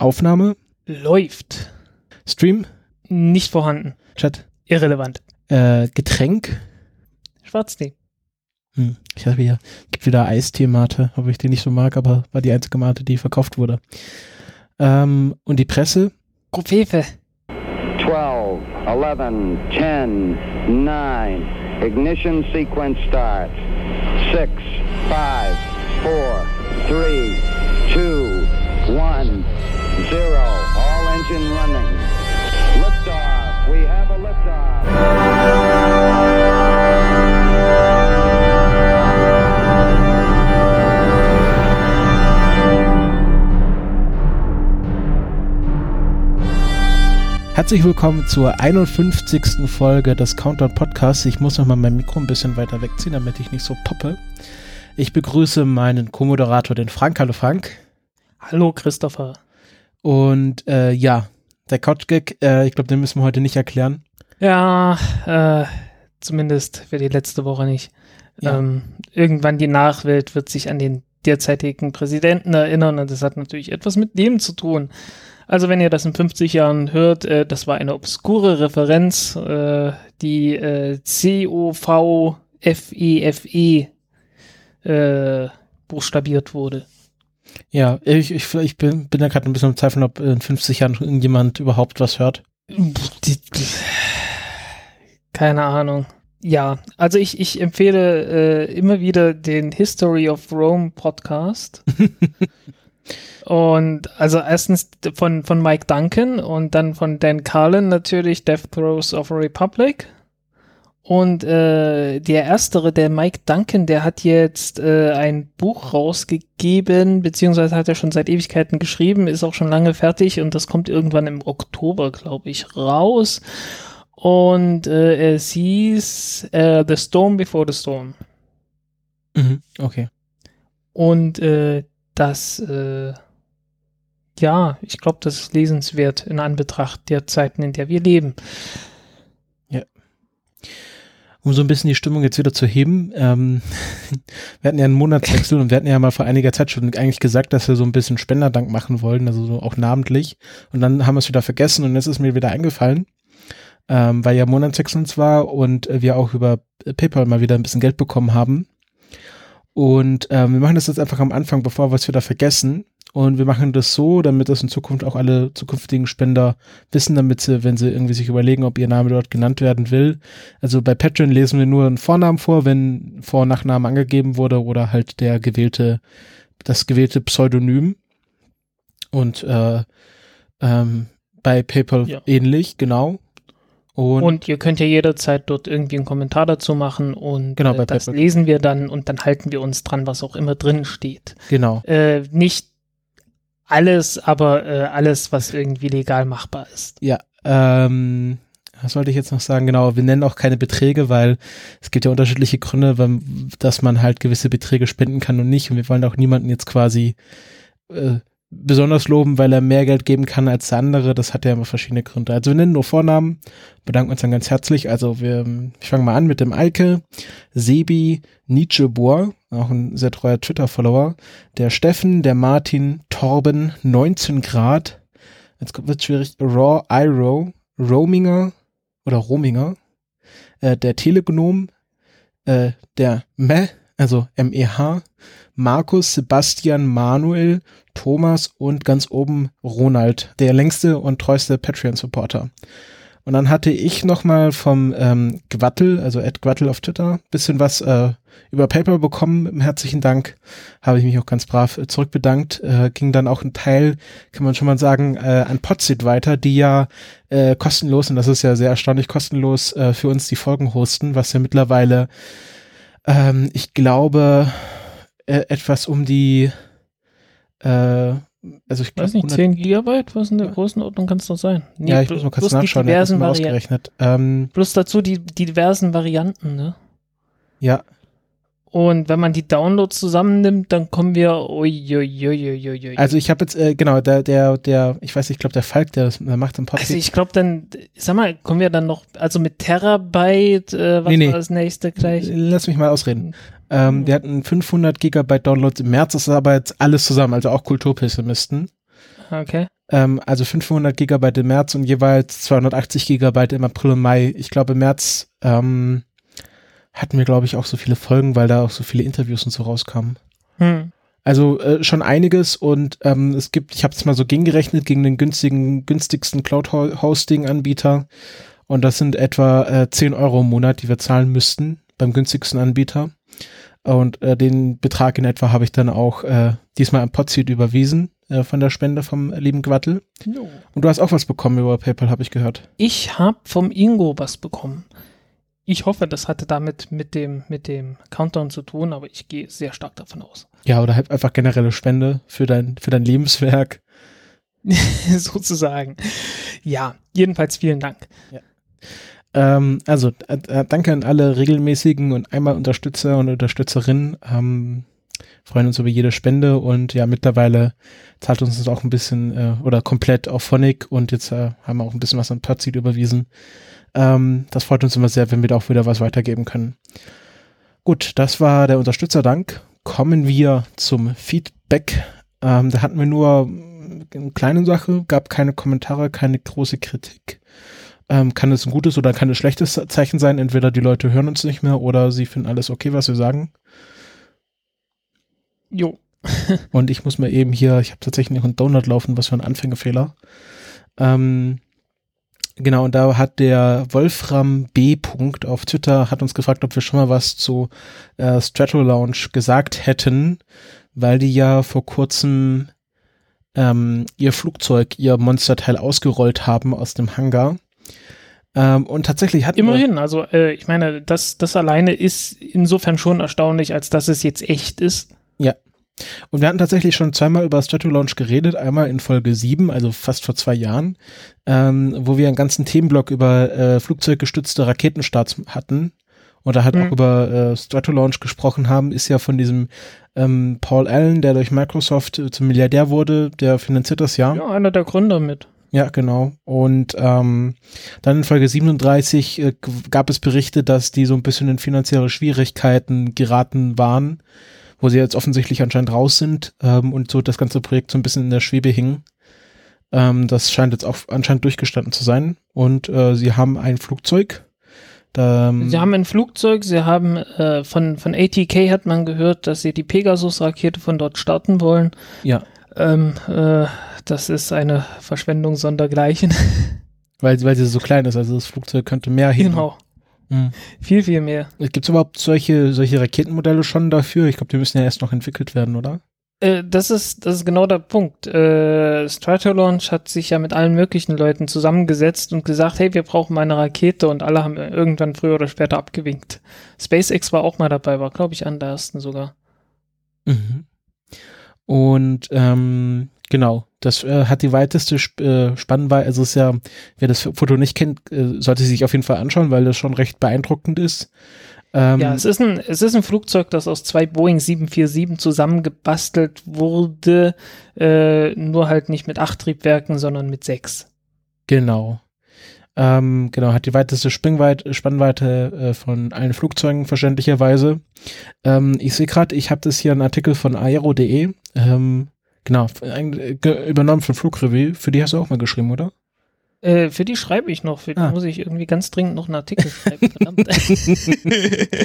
Aufnahme. Läuft. Stream. Nicht vorhanden. Chat. Irrelevant. Äh, Getränk. Schwarztee. Hm. Ich habe hier, gibt wieder Eistee-Mate, ob ich die nicht so mag, aber war die einzige Mate, die verkauft wurde. Ähm, und die Presse. Grupphefe. 12, 11, 10, 9. Ignition sequence starts. 6, 5, 4, 3, 2, 1, 0. All engine running. Liftoff. We have a liftoff. Herzlich willkommen zur 51. Folge des Countdown Podcasts. Ich muss nochmal mein Mikro ein bisschen weiter wegziehen, damit ich nicht so poppe. Ich begrüße meinen Co-Moderator, den Frank. Hallo Frank. Hallo Christopher. Und äh, ja, der Couchgag, äh, ich glaube, den müssen wir heute nicht erklären. Ja, äh, zumindest für die letzte Woche nicht. Ja. Ähm, irgendwann die Nachwelt wird sich an den derzeitigen Präsidenten erinnern und das hat natürlich etwas mit dem zu tun. Also wenn ihr das in 50 Jahren hört, äh, das war eine obskure Referenz, äh, die äh, C-O-V-F-E-F-E äh, buchstabiert wurde. Ja, ich, ich, ich bin, bin da gerade ein bisschen im Zweifel, ob in 50 Jahren irgendjemand überhaupt was hört. Keine Ahnung. Ja, also ich, ich empfehle äh, immer wieder den History of Rome Podcast. und also erstens von, von Mike Duncan und dann von Dan Carlin natürlich Death Throes of a Republic. Und äh, der erstere, der Mike Duncan, der hat jetzt äh, ein Buch rausgegeben, beziehungsweise hat er schon seit Ewigkeiten geschrieben, ist auch schon lange fertig und das kommt irgendwann im Oktober, glaube ich, raus. Und äh, es hieß äh, The Storm Before the Storm. Mhm, okay. Und äh, das, äh, ja, ich glaube, das ist lesenswert in Anbetracht der Zeiten, in der wir leben. Um so ein bisschen die Stimmung jetzt wieder zu heben, ähm, wir hatten ja einen Monatswechsel und wir hatten ja mal vor einiger Zeit schon eigentlich gesagt, dass wir so ein bisschen Spenderdank machen wollen, also so auch namentlich. Und dann haben wir es wieder vergessen und jetzt ist mir wieder eingefallen, ähm, weil ja Monatswechsel war und wir auch über PayPal mal wieder ein bisschen Geld bekommen haben. Und ähm, wir machen das jetzt einfach am Anfang, bevor wir es wieder vergessen. Und wir machen das so, damit das in Zukunft auch alle zukünftigen Spender wissen, damit sie, wenn sie irgendwie sich überlegen, ob ihr Name dort genannt werden will. Also bei Patreon lesen wir nur einen Vornamen vor, wenn Vor- und Nachname angegeben wurde oder halt der gewählte, das gewählte Pseudonym. Und äh, ähm, bei PayPal Ja. ähnlich, genau. Und, Und ihr könnt ja jederzeit dort irgendwie einen Kommentar dazu machen und Genau, äh, das PayPal. lesen wir dann und dann halten wir uns dran, was auch immer drin steht. genau. Äh, nicht alles, aber äh, alles, was irgendwie legal machbar ist. Ja, ähm, was sollte ich jetzt noch sagen? Genau, wir nennen auch keine Beträge, weil es gibt ja unterschiedliche Gründe, weil, dass man halt gewisse Beträge spenden kann und nicht. Und wir wollen auch niemanden jetzt quasi äh, besonders loben, weil er mehr Geld geben kann als der andere. Das hat ja immer verschiedene Gründe. Also wir nennen nur Vornamen, bedanken uns dann ganz herzlich. Also wir, ich fange mal an mit dem Eike, Sebi, Nietzsche Bohr, auch ein sehr treuer Twitter-Follower, der Steffen, der Martin, Torben, 19 Grad, jetzt wird schwierig, Raw, Iro, Rominger oder Rominger, äh, der Telegnom, äh, der Meh, also M-E-H, Markus, Sebastian, Manuel, Thomas und ganz oben Ronald, der längste und treueste Patreon-Supporter. Und dann hatte ich nochmal vom ähm, Gwattel, also Ed Gwattel auf Twitter, bisschen was äh, über PayPal bekommen. Herzlichen Dank. Habe ich mich auch ganz brav äh, zurückbedankt. Äh, ging dann auch ein Teil, kann man schon mal sagen, äh, an Podsit weiter, die ja äh, kostenlos, und das ist ja sehr erstaunlich kostenlos, äh, für uns die Folgen hosten, was ja mittlerweile, ähm, ich glaube, äh, etwas um die, äh, also ich Weiß glaube, nicht, 10 Gigabyte? Was in der Größenordnung kann es doch sein? Nee, ja, ich muss mal kurz nachschauen, ich habe mal ausgerechnet. Ähm, Plus dazu die, die diversen Varianten, ne? ja, Und wenn man die Downloads zusammennimmt, dann kommen wir. Uiuiuiuiui. also ich habe jetzt, äh, genau, der, der, der, ich weiß nicht, ich glaube, der Falk, der, das, der macht im Podcast. Also ich glaube dann, sag mal, kommen wir dann noch, also mit Terabyte, äh, was Nee, nee. war das nächste gleich? Lass mich mal ausreden. Ähm, wir hatten 500 Gigabyte Downloads im März, das ist aber jetzt alles zusammen, also auch Kulturpessimisten. Okay. Ähm, also 500 Gigabyte im März und jeweils 280 Gigabyte im April und Mai. Ich glaube, im März ähm, hatten wir, glaube ich, auch so viele Folgen, weil da auch so viele Interviews und so rauskamen. Hm. Also äh, schon einiges und ähm, es gibt, ich habe es mal so gegengerechnet gegen den günstigen, günstigsten Cloud-Hosting-Anbieter und das sind etwa äh, 10 Euro im Monat, die wir zahlen müssten beim günstigsten Anbieter. Und äh, den Betrag in etwa habe ich dann auch äh, diesmal am Podseed überwiesen äh, von der Spende vom lieben Gwattel. Und du hast auch was bekommen über PayPal, habe ich gehört. Ich habe vom Ingo was bekommen. Ich hoffe, das hatte damit mit dem, mit dem Countdown zu tun, aber ich gehe sehr stark davon aus. Ja, oder halt einfach generelle Spende für dein, für dein Lebenswerk. Sozusagen. Ja, jedenfalls vielen Dank. Ähm, also äh, äh, danke an alle regelmäßigen und einmal Unterstützer und Unterstützerinnen. Ähm, freuen uns über jede Spende und ja, mittlerweile zahlt uns das auch ein bisschen äh, oder komplett auf Phonic und jetzt äh, haben wir auch ein bisschen was an Podseed überwiesen. Ähm, das freut uns immer sehr, wenn wir da auch wieder was weitergeben können. Gut, das war der Unterstützerdank. Kommen wir zum Feedback. Ähm, da hatten wir nur eine kleine Sache, gab keine Kommentare, keine große Kritik. Ähm, kann es ein gutes oder kann es ein schlechtes Zeichen sein? Entweder die Leute hören uns nicht mehr oder sie finden alles okay, was wir sagen. Jo. Und ich muss mir eben hier, ich habe tatsächlich noch einen Donut laufen, was für ein Anfängerfehler. Ähm, genau, und da hat der Wolfram B. Punkt auf Twitter hat uns gefragt, ob wir schon mal was zu äh, Strato Lounge gesagt hätten, weil die ja vor kurzem ähm, ihr Flugzeug, ihr Monsterteil ausgerollt haben aus dem Hangar. Ähm, und tatsächlich hat Immerhin, also äh, ich meine, das, das alleine ist insofern schon erstaunlich, als dass es jetzt echt ist. Ja. Und wir hatten tatsächlich schon zweimal über Strato Launch geredet, einmal in Folge 7, also fast vor zwei Jahren, ähm, wo wir einen ganzen Themenblock über äh, flugzeuggestützte Raketenstarts hatten und da halt Mhm. auch über äh, Strato Launch gesprochen haben, ist ja von diesem ähm, Paul Allen, der durch Microsoft äh, zum Milliardär wurde, der finanziert das ja. Ja, einer der Gründer mit. Ja, genau. Und ähm, dann in Folge 37 äh, gab es Berichte, dass die so ein bisschen in finanzielle Schwierigkeiten geraten waren, wo sie jetzt offensichtlich anscheinend raus sind ähm, und so das ganze Projekt so ein bisschen in der Schwebe hing. Ähm, das scheint jetzt auch anscheinend durchgestanden zu sein. Und äh, sie haben ein Flugzeug. Da, ähm, Sie haben ein Flugzeug, sie haben äh, von, von ATK hat man gehört, dass sie die Pegasus-Rakete von dort starten wollen. ja, Ähm, äh, das ist eine Verschwendung sondergleichen. weil, weil sie so klein ist. Also das Flugzeug könnte mehr heben. genau. Mhm. Viel, viel mehr. Gibt es überhaupt solche, solche Raketenmodelle schon dafür? Ich glaube, die müssen ja erst noch entwickelt werden, oder? Äh, das ist, das ist genau der Punkt. Äh, Stratolaunch hat sich ja mit allen möglichen Leuten zusammengesetzt und gesagt, hey, wir brauchen mal eine Rakete und alle haben irgendwann früher oder später abgewinkt. SpaceX war auch mal dabei, war glaube ich an der ersten sogar. Mhm. Und ähm, genau, das äh, hat die weiteste Sp äh, Spannweite, also ist ja, wer das Foto nicht kennt, äh, sollte sich auf jeden Fall anschauen, weil das schon recht beeindruckend ist. Ähm, Ja, es ist, ein, es ist ein Flugzeug, das aus zwei Boeing 747 zusammengebastelt wurde, äh, nur halt nicht mit acht Triebwerken, sondern mit sechs. Genau. Ähm, genau, hat die weiteste Springweite, Spannweite äh, von allen Flugzeugen verständlicherweise. Ähm, ich sehe gerade, ich habe das hier einen Artikel von aero.de, ähm, genau, übernommen von Flugrevue. Für die hast du auch mal geschrieben, oder? Äh, für die schreibe ich noch, für die Ah. muss ich irgendwie ganz dringend noch einen Artikel schreiben. Verdammt.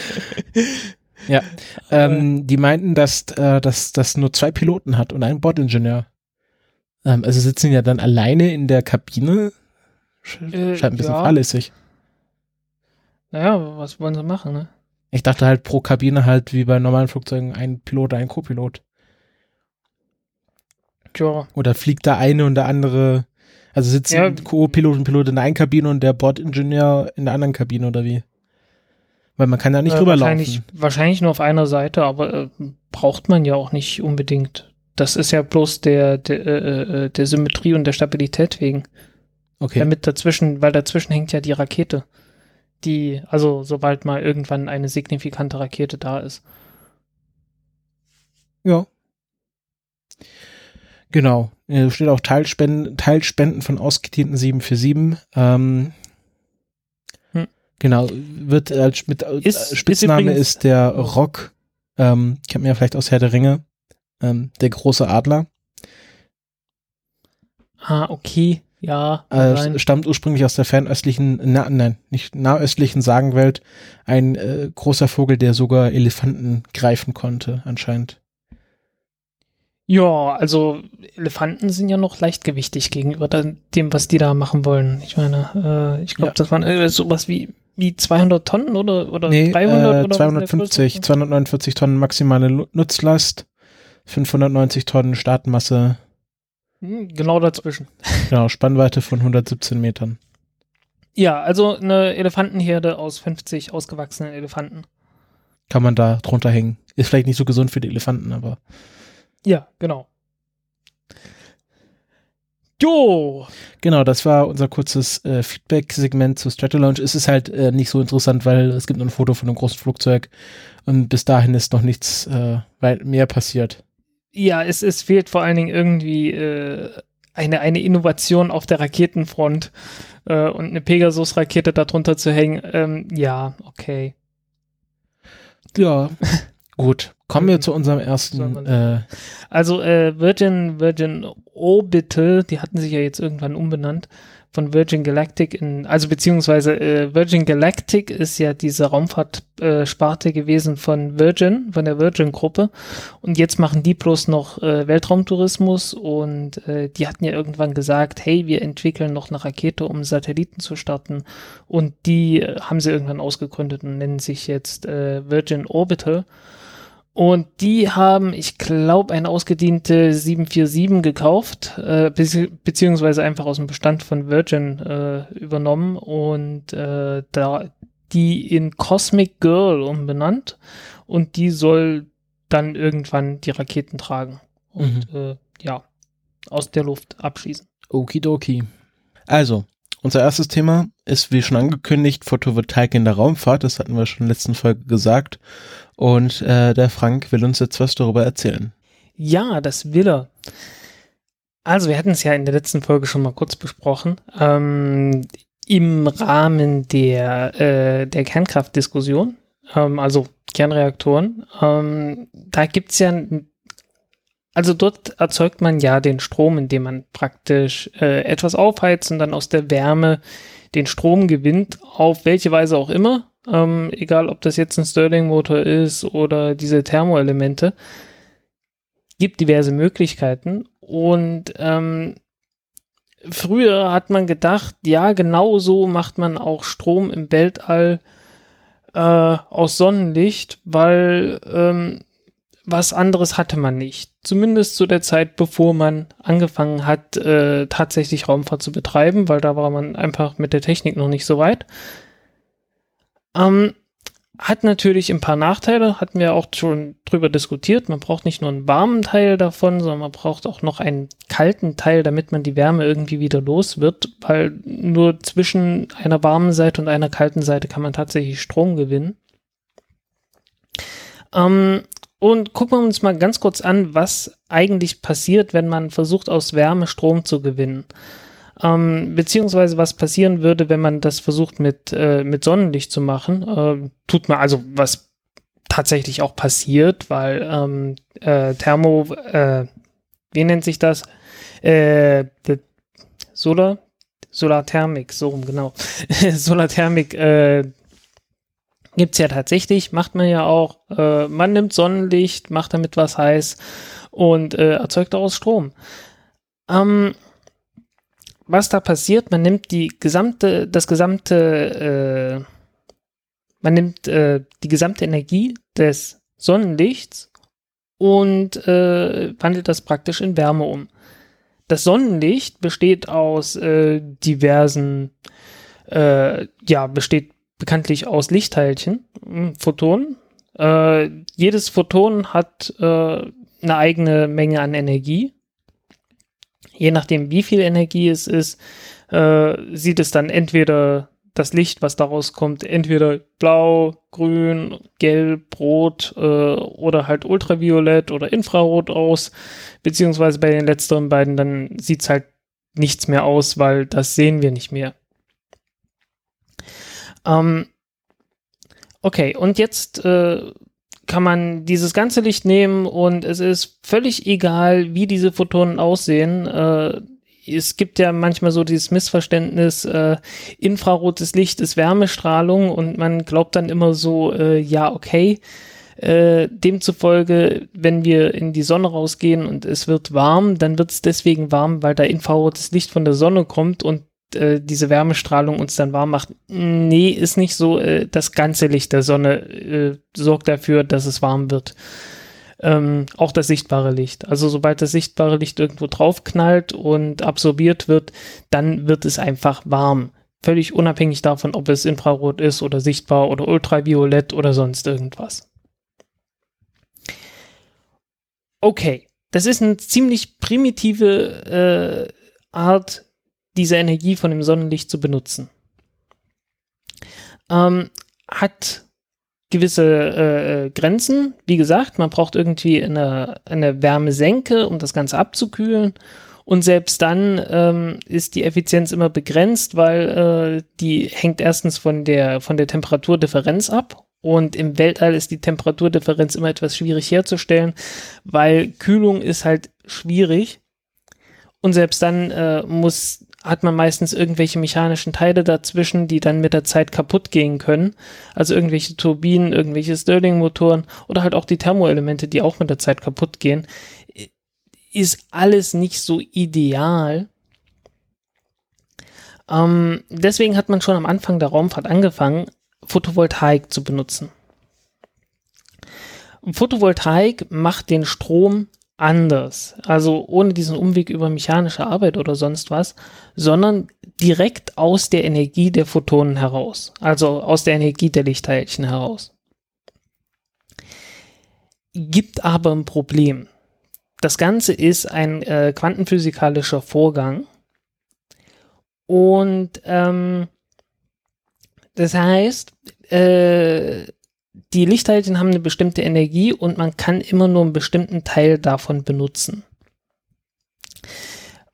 Ja, ähm, die meinten, dass äh, dass das nur zwei Piloten hat und einen Bordingenieur. Ähm, also sitzen ja dann alleine in der Kabine. Sch- Äh, Scheint ein bisschen ja. fahrlässig. naja, was wollen sie machen, ne? Ich dachte halt pro Kabine halt wie bei normalen Flugzeugen ein Pilot, ein Co-Pilot. Tja, Oder fliegt da eine und der andere, also sitzen Ja. Co-Pilot und Pilot in der einen Kabine und der Bordingenieur in der anderen Kabine oder wie? Weil man kann da nicht äh, rüberlaufen. wahrscheinlich, wahrscheinlich nur auf einer Seite, aber äh, braucht man ja auch nicht unbedingt. Das ist ja bloß der, der, äh, äh, der Symmetrie und der Stabilität wegen. Okay. Damit dazwischen, weil dazwischen hängt ja die Rakete. Die, also sobald mal irgendwann eine signifikante Rakete da ist. Ja. Genau. Äh, steht auch Teilspenden, Teilspenden von ausgedienten 747. Ähm, Hm. Genau. Wird als mit, als Ist- ist Spitzname übrigens- ist der Rock. Ähm, kennt man ja vielleicht aus Herr der Ringe. Ähm, der große Adler. Ah, okay. Ja. Äh, stammt ursprünglich aus der fernöstlichen, na, nein, nicht nahöstlichen Sagenwelt. Ein äh, großer Vogel, der sogar Elefanten greifen konnte, anscheinend. Ja, also Elefanten sind ja noch leichtgewichtig gegenüber dem, was die da machen wollen. Ich meine, äh, ich glaube, Ja. das waren äh, sowas wie, wie 200 Tonnen oder, oder Nee, 300 äh, oder was in der 250, Größe? 249 Tonnen maximale Nutzlast, 590 Tonnen Startmasse, Hm, Genau dazwischen. genau, Spannweite von 117 Metern. Ja, also eine Elefantenherde aus 50 ausgewachsenen Elefanten. Kann man da drunter hängen. Ist vielleicht nicht so gesund für die Elefanten, aber Ja, genau. Jo, genau, das war unser kurzes äh, Feedback-Segment zu Stratolaunch. Es ist halt äh, nicht so interessant, weil es gibt nur ein Foto von einem großen Flugzeug und bis dahin ist noch nichts äh, mehr passiert. ja, es, es fehlt vor allen Dingen irgendwie äh, eine, eine Innovation auf der Raketenfront äh, und eine Pegasus-Rakete darunter zu hängen. Ähm, ja, okay. Ja, gut. Kommen wir zu unserem ersten. Äh, Also äh, Virgin, Virgin Orbital, die hatten sich ja jetzt irgendwann umbenannt von Virgin Galactic in, also beziehungsweise äh, Virgin Galactic ist ja diese Raumfahrtsparte äh, gewesen von Virgin, von der Virgin-Gruppe und jetzt machen die bloß noch äh, Weltraumtourismus und äh, die hatten ja irgendwann gesagt, hey, wir entwickeln noch eine Rakete, um Satelliten zu starten und die äh, haben sie irgendwann ausgegründet und nennen sich jetzt äh, Virgin Orbital. Und die haben, ich glaube, eine ausgediente 747 gekauft, äh, bezieh beziehungsweise einfach aus dem Bestand von Virgin äh, übernommen und äh, da die in Cosmic Girl umbenannt und die soll dann irgendwann die Raketen tragen und äh, ja, aus der Luft abschießen. Okidoki. Also, unser erstes Thema ist, wie schon angekündigt, Photovoltaik in der Raumfahrt. Das hatten wir schon in der letzten Folge gesagt. Und äh, der Frank will uns jetzt was darüber erzählen. Ja, das will er. Also, wir hatten es ja in der letzten Folge schon mal kurz besprochen. Ähm, Im Rahmen der, äh, der Kernkraftdiskussion, ähm, also Kernreaktoren, ähm, da gibt's ja, n- also dort erzeugt man ja den Strom, indem man praktisch äh, etwas aufheizt und dann aus der Wärme den Strom gewinnt, auf welche Weise auch immer. Ähm, egal, ob das jetzt ein Stirling-Motor ist oder diese Thermoelemente gibt diverse Möglichkeiten und ähm, früher hat man gedacht, ja, genau so macht man auch Strom im Weltall äh, aus Sonnenlicht, weil ähm, was anderes hatte man nicht. Zumindest zu der Zeit, bevor man angefangen hat, äh, tatsächlich Raumfahrt zu betreiben, weil da war man einfach mit der Technik noch nicht so weit. Ähm, hat natürlich ein paar Nachteile, hatten wir auch schon drüber diskutiert. Man braucht nicht nur einen warmen Teil davon, sondern man braucht auch noch einen kalten Teil, damit man die Wärme irgendwie wieder los wird, weil nur zwischen einer warmen Seite und einer kalten Seite kann man tatsächlich Strom gewinnen. Ähm, und gucken wir uns mal ganz kurz an, was eigentlich passiert, wenn man versucht, aus Wärme Strom zu gewinnen. Ähm, beziehungsweise was passieren würde, wenn man das versucht mit, äh, mit Sonnenlicht zu machen. Ähm, tut man also, was tatsächlich auch passiert, weil ähm, äh, Thermo, äh, wie nennt sich das? Äh, Solar, Solarthermik, so rum, genau. Solarthermik äh, gibt's ja tatsächlich, macht man ja auch. Äh, man nimmt Sonnenlicht, macht damit was heiß und äh, erzeugt daraus Strom. Ähm, was da passiert, man nimmt die gesamte, das gesamte, äh, man nimmt äh, die gesamte Energie des Sonnenlichts und äh, wandelt das praktisch in Wärme um. Das Sonnenlicht besteht aus äh, diversen, äh, ja, besteht bekanntlich aus Lichtteilchen, mh, Photonen. Äh, jedes Photon hat eine eigene Menge an Energie je nachdem, wie viel Energie es ist, äh, sieht es dann entweder das Licht, was daraus kommt, entweder blau, grün, gelb, rot äh, oder halt ultraviolett oder infrarot aus, beziehungsweise bei den letzteren beiden dann sieht es halt nichts mehr aus, weil das sehen wir nicht mehr. Ähm, okay, und jetzt äh, kann man dieses ganze Licht nehmen und es ist völlig egal, wie diese Photonen aussehen. Äh, es gibt ja manchmal so dieses Missverständnis, äh, infrarotes Licht ist Wärmestrahlung und man glaubt dann immer so, äh, ja, okay. Äh, demzufolge, wenn wir in die Sonne rausgehen und es wird warm, dann wird es deswegen warm, weil da infrarotes Licht von der Sonne kommt und äh, diese Wärmestrahlung uns dann warm macht. Nee, ist nicht so. Äh, das ganze Licht der Sonne äh, sorgt dafür, dass es warm wird. Ähm, auch das sichtbare Licht. Also sobald das sichtbare Licht irgendwo draufknallt und absorbiert wird, dann wird es einfach warm. Völlig unabhängig davon, ob es Infrarot ist oder sichtbar oder ultraviolett oder sonst irgendwas. Okay, das ist eine ziemlich primitive äh, Art, diese Energie von dem Sonnenlicht zu benutzen. Ähm, hat gewisse äh, äh, Grenzen. Wie gesagt, man braucht irgendwie eine, eine Wärmesenke, um das Ganze abzukühlen. Und selbst dann ähm, ist die Effizienz immer begrenzt, weil äh, die hängt erstens von der, von der Temperaturdifferenz ab. Und im Weltall ist die Temperaturdifferenz immer etwas schwierig herzustellen, weil Kühlung ist halt schwierig. Und selbst dann äh, muss hat man meistens irgendwelche mechanischen Teile dazwischen, die dann mit der Zeit kaputt gehen können. Also irgendwelche Turbinen, irgendwelche Stirling-Motoren oder halt auch die Thermoelemente, die auch mit der Zeit kaputt gehen. Ist alles nicht so ideal. Ähm, deswegen hat man schon am Anfang der Raumfahrt angefangen, Photovoltaik zu benutzen. Photovoltaik macht den Strom anders. Also ohne diesen Umweg über mechanische Arbeit oder sonst was, sondern direkt aus der Energie der Photonen heraus. Also aus der Energie der Lichtteilchen heraus. Gibt aber ein Problem. Das Ganze ist ein äh, quantenphysikalischer Vorgang. Und ähm, das heißt, äh, die Lichtteilchen haben eine bestimmte Energie und man kann immer nur einen bestimmten Teil davon benutzen.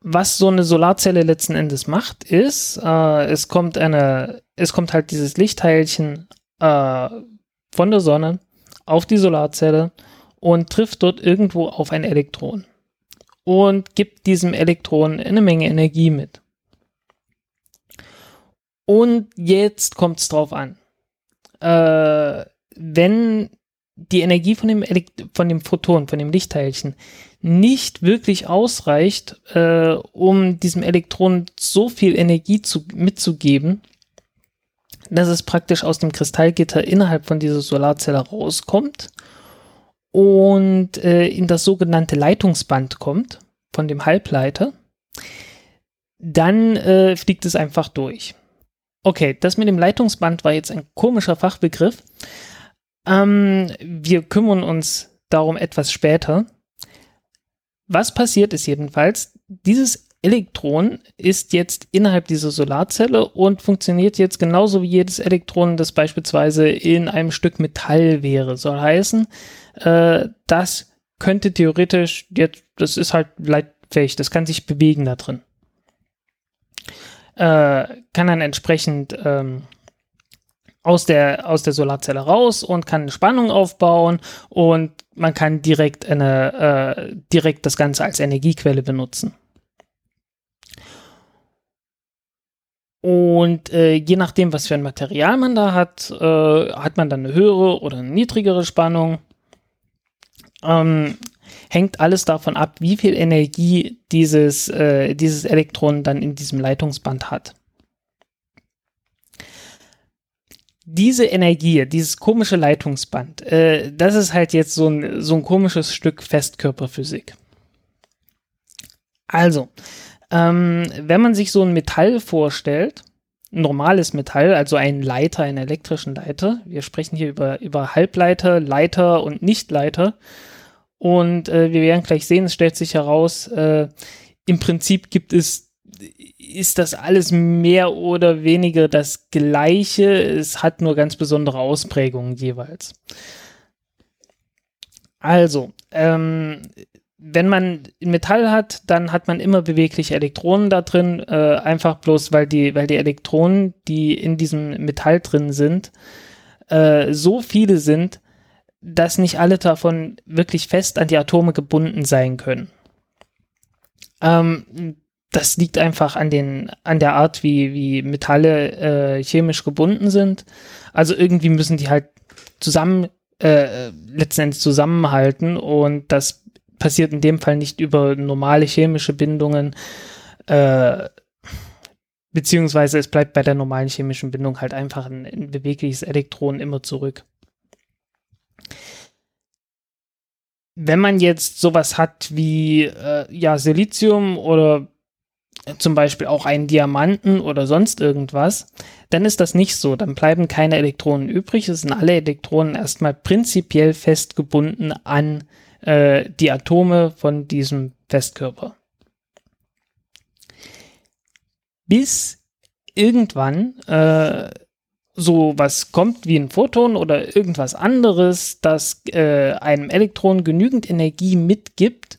Was so eine Solarzelle letzten Endes macht, ist, äh, es kommt eine, es kommt halt dieses Lichtteilchen äh, von der Sonne auf die Solarzelle und trifft dort irgendwo auf ein Elektron und gibt diesem Elektron eine Menge Energie mit. Und jetzt kommt es drauf an. Äh, wenn die Energie von dem, Elekt von dem Photon, von dem Lichtteilchen nicht wirklich ausreicht, äh, um diesem Elektron so viel Energie zu, mitzugeben, dass es praktisch aus dem Kristallgitter innerhalb von dieser Solarzelle rauskommt und äh, in das sogenannte Leitungsband kommt von dem Halbleiter, dann äh, fliegt es einfach durch. Okay, das mit dem Leitungsband war jetzt ein komischer Fachbegriff. Ähm, wir kümmern uns darum etwas später. Was passiert ist jedenfalls, dieses Elektron ist jetzt innerhalb dieser Solarzelle und funktioniert jetzt genauso wie jedes Elektron, das beispielsweise in einem Stück Metall wäre. Soll heißen, äh, das könnte theoretisch, jetzt, das ist halt leitfähig, das kann sich bewegen da drin. Äh, kann dann entsprechend ähm, aus der, aus der Solarzelle raus und kann Spannung aufbauen und man kann direkt eine, äh, direkt das Ganze als Energiequelle benutzen. Und äh, je nachdem, was für ein Material man da hat, äh, hat man dann eine höhere oder eine niedrigere Spannung. Ähm, hängt alles davon ab, wie viel Energie dieses, äh, dieses Elektron dann in diesem Leitungsband hat. Diese Energie, dieses komische Leitungsband, äh, das ist halt jetzt so ein, so ein komisches Stück Festkörperphysik. Also, ähm, wenn man sich so ein Metall vorstellt, normales Metall, also ein Leiter, einen elektrischen Leiter, wir sprechen hier über, über Halbleiter, Leiter und Nichtleiter, und äh, wir werden gleich sehen, es stellt sich heraus, äh, im Prinzip gibt es ist das alles mehr oder weniger das Gleiche. Es hat nur ganz besondere Ausprägungen jeweils. Also, ähm, wenn man Metall hat, dann hat man immer bewegliche Elektronen da drin, äh, einfach bloß, weil die, weil die Elektronen, die in diesem Metall drin sind, äh, so viele sind, dass nicht alle davon wirklich fest an die Atome gebunden sein können. Ähm, das liegt einfach an den, an der Art, wie, wie Metalle äh, chemisch gebunden sind. Also irgendwie müssen die halt zusammen, äh, letzten Endes zusammenhalten und das passiert in dem Fall nicht über normale chemische Bindungen, äh, beziehungsweise es bleibt bei der normalen chemischen Bindung halt einfach ein, ein bewegliches Elektron immer zurück. Wenn man jetzt sowas hat wie äh, ja Silizium oder zum Beispiel auch einen Diamanten oder sonst irgendwas, dann ist das nicht so. Dann bleiben keine Elektronen übrig. Es sind alle Elektronen erstmal prinzipiell festgebunden an äh, die Atome von diesem Festkörper. Bis irgendwann äh, so was kommt wie ein Photon oder irgendwas anderes, das äh, einem Elektron genügend Energie mitgibt,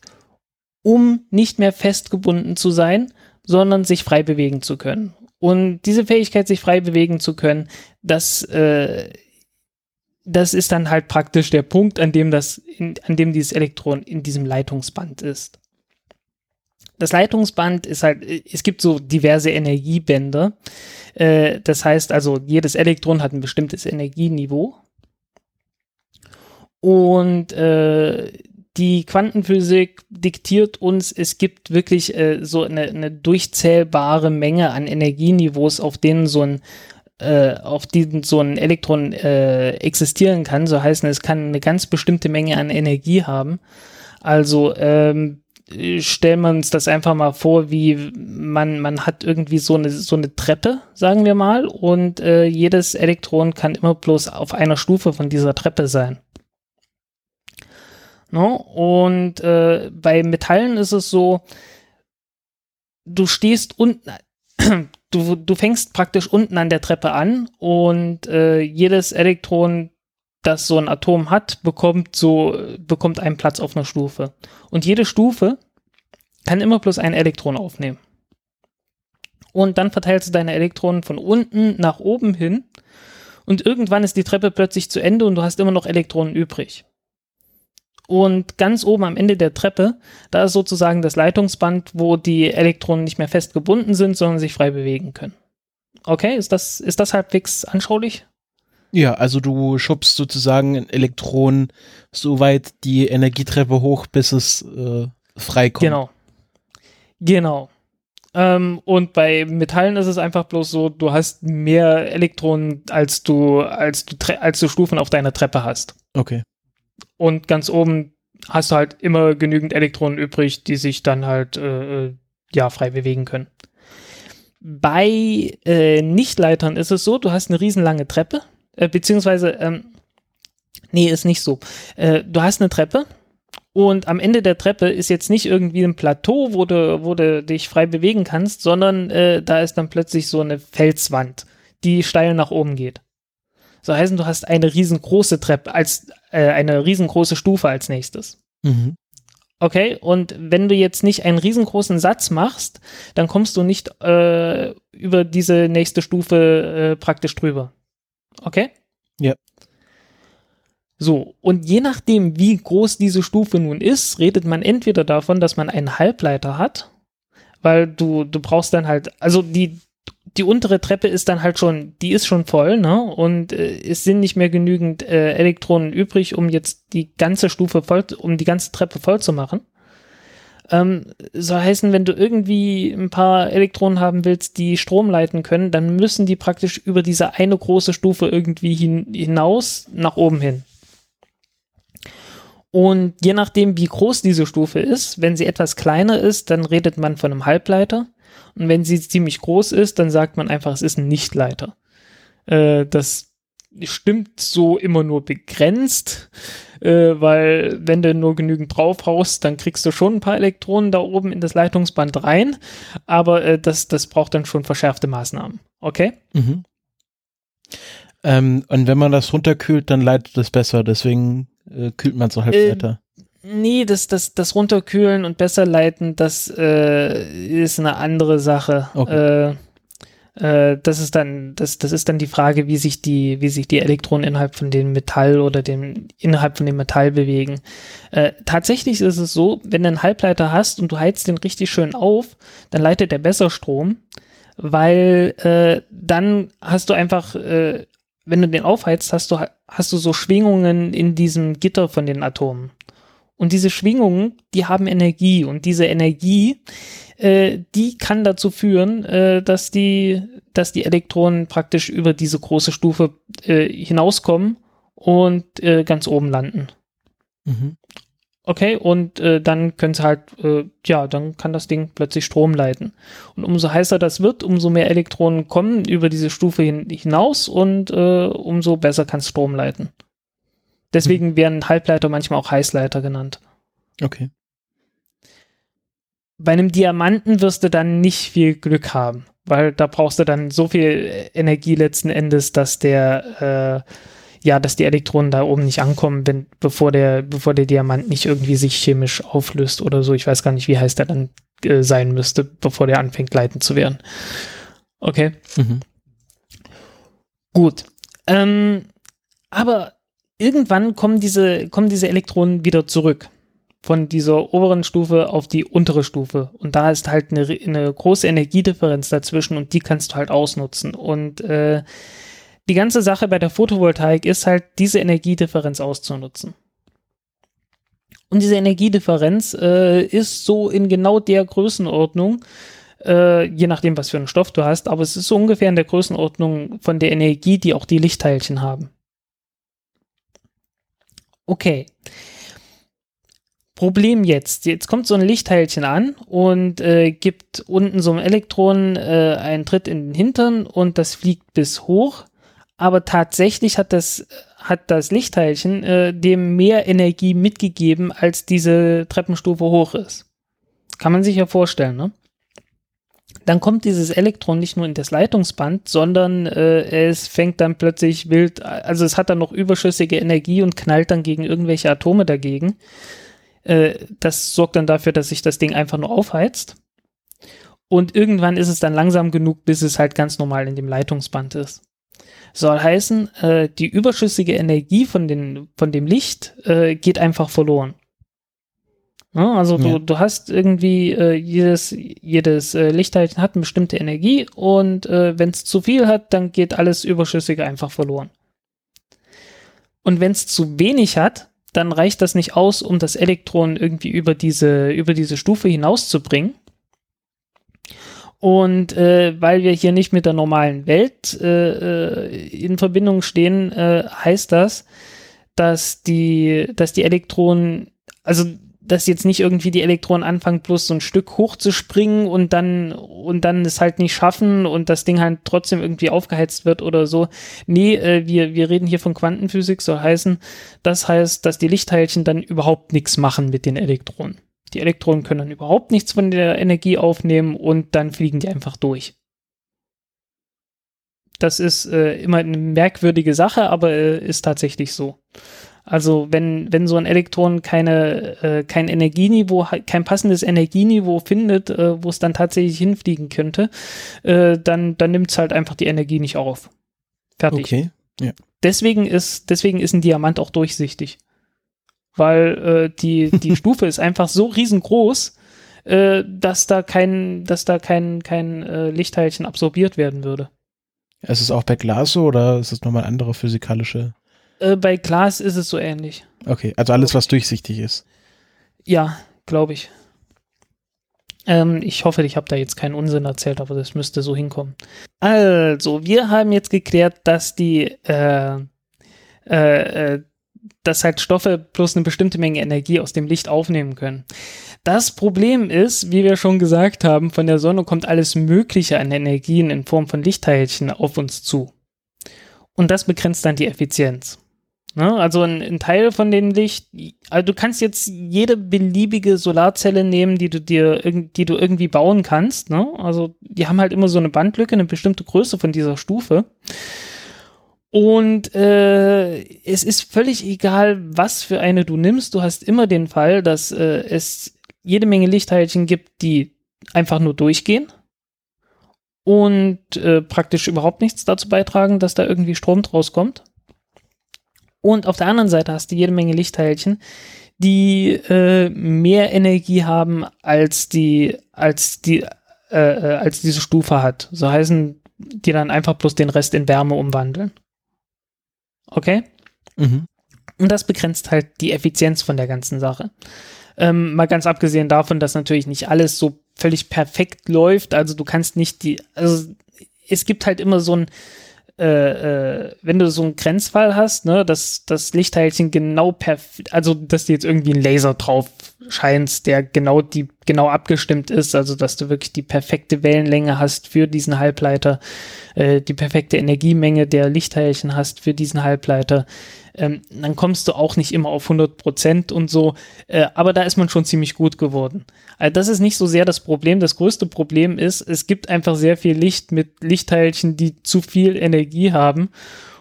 um nicht mehr festgebunden zu sein, sondern sich frei bewegen zu können. Und diese Fähigkeit, sich frei bewegen zu können, das, äh, das ist dann halt praktisch der Punkt, an dem das, in, an dem dieses Elektron in diesem Leitungsband ist. Das Leitungsband ist halt, es gibt so diverse Energiebänder. Äh, das heißt also, jedes Elektron hat ein bestimmtes Energieniveau. Und äh, die Quantenphysik diktiert uns, es gibt wirklich äh, so eine, eine, durchzählbare Menge an Energieniveaus, auf denen so ein äh, auf denen so ein Elektron äh, existieren kann. So heißen, es kann eine ganz bestimmte Menge an Energie haben. Also ähm, stellen wir uns das einfach mal vor, wie man, man hat irgendwie so eine, so eine Treppe, sagen wir mal, und äh, jedes Elektron kann immer bloß auf einer Stufe von dieser Treppe sein. No? Ne? Und äh, bei Metallen ist es so, du stehst unten, du, du fängst praktisch unten an der Treppe an und äh, jedes Elektron, das so ein Atom hat, bekommt so, bekommt einen Platz auf einer Stufe. Und jede Stufe kann immer bloß ein Elektron aufnehmen. Und dann verteilst du deine Elektronen von unten nach oben hin und irgendwann ist die Treppe plötzlich zu Ende und du hast immer noch Elektronen übrig. Und ganz oben am Ende der Treppe, da ist sozusagen das Leitungsband, wo die Elektronen nicht mehr fest gebunden sind, sondern sich frei bewegen können. Okay, ist das, ist das halbwegs anschaulich? Ja, also du schubst sozusagen ein Elektron so weit die Energietreppe hoch, bis es äh, frei kommt. Genau. Genau. Ähm, und bei Metallen ist es einfach bloß so, du hast mehr Elektronen, als du, als du, als du Stufen auf deiner Treppe hast. Okay und ganz oben hast du halt immer genügend Elektronen übrig, die sich dann halt äh, äh, ja frei bewegen können. Bei äh, Nichtleitern ist es so, du hast eine riesenlange Treppe, äh, beziehungsweise, ähm, nee, ist nicht so. Äh, du hast eine Treppe und am Ende der Treppe ist jetzt nicht irgendwie ein Plateau, wo du, wo du dich frei bewegen kannst, sondern äh, da ist dann plötzlich so eine Felswand, die steil nach oben geht. So heißen, du hast eine riesengroße Treppe als äh, eine riesengroße Stufe als nächstes. Mhm. Okay, und wenn du jetzt nicht einen riesengroßen Satz machst, dann kommst du nicht äh, über diese nächste Stufe äh, praktisch drüber. Okay? Ja. So, und je nachdem, wie groß diese Stufe nun ist, redet man entweder davon, dass man einen Halbleiter hat, weil du, du brauchst dann halt, also die, die untere Treppe ist dann halt schon, die ist schon voll, ne? Und äh, es sind nicht mehr genügend äh, Elektronen übrig, um jetzt die ganze Stufe voll, um die ganze Treppe voll zu machen. Ähm, so heißen, wenn du irgendwie ein paar Elektronen haben willst, die Strom leiten können, dann müssen die praktisch über diese eine große Stufe irgendwie hin, hinaus nach oben hin. Und je nachdem, wie groß diese Stufe ist, wenn sie etwas kleiner ist, dann redet man von einem Halbleiter. Und wenn sie ziemlich groß ist, dann sagt man einfach, es ist ein Nichtleiter. Äh, das stimmt so immer nur begrenzt, äh, weil wenn du nur genügend draufhaust, dann kriegst du schon ein paar Elektronen da oben in das Leitungsband rein, aber äh, das, das braucht dann schon verschärfte Maßnahmen. Okay? Mhm. Ähm, und wenn man das runterkühlt, dann leitet es besser, deswegen äh, kühlt man so Halbleiter. Nee, das, das, das Runterkühlen und besser leiten, das äh, ist eine andere Sache. Okay. Äh, Äh, das ist dann, das, das ist dann die Frage, wie sich die, wie sich die Elektronen innerhalb von dem Metall oder dem, innerhalb von dem Metall bewegen. Äh, tatsächlich ist es so, wenn du einen Halbleiter hast und du heizt den richtig schön auf, dann leitet der besser Strom, weil äh, dann hast du einfach, äh, wenn du den aufheizt, hast du, hast du so Schwingungen in diesem Gitter von den Atomen. Und diese Schwingungen, die haben Energie und diese Energie, äh, die kann dazu führen, äh, dass die, dass die Elektronen praktisch über diese große Stufe äh, hinauskommen und äh, ganz oben landen. Mhm. Okay, und äh, dann können sie halt, äh, ja, dann kann das Ding plötzlich Strom leiten. Und umso heißer das wird, umso mehr Elektronen kommen über diese Stufe hin, hinaus und äh, umso besser kann es Strom leiten. Deswegen werden Halbleiter manchmal auch Heißleiter genannt. Okay bei einem Diamanten wirst du dann nicht viel Glück haben, weil da brauchst du dann so viel Energie letzten Endes, dass der, äh, ja, dass die Elektronen da oben nicht ankommen, wenn, bevor der, bevor der Diamant nicht irgendwie sich chemisch auflöst oder so. Ich weiß gar nicht, wie heiß der dann äh, sein müsste, bevor der anfängt leiten zu werden. Okay. Mhm. Gut. Ähm, aber irgendwann kommen diese, kommen diese Elektronen wieder zurück von dieser oberen Stufe auf die untere Stufe. Und da ist halt eine, eine große Energiedifferenz dazwischen und die kannst du halt ausnutzen. Und äh, die ganze Sache bei der Photovoltaik ist halt, diese Energiedifferenz auszunutzen. Und diese Energiedifferenz äh, ist so in genau der Größenordnung, äh, je nachdem, was für einen Stoff du hast, aber es ist so ungefähr in der Größenordnung von der Energie, die auch die Lichtteilchen haben. Okay. Problem jetzt. Jetzt kommt so ein Lichtteilchen an und äh, gibt unten so einem Elektron äh, einen Tritt in den Hintern und das fliegt bis hoch. Aber tatsächlich hat das, hat das Lichtteilchen äh, dem mehr Energie mitgegeben, als diese Treppenstufe hoch ist. Kann man sich ja vorstellen, ne? Dann kommt dieses Elektron nicht nur in das Leitungsband, sondern äh, es fängt dann plötzlich wild, also es hat dann noch überschüssige Energie und knallt dann gegen irgendwelche Atome dagegen. Äh, das sorgt dann dafür, dass sich das Ding einfach nur aufheizt. Und irgendwann ist es dann langsam genug, bis es halt ganz normal in dem Leitungsband ist. Soll heißen, äh, die überschüssige Energie von, den, von dem Licht äh, geht einfach verloren. Ja, also ja. du, du hast irgendwie äh, jedes, jedes äh, Lichtteilchen hat eine bestimmte Energie und äh, wenn es zu viel hat, dann geht alles Überschüssige einfach verloren. Und wenn es zu wenig hat, dann reicht das nicht aus, um das Elektron irgendwie über diese, über diese Stufe hinauszubringen. Und äh, weil wir hier nicht mit der normalen Welt äh, äh in Verbindung stehen, äh, heißt das, dass die, dass die Elektronen, also dass jetzt nicht irgendwie die Elektronen anfangen, bloß so ein Stück hochzuspringen und dann und dann es halt nicht schaffen und das Ding halt trotzdem irgendwie aufgeheizt wird oder so. Nee, äh, wir, wir reden hier von Quantenphysik, soll heißen, das heißt, dass die Lichtteilchen dann überhaupt nichts machen mit den Elektronen. Die Elektronen können dann überhaupt nichts von der Energie aufnehmen und dann fliegen die einfach durch. Das ist äh, immer eine merkwürdige Sache, aber äh, ist tatsächlich so. Also wenn, wenn so ein Elektron keine, äh, kein Energieniveau, kein passendes Energieniveau findet, äh, wo es dann tatsächlich hinfliegen könnte, äh, dann, dann nimmt es halt einfach die Energie nicht auf. Fertig. Okay. Ja. Deswegen ist, deswegen ist ein Diamant auch durchsichtig. Weil äh, die, die Stufe ist einfach so riesengroß, äh, dass da kein, dass da kein, kein äh, Lichtteilchen absorbiert werden würde. Ist es auch bei Glas so oder ist es nochmal andere physikalische äh, bei Glas ist es so ähnlich. Okay, also alles, was durchsichtig ist. Ja, glaube ich. Ähm, ich hoffe, ich habe da jetzt keinen Unsinn erzählt, aber das müsste so hinkommen. Also, wir haben jetzt geklärt, dass die, äh, äh, äh, dass halt Stoffe bloß eine bestimmte Menge Energie aus dem Licht aufnehmen können. Das Problem ist, wie wir schon gesagt haben, von der Sonne kommt alles Mögliche an Energien in Form von Lichtteilchen auf uns zu. Und das begrenzt dann die Effizienz. Ne? Also ein, ein, Teil von dem Licht, also du kannst jetzt jede beliebige Solarzelle nehmen, die du dir, die du irgendwie bauen kannst. Ne? Also die haben halt immer so eine Bandlücke, eine bestimmte Größe von dieser Stufe. Und äh, es ist völlig egal, was für eine du nimmst. Du hast immer den Fall, dass äh, es jede Menge Lichtteilchen gibt, die einfach nur durchgehen. und äh, praktisch überhaupt nichts dazu beitragen, dass da irgendwie Strom draus kommt. Und auf der anderen Seite hast du jede Menge Lichtteilchen, die äh, mehr Energie haben als die, als die, äh, äh, als diese Stufe hat. So heißen die dann einfach bloß den Rest in Wärme umwandeln. Okay? Mhm. Und das begrenzt halt die Effizienz von der ganzen Sache. Ähm, mal ganz abgesehen davon, dass natürlich nicht alles so völlig perfekt läuft. Also du kannst nicht die, also es gibt halt immer so ein, äh, äh, wenn du so einen Grenzfall hast, ne, dass das Lichtteilchen genau perfekt, also dass du jetzt irgendwie einen Laser drauf scheinst, der genau die genau abgestimmt ist, also dass du wirklich die perfekte Wellenlänge hast für diesen Halbleiter, äh, die perfekte Energiemenge der Lichtteilchen hast für diesen Halbleiter, ähm, dann kommst du auch nicht immer auf 100 Prozent und so, äh, aber da ist man schon ziemlich gut geworden. Also das ist nicht so sehr das Problem. Das größte Problem ist, es gibt einfach sehr viel Licht mit Lichtteilchen, die zu viel Energie haben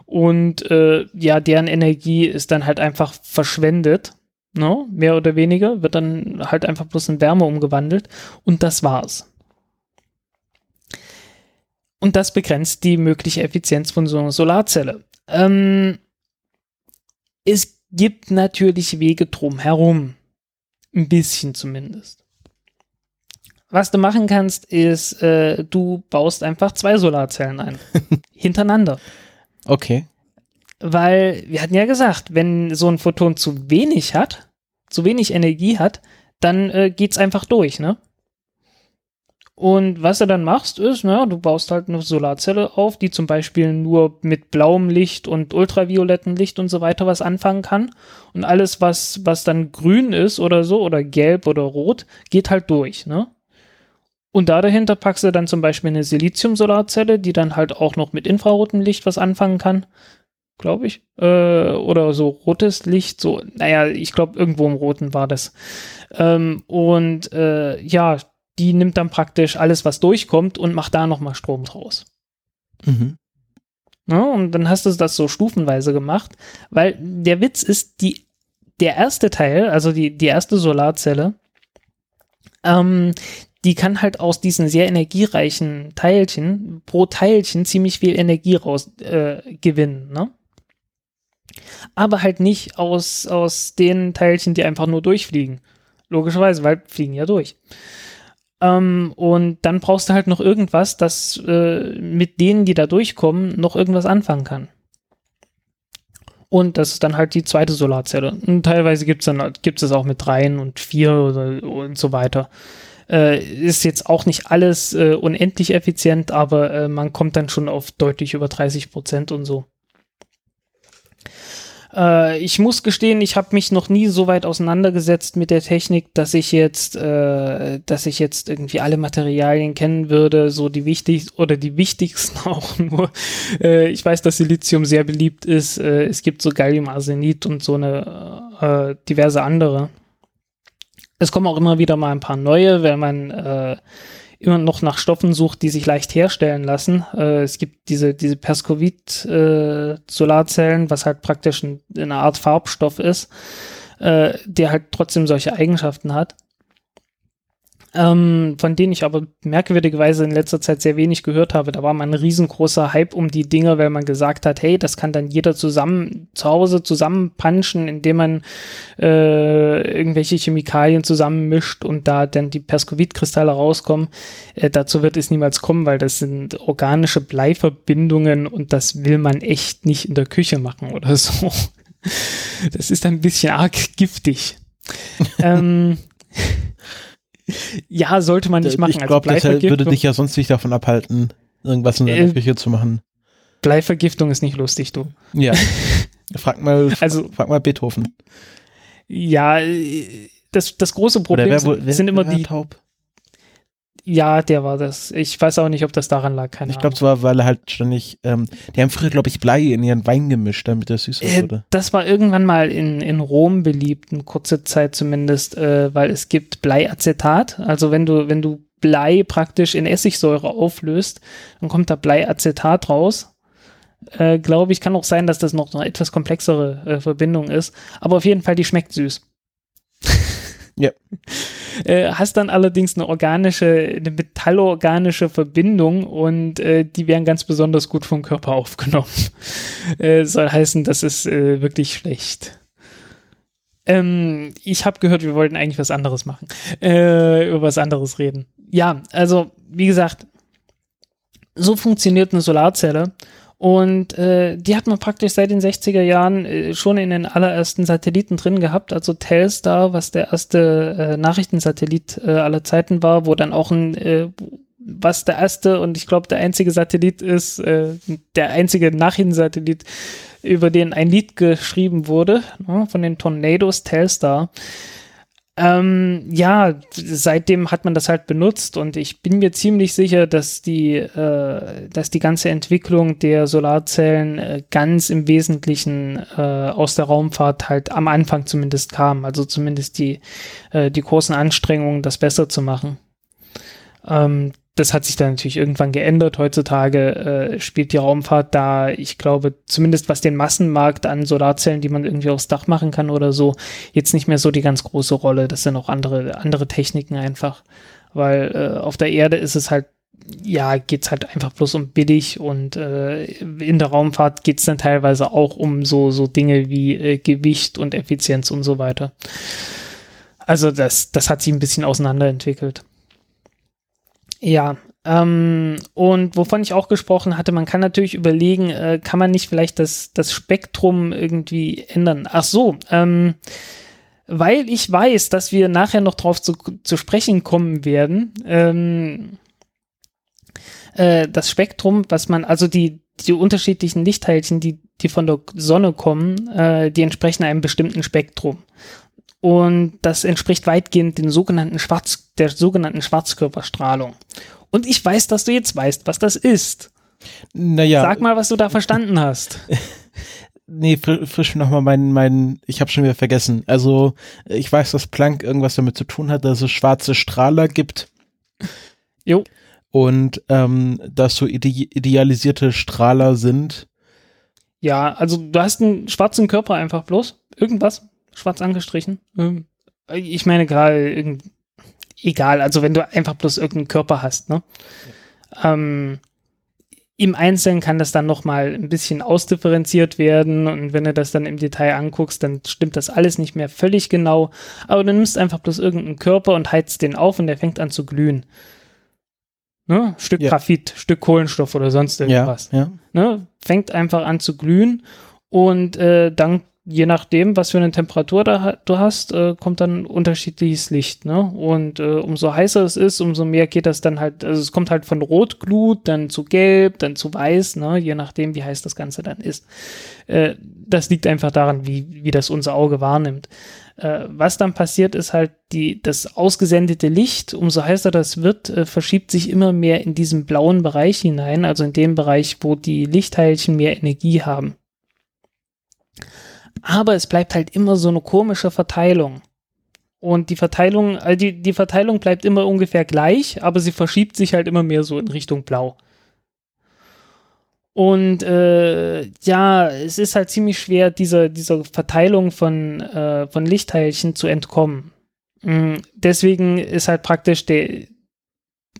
und äh, ja, deren Energie ist dann halt einfach verschwendet. No, ne? mehr oder weniger, wird dann halt einfach bloß in Wärme umgewandelt und das war's. Und das begrenzt die mögliche Effizienz von so einer Solarzelle. Ähm, es gibt natürlich Wege drumherum. Ein bisschen zumindest. Was du machen kannst, ist, äh, du baust einfach zwei Solarzellen ein. hintereinander. Okay. Weil wir hatten ja gesagt, wenn so ein Photon zu wenig hat, zu wenig Energie hat, dann äh, es einfach durch, ne? Und was du dann machst, ist, na, du baust halt eine Solarzelle auf, die zum Beispiel nur mit blauem Licht und ultraviolettem Licht und so weiter was anfangen kann. Und alles, was, was dann grün ist oder so, oder gelb oder rot, geht halt durch, ne? Und da dahinter packst du dann zum Beispiel eine Silizium-Solarzelle, die dann halt auch noch mit infrarotem Licht was anfangen kann. Glaube ich. Äh, oder so rotes Licht, so, naja, ich glaube, irgendwo im Roten war das. Ähm, und äh, ja, die nimmt dann praktisch alles, was durchkommt und macht da nochmal Strom draus. Mhm. Ja, und dann hast du das so stufenweise gemacht, weil der Witz ist, die, der erste Teil, also die, die erste Solarzelle, ähm, die kann halt aus diesen sehr energiereichen Teilchen pro Teilchen ziemlich viel Energie raus äh, gewinnen, ne? Aber halt nicht aus, aus den Teilchen, die einfach nur durchfliegen. Logischerweise, weil fliegen ja durch. Ähm, und dann brauchst du halt noch irgendwas, das äh, mit denen, die da durchkommen, noch irgendwas anfangen kann. Und das ist dann halt die zweite Solarzelle. Und teilweise gibt es dann gibt's es auch mit dreien und vier oder, und so weiter. Äh, ist jetzt auch nicht alles äh, unendlich effizient, aber äh, man kommt dann schon auf deutlich über 30 Prozent und so. Äh, ich muss gestehen, ich habe mich noch nie so weit auseinandergesetzt mit der Technik, dass ich jetzt, äh, dass ich jetzt irgendwie alle Materialien kennen würde, so die wichtigsten oder die wichtigsten auch nur. Äh, ich weiß, dass Silizium sehr beliebt ist. Äh, es gibt so Galliumarsenid und so eine äh, diverse andere. Es kommen auch immer wieder mal ein paar neue, wenn man äh, immer noch nach Stoffen sucht, die sich leicht herstellen lassen. Äh, es gibt diese, diese Perskovit-Solarzellen, äh, was halt praktisch ein, eine Art Farbstoff ist, äh, der halt trotzdem solche Eigenschaften hat ähm, von denen ich aber merkwürdigerweise in letzter Zeit sehr wenig gehört habe. Da war mal ein riesengroßer Hype um die Dinge, weil man gesagt hat, hey, das kann dann jeder zusammen zu Hause zusammenpanschen, indem man äh, irgendwelche Chemikalien zusammenmischt und da dann die Perskovit-Kristalle rauskommen. Äh, dazu wird es niemals kommen, weil das sind organische Bleiverbindungen und das will man echt nicht in der Küche machen oder so. Das ist ein bisschen arg giftig. ähm, ja, sollte man nicht machen. Ich glaube, das würde dich ja sonst nicht davon abhalten, irgendwas in deiner äh, Küche zu machen. Bleivergiftung ist nicht lustig, du. Ja. frag mal, also, frag mal Beethoven. Ja, das, das große Problem wer, wer, sind immer die. Taub? Ja, der war das. Ich weiß auch nicht, ob das daran lag. Keine ich glaube, es war, weil er halt ständig, ähm, die haben früher, glaube ich, Blei in ihren Wein gemischt, damit er süßer äh, wurde. Das war irgendwann mal in, in Rom beliebt, eine kurze Zeit zumindest, äh, weil es gibt Bleiacetat. Also wenn du, wenn du Blei praktisch in Essigsäure auflöst, dann kommt da Bleiacetat raus. Äh, glaube ich, kann auch sein, dass das noch eine etwas komplexere äh, Verbindung ist. Aber auf jeden Fall, die schmeckt süß. ja. äh, hast dann allerdings eine organische, eine metallorganische Verbindung und äh, die werden ganz besonders gut vom Körper aufgenommen. äh, soll heißen, das ist äh, wirklich schlecht. Ähm, ich habe gehört, wir wollten eigentlich was anderes machen, äh, über was anderes reden. Ja, also wie gesagt, so funktioniert eine Solarzelle. Und äh, die hat man praktisch seit den 60er Jahren äh, schon in den allerersten Satelliten drin gehabt. Also Telstar, was der erste äh, Nachrichtensatellit äh, aller Zeiten war, wo dann auch ein, äh, was der erste und ich glaube der einzige Satellit ist, äh, der einzige Nachrichtensatellit, über den ein Lied geschrieben wurde, ne, von den Tornadoes Telstar. Ähm, ja, seitdem hat man das halt benutzt und ich bin mir ziemlich sicher, dass die, äh, dass die ganze Entwicklung der Solarzellen äh, ganz im Wesentlichen äh, aus der Raumfahrt halt am Anfang zumindest kam. Also zumindest die, äh, die großen Anstrengungen, das besser zu machen. Ähm, das hat sich dann natürlich irgendwann geändert. Heutzutage äh, spielt die Raumfahrt da, ich glaube, zumindest was den Massenmarkt an Solarzellen, die man irgendwie aufs Dach machen kann oder so, jetzt nicht mehr so die ganz große Rolle. Das sind auch andere, andere Techniken einfach. Weil äh, auf der Erde ist es halt, ja, geht's halt einfach bloß um billig und äh, in der Raumfahrt geht's dann teilweise auch um so, so Dinge wie äh, Gewicht und Effizienz und so weiter. Also das, das hat sich ein bisschen auseinanderentwickelt. Ja, ähm, und wovon ich auch gesprochen hatte, man kann natürlich überlegen, äh, kann man nicht vielleicht das, das Spektrum irgendwie ändern? Ach so, ähm, weil ich weiß, dass wir nachher noch drauf zu, zu sprechen kommen werden, ähm, äh, das Spektrum, was man, also die, die unterschiedlichen Lichtteilchen, die, die von der Sonne kommen, äh, die entsprechen einem bestimmten Spektrum. Und das entspricht weitgehend den sogenannten Schwarz, der sogenannten Schwarzkörperstrahlung. Und ich weiß, dass du jetzt weißt, was das ist. Naja. Sag mal, was du da verstanden hast. nee, frisch nochmal meinen, meinen, ich habe schon wieder vergessen. Also, ich weiß, dass Planck irgendwas damit zu tun hat, dass es schwarze Strahler gibt. Jo. Und ähm, dass so ide idealisierte Strahler sind. Ja, also du hast einen schwarzen Körper einfach bloß. Irgendwas schwarz angestrichen. Ähm, ich meine gerade, egal, also wenn du einfach bloß irgendeinen Körper hast, ne? Ja. Ähm, Im Einzelnen kann das dann nochmal ein bisschen ausdifferenziert werden und wenn du das dann im Detail anguckst, dann stimmt das alles nicht mehr völlig genau, aber du nimmst einfach bloß irgendeinen Körper und heizt den auf und der fängt an zu glühen. Ne? Stück ja. Graphit, Stück Kohlenstoff oder sonst irgendwas. Ja, ja. Ne? Fängt einfach an zu glühen und äh, dann je nachdem, was für eine Temperatur da, du hast, äh, kommt dann unterschiedliches Licht. Ne? Und äh, umso heißer es ist, umso mehr geht das dann halt, also es kommt halt von Rotglut, dann zu Gelb, dann zu Weiß, ne? je nachdem, wie heiß das Ganze dann ist. Äh, das liegt einfach daran, wie, wie das unser Auge wahrnimmt. Äh, was dann passiert, ist halt die, das ausgesendete Licht, umso heißer das wird, äh, verschiebt sich immer mehr in diesen blauen Bereich hinein, also in dem Bereich, wo die Lichtteilchen mehr Energie haben aber es bleibt halt immer so eine komische Verteilung. Und die Verteilung, also die, die Verteilung bleibt immer ungefähr gleich, aber sie verschiebt sich halt immer mehr so in Richtung Blau. Und äh, ja, es ist halt ziemlich schwer, dieser, dieser Verteilung von, äh, von Lichtteilchen zu entkommen. Mhm. Deswegen ist halt praktisch der,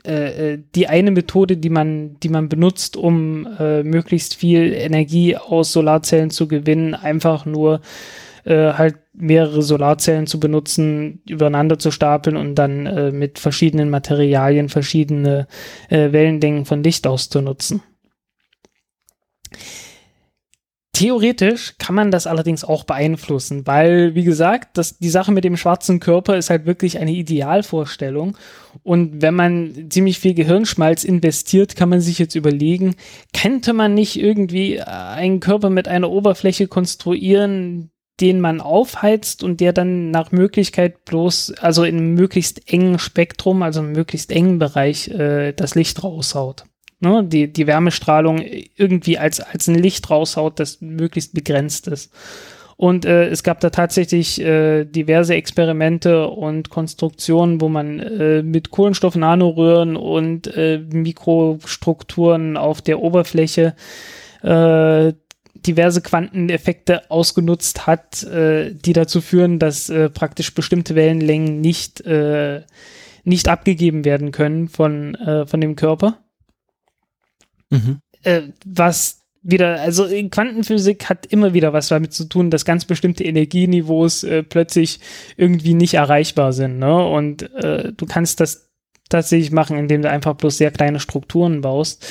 äh, äh, die eine Methode, die man, die man benutzt, um äh, möglichst viel Energie aus Solarzellen zu gewinnen, einfach nur äh, halt mehrere Solarzellen zu benutzen, übereinander zu stapeln und dann äh, mit verschiedenen Materialien verschiedene äh, Wellenlängen von Licht auszunutzen. Theoretisch kann man das allerdings auch beeinflussen, weil, wie gesagt, das, die Sache mit dem schwarzen Körper ist halt wirklich eine Idealvorstellung. Und wenn man ziemlich viel Gehirnschmalz investiert, kann man sich jetzt überlegen, könnte man nicht irgendwie einen Körper mit einer Oberfläche konstruieren, den man aufheizt und der dann nach Möglichkeit bloß, also in möglichst engen Spektrum, also einem möglichst engen Bereich, äh, das Licht raushaut ne, die, die Wärmestrahlung irgendwie als, als ein Licht raushaut, das möglichst begrenzt ist. Und äh, es gab da tatsächlich äh, diverse Experimente und Konstruktionen, wo man äh, mit Kohlenstoff-Nanoröhren und äh, Mikrostrukturen auf der Oberfläche äh, diverse Quanteneffekte ausgenutzt hat, äh, die dazu führen, dass äh, praktisch bestimmte Wellenlängen nicht, äh, nicht abgegeben werden können von, äh, von dem Körper. Mhm. Äh, was wieder, also Quantenphysik hat immer wieder was damit zu tun, dass ganz bestimmte Energieniveaus äh, plötzlich irgendwie nicht erreichbar sind. Ne? Und äh, du kannst das tatsächlich machen, indem du einfach bloß sehr kleine Strukturen baust,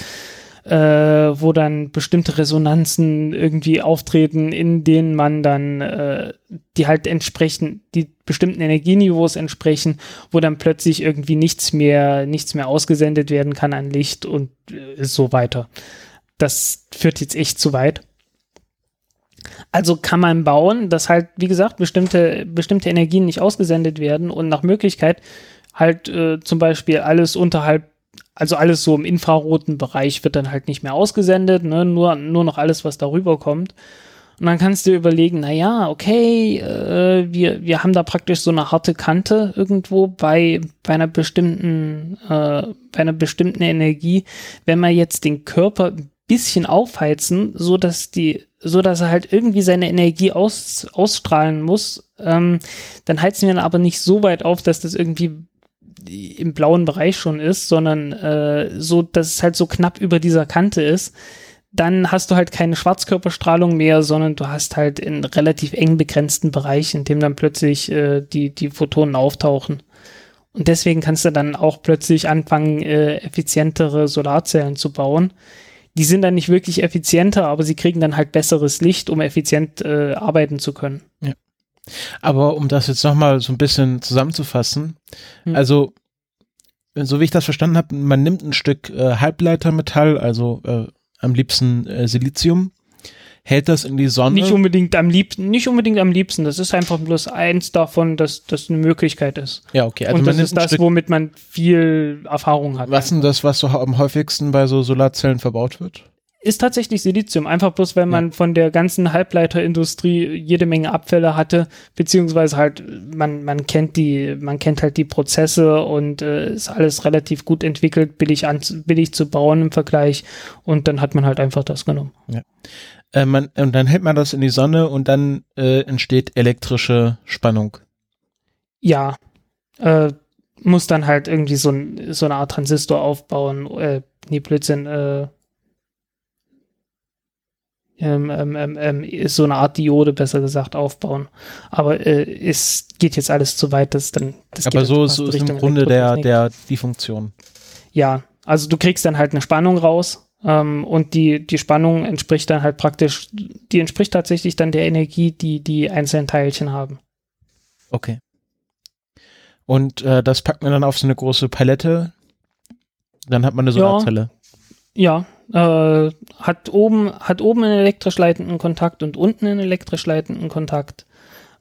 äh, wo dann bestimmte Resonanzen irgendwie auftreten, in denen man dann äh, die halt entsprechen, die bestimmten Energieniveaus entsprechen, wo dann plötzlich irgendwie nichts mehr, nichts mehr ausgesendet werden kann an Licht und äh, so weiter das führt jetzt echt zu weit. Also kann man bauen, dass halt, wie gesagt, bestimmte, bestimmte Energien nicht ausgesendet werden und nach Möglichkeit halt äh, zum Beispiel alles unterhalb, also alles so im infraroten Bereich wird dann halt nicht mehr ausgesendet, ne? nur, nur noch alles, was darüber kommt. Und dann kannst du überlegen, na ja, okay, äh, wir, wir haben da praktisch so eine harte Kante irgendwo bei, bei einer bestimmten, äh, bei einer bestimmten Energie. Wenn man jetzt den Körper ein bisschen aufheizen, so dass die, so dass er halt irgendwie seine Energie aus, ausstrahlen muss. Ähm, dann heizen wir ihn aber nicht so weit auf, dass das irgendwie im blauen Bereich schon ist, sondern äh, so, dass es halt so knapp über dieser Kante ist. Dann hast du halt keine Schwarzkörperstrahlung mehr, sondern du hast halt einen relativ eng begrenzten Bereich, in dem dann plötzlich äh, die, die Photonen auftauchen. Und deswegen kannst du dann auch plötzlich anfangen, äh, effizientere Solarzellen zu bauen die sind dann nicht wirklich effizienter, aber sie kriegen dann halt besseres Licht, um effizient äh, arbeiten zu können. Ja. Aber um das jetzt nochmal so ein bisschen zusammenzufassen, hm. also so wie ich das verstanden habe, man nimmt ein Stück äh, Halbleitermetall, also äh, am liebsten äh, Silizium, hält das in die Sonne. Nicht unbedingt am liebsten, nicht unbedingt am liebsten. Das ist einfach bloß eins davon, dass das eine Möglichkeit ist. Ja, okay. Also Und das ist das, Stück, womit man viel Erfahrung hat. Was ist denn das, was so am häufigsten bei so Solarzellen verbaut wird? Ist tatsächlich Silizium. Einfach bloß, weil man ja. von der ganzen Halbleiterindustrie jede Menge Abfälle hatte, beziehungsweise halt, man, man kennt die, man kennt halt die Prozesse und äh, ist alles relativ gut entwickelt, billig, an, billig zu bauen im Vergleich. Und dann hat man halt einfach das genommen. Ja. Äh, man, und dann hält man das in die Sonne und dann äh, entsteht elektrische Spannung. Ja, äh, muss dann halt irgendwie so, ein, so eine Art Transistor aufbauen. Äh, nee, Blödsinn, äh, ähm, ähm, ähm, ähm so eine Art Diode, besser gesagt, aufbauen. Aber äh, es geht jetzt alles zu weit, das dann. Das Aber so, so ist im Grunde der, der, die Funktion. Ja, also du kriegst dann halt eine Spannung raus ähm, und die, die Spannung entspricht dann halt praktisch, die entspricht tatsächlich dann der Energie, die die einzelnen Teilchen haben. Okay. Und äh, das packt man dann auf so eine große Palette. Dann hat man eine Solarzelle. Ja, ja äh, hat oben hat oben einen elektrisch leitenden Kontakt und unten einen elektrisch leitenden Kontakt.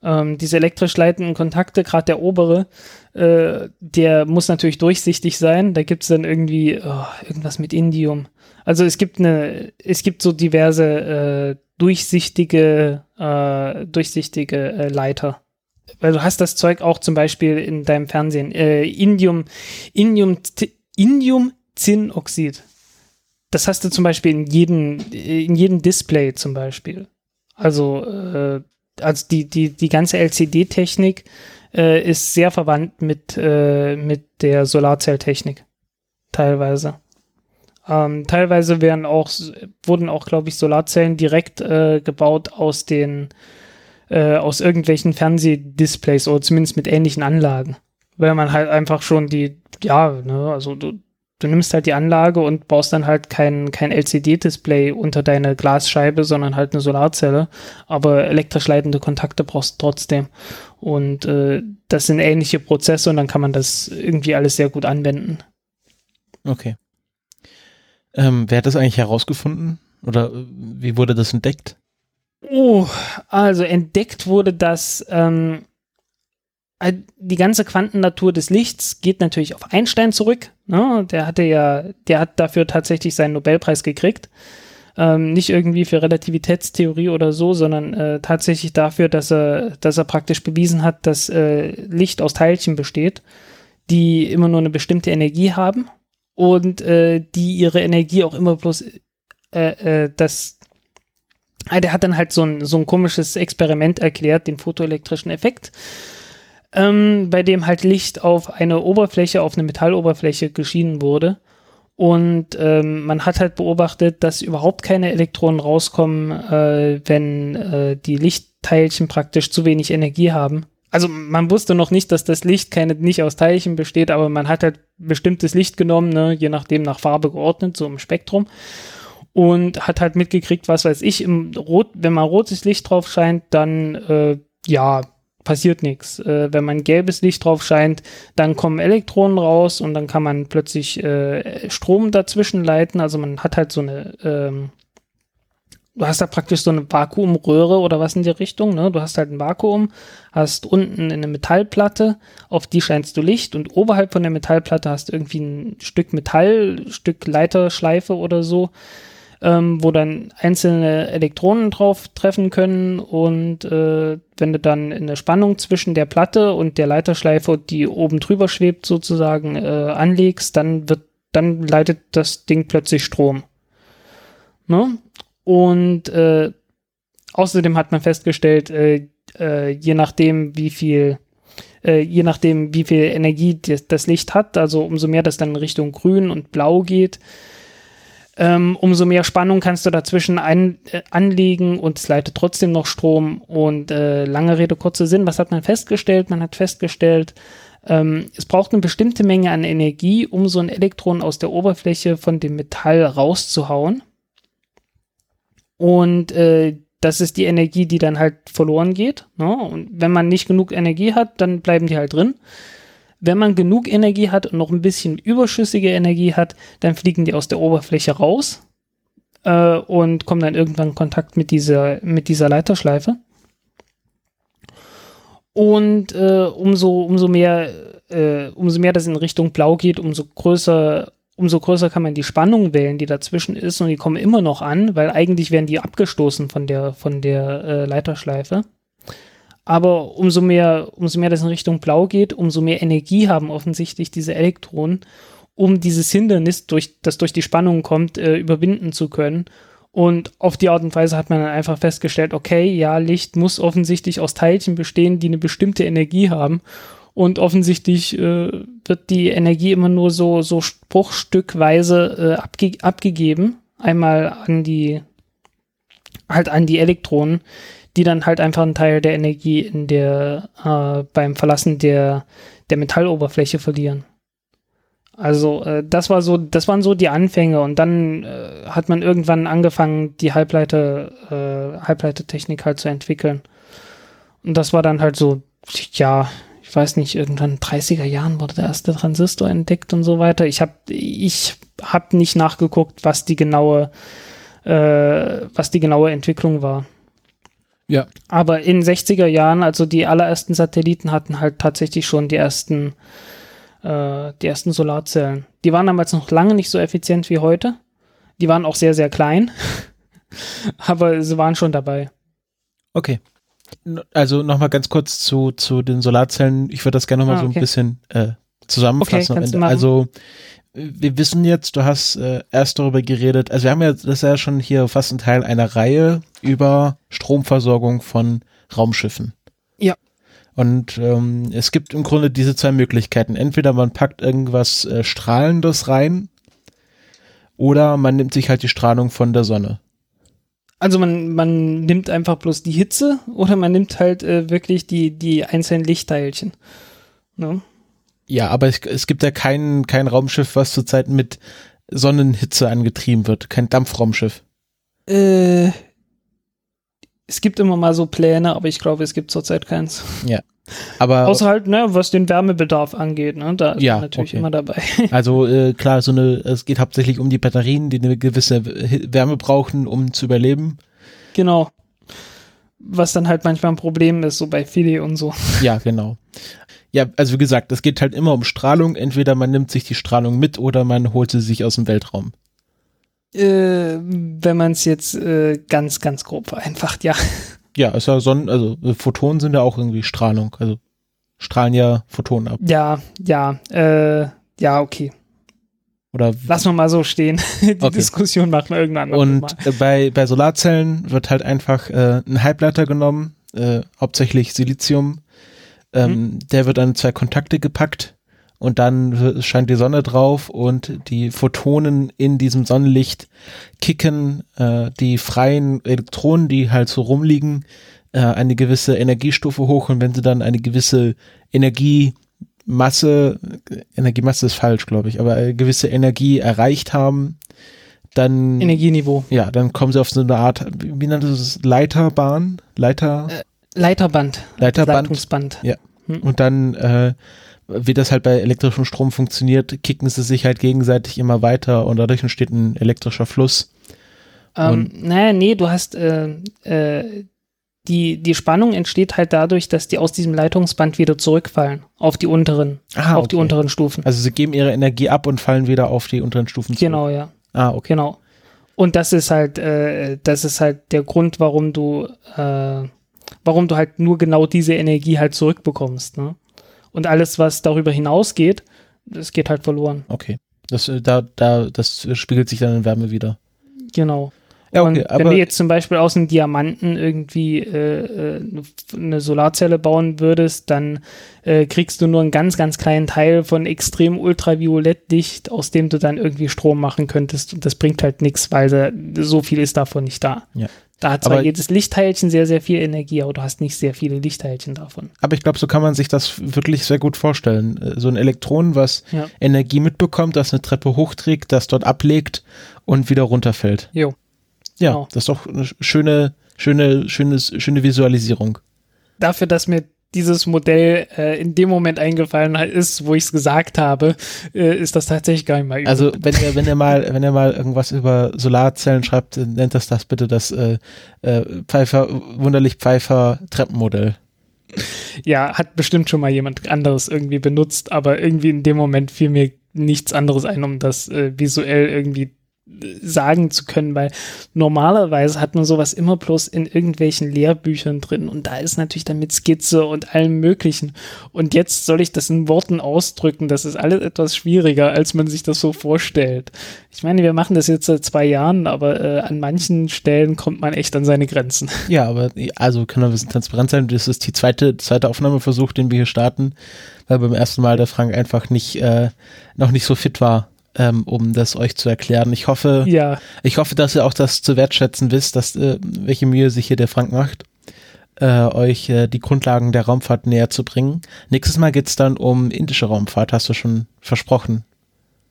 Ähm, diese elektrisch leitenden Kontakte, gerade der obere, äh, der muss natürlich durchsichtig sein. Da gibt es dann irgendwie oh, irgendwas mit Indium. Also es gibt eine, es gibt so diverse äh, durchsichtige, äh, durchsichtige äh, Leiter. Weil du hast das Zeug auch zum Beispiel in deinem Fernsehen. Äh, Indium, Indium, Indium Zinnoxid. Das hast du zum Beispiel in jedem, in jedem Display zum Beispiel. Also, äh, also die, die, die ganze LCD-Technik äh, ist sehr verwandt mit, äh, mit der Solarzelltechnik. Teilweise. Ähm, teilweise werden auch, wurden auch, glaube ich, Solarzellen direkt äh, gebaut aus den, äh, aus irgendwelchen Fernsehdisplays oder zumindest mit ähnlichen Anlagen. Weil man halt einfach schon die, ja, ne, also du, du nimmst halt die Anlage und baust dann halt kein, kein LCD-Display unter deine Glasscheibe, sondern halt eine Solarzelle. Aber elektrisch leitende Kontakte brauchst du trotzdem. Und äh, das sind ähnliche Prozesse und dann kann man das irgendwie alles sehr gut anwenden. Okay. Ähm, wer hat das eigentlich herausgefunden? Oder äh, wie wurde das entdeckt? Oh, also entdeckt wurde das, ähm, äh, die ganze Quantennatur des Lichts geht natürlich auf Einstein zurück. Ne? Der hatte ja, der hat dafür tatsächlich seinen Nobelpreis gekriegt. Ähm, nicht irgendwie für Relativitätstheorie oder so, sondern äh, tatsächlich dafür, dass er, dass er praktisch bewiesen hat, dass äh, Licht aus Teilchen besteht, die immer nur eine bestimmte Energie haben und äh, die ihre Energie auch immer bloß äh, äh, das Ah, der hat dann halt so ein, so ein komisches Experiment erklärt, den photoelektrischen Effekt, ähm, bei dem halt Licht auf eine Oberfläche, auf eine Metalloberfläche geschienen wurde. Und ähm, man hat halt beobachtet, dass überhaupt keine Elektronen rauskommen, äh, wenn äh, die Lichtteilchen praktisch zu wenig Energie haben. Also man wusste noch nicht, dass das Licht keine, nicht aus Teilchen besteht, aber man hat halt bestimmtes Licht genommen, ne, je nachdem nach Farbe geordnet, so im Spektrum und hat halt mitgekriegt, was weiß ich, im Rot, wenn mal rotes Licht drauf scheint, dann äh, ja, passiert nichts. Äh, wenn man gelbes Licht drauf scheint, dann kommen Elektronen raus und dann kann man plötzlich äh, Strom dazwischen leiten. Also man hat halt so eine, ähm, du hast da praktisch so eine Vakuumröhre oder was in die Richtung, ne? Du hast halt ein Vakuum, hast unten eine Metallplatte, auf die scheinst du Licht und oberhalb von der Metallplatte hast irgendwie ein Stück Metall, Stück Leiterschleife oder so ähm, wo dann einzelne Elektronen drauf treffen können und äh, wenn du dann in der Spannung zwischen der Platte und der Leiterschleife, die oben drüber schwebt, sozusagen äh, anlegst, dann wird, dann leitet das Ding plötzlich Strom. Ne? Und äh, außerdem hat man festgestellt, äh, äh, je nachdem, wie viel äh, je nachdem, wie viel Energie das Licht hat, also umso mehr das dann in Richtung Grün und Blau geht, ähm, umso mehr Spannung kannst du dazwischen ein, äh, anlegen und es leitet trotzdem noch Strom. Und äh, lange Rede, kurzer Sinn, was hat man festgestellt? Man hat festgestellt, ähm, es braucht eine bestimmte Menge an Energie, um so ein Elektron aus der Oberfläche von dem Metall rauszuhauen. Und äh, das ist die Energie, die dann halt verloren geht. Ne? Und wenn man nicht genug Energie hat, dann bleiben die halt drin. Wenn man genug Energie hat und noch ein bisschen überschüssige Energie hat, dann fliegen die aus der Oberfläche raus äh, und kommen dann irgendwann in Kontakt mit dieser, mit dieser Leiterschleife. Und äh, umso, umso mehr, äh, umso mehr das in Richtung Blau geht, umso größer, umso größer kann man die Spannung wählen, die dazwischen ist, und die kommen immer noch an, weil eigentlich werden die abgestoßen von der, von der äh, Leiterschleife. Aber umso mehr, umso mehr das in Richtung Blau geht, umso mehr Energie haben offensichtlich diese Elektronen, um dieses Hindernis, durch, das durch die Spannung kommt, äh, überwinden zu können. Und auf die Art und Weise hat man dann einfach festgestellt, okay, ja, Licht muss offensichtlich aus Teilchen bestehen, die eine bestimmte Energie haben. Und offensichtlich äh, wird die Energie immer nur so, so bruchstückweise äh, abge abgegeben. Einmal an die, halt an die Elektronen, die dann halt einfach einen Teil der Energie in der, äh, beim Verlassen der, der Metalloberfläche verlieren. Also äh, das war so, das waren so die Anfänge und dann äh, hat man irgendwann angefangen, die Halbleiter, äh, Halbleitertechnik halt zu entwickeln. Und das war dann halt so, ja, ich weiß nicht, irgendwann in 30er Jahren wurde der erste Transistor entdeckt und so weiter. Ich habe ich hab nicht nachgeguckt, was die genaue, äh, was die genaue Entwicklung war. Ja. Aber in 60er Jahren, also die allerersten Satelliten hatten halt tatsächlich schon die ersten, äh, die ersten Solarzellen. Die waren damals noch lange nicht so effizient wie heute. Die waren auch sehr, sehr klein. Aber sie waren schon dabei. Okay. Also nochmal ganz kurz zu, zu den Solarzellen. Ich würde das gerne nochmal ah, okay. so ein bisschen äh, zusammenfassen okay, am Ende. Also wir wissen jetzt, du hast äh, erst darüber geredet, also wir haben ja, das ist ja schon hier fast ein Teil einer Reihe über Stromversorgung von Raumschiffen. Ja. Und ähm, es gibt im Grunde diese zwei Möglichkeiten. Entweder man packt irgendwas äh, Strahlendes rein oder man nimmt sich halt die Strahlung von der Sonne. Also man, man nimmt einfach bloß die Hitze oder man nimmt halt äh, wirklich die, die einzelnen Lichtteilchen. Ne? Ja, aber es, es gibt ja kein, kein Raumschiff, was zurzeit mit Sonnenhitze angetrieben wird. Kein Dampfraumschiff. Äh, es gibt immer mal so Pläne, aber ich glaube, es gibt zurzeit keins. Ja. Aber Außer halt, ne, was den Wärmebedarf angeht, ne, da ist ja, man natürlich okay. immer dabei. Also äh, klar, so eine, es geht hauptsächlich um die Batterien, die eine gewisse Wärme brauchen, um zu überleben. Genau. Was dann halt manchmal ein Problem ist, so bei Philly und so. Ja, genau. Ja, also wie gesagt, es geht halt immer um Strahlung. Entweder man nimmt sich die Strahlung mit oder man holt sie sich aus dem Weltraum. Äh, wenn man es jetzt äh, ganz, ganz grob vereinfacht, ja. Ja, ist ja Sonnen, also Photonen sind ja auch irgendwie Strahlung, also strahlen ja Photonen ab. Ja, ja, äh, ja, okay. Oder Lass wir mal so stehen. Die Okay. Diskussion machen wir irgendwann und Mal. äh, bei, bei Solarzellen wird halt einfach äh, ein Halbleiter genommen, äh, hauptsächlich Silizium. Ähm, Der wird an zwei Kontakte gepackt und dann scheint die Sonne drauf und die Photonen in diesem Sonnenlicht kicken äh, die freien Elektronen, die halt so rumliegen, äh, eine gewisse Energiestufe hoch und wenn sie dann eine gewisse Energiemasse, Energiemasse ist falsch, glaube ich, aber eine gewisse Energie erreicht haben, dann Energieniveau. ja, dann kommen sie auf so eine Art, wie nennt es, Leiterbahn, Leiter, Leiterband. Leiterband. Leitungsband. Ja. Und dann, äh, wie das halt bei elektrischem Strom funktioniert, kicken sie sich halt gegenseitig immer weiter und dadurch entsteht ein elektrischer Fluss. Ähm, naja, nee, du hast äh, äh, die, die Spannung entsteht halt dadurch, dass die aus diesem Leitungsband wieder zurückfallen auf die unteren, Ah, auf die okay. unteren Stufen. Also sie geben ihre Energie ab und fallen wieder auf die unteren Stufen zurück. Genau, ja. Ah, okay. Genau. Und das ist halt, äh, das ist halt der Grund, warum du, äh, warum du halt nur genau diese Energie halt zurückbekommst. Ne? Und alles, was darüber hinausgeht, das geht halt verloren. Okay. Das, äh, da, da, das spiegelt sich dann in Wärme wieder. Genau. Ja, und okay, wenn du jetzt zum Beispiel aus einem Diamanten irgendwie äh, äh, eine Solarzelle bauen würdest, dann äh, kriegst du nur einen ganz, ganz kleinen Teil von extrem Ultraviolettlicht, aus dem du dann irgendwie Strom machen könntest. Und das bringt halt nichts, weil da, so viel ist davon nicht da. Ja. Da hat zwar Aber- jedes Lichtteilchen sehr, sehr viel Energie, aber du hast nicht sehr viele Lichtteilchen davon. Aber ich glaube, so kann man sich das wirklich sehr gut vorstellen. Äh, So ein Elektron, was Ja. Energie mitbekommt, das eine Treppe hochträgt, das dort ablegt und wieder runterfällt. Jo. Ja, Genau. das ist doch eine schöne, schöne, schönes, schöne Visualisierung. Dafür, dass mir dieses Modell äh, in dem Moment eingefallen ist, wo ich es gesagt habe, äh, ist das tatsächlich gar nicht mal übel. Also wenn ihr, wenn ihr mal, wenn ihr mal irgendwas über Solarzellen schreibt, äh, nennt das das bitte das äh, äh, Pfeiffer, wunderlich Pfeiffer Treppenmodell. Ja, hat bestimmt schon mal jemand anderes irgendwie benutzt, aber irgendwie in dem Moment fiel mir nichts anderes ein, um das äh, visuell irgendwie sagen zu können, weil normalerweise hat man sowas immer bloß in irgendwelchen Lehrbüchern drin und da ist natürlich dann mit Skizze und allem möglichen und jetzt soll ich das in Worten ausdrücken, das ist alles etwas schwieriger, als man sich das so vorstellt. Ich meine, wir machen das jetzt seit zwei Jahren, aber äh, an manchen Stellen kommt man echt an seine Grenzen. Ja, aber also können wir ein bisschen transparent sein. Das ist die zweite, zweite Aufnahmeversuch, den wir hier starten, weil beim ersten Mal der Frank einfach nicht, äh, noch nicht so fit war, ähm, um das euch zu erklären. Ich hoffe, Ja, ich hoffe, dass ihr auch das zu wertschätzen wisst, dass äh, welche Mühe sich hier der Frank macht, äh, euch äh, die Grundlagen der Raumfahrt näher zu bringen. Nächstes Mal geht's dann um indische Raumfahrt, hast du schon versprochen.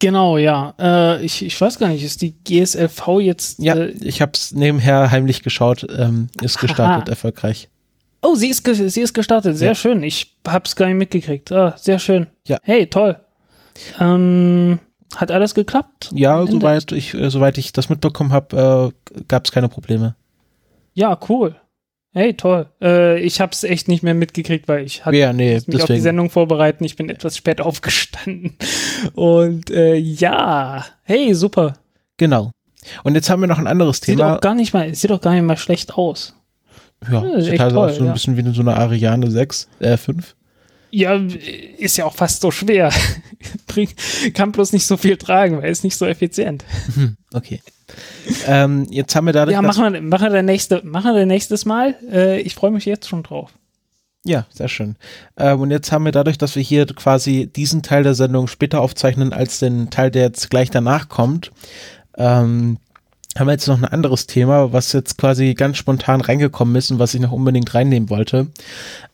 Genau, ja. Äh, ich, ich weiß gar nicht, ist die GSLV jetzt. Ja, Äh, ich habe es nebenher heimlich geschaut, ähm, ist gestartet Aha. erfolgreich. oh, sie ist, ge- sie ist gestartet. Sehr Ja. schön. Ich hab's gar nicht mitgekriegt. Ah, sehr schön. Ja. Hey, toll. Ähm, hat alles geklappt? Ja, soweit ich, äh, soweit ich das mitbekommen habe, äh, gab es keine Probleme. Ja, cool. Hey, toll. Äh, ich hab's echt nicht mehr mitgekriegt, weil ich hatte Ja, nee, mich auf die deswegen. Sendung vorbereiten. Ich bin etwas spät aufgestanden. Und äh, ja, hey, super. Genau. Und jetzt haben wir noch ein anderes Sieht Thema. auch gar nicht mal, sieht auch gar nicht mal schlecht aus. ja, Ja, ist sieht echt halt toll, auch so ein ja. bisschen wie so eine Ariane 6, äh, 5. Ja, ist ja auch fast so schwer. Kann bloß nicht so viel tragen, weil ist nicht so effizient. Hm, okay. ähm, jetzt haben wir dadurch, Ja, machen wir, machen wir, nächste, machen wir nächstes Mal. Äh, ich freue mich jetzt schon drauf. Ja, sehr schön. Ähm, und jetzt haben wir dadurch, dass wir hier quasi diesen Teil der Sendung später aufzeichnen, als den Teil, der jetzt gleich danach kommt, ähm, haben wir jetzt noch ein anderes Thema, was jetzt quasi ganz spontan reingekommen ist und was ich noch unbedingt reinnehmen wollte.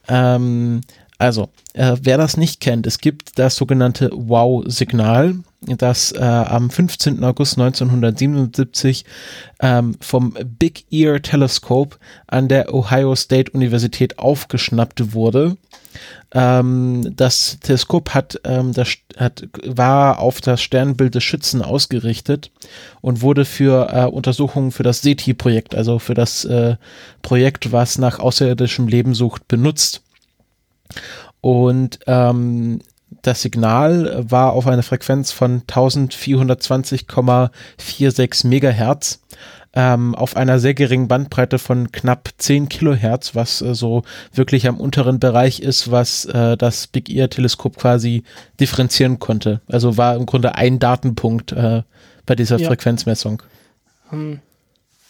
Ähm, also, äh, wer das nicht kennt, es gibt das sogenannte Wow-Signal, das äh, am 15. August 1977 ähm, vom Big Ear Telescope an der Ohio State Universität aufgeschnappt wurde. Ähm, das Teleskop hat, ähm, das hat, war auf das Sternbild des Schützen ausgerichtet und wurde für äh, Untersuchungen für das SETI-Projekt, also für das äh, Projekt, was nach außerirdischem Leben sucht, benutzt. Und ähm, das Signal war auf einer Frequenz von 1420,46 Megahertz. ähm, auf einer sehr geringen Bandbreite von knapp 10 Kilohertz, was äh, so wirklich am unteren Bereich ist, was äh, das Big Ear Teleskop quasi differenzieren konnte. Also war im Grunde ein Datenpunkt äh, bei dieser Ja. Frequenzmessung. Ähm,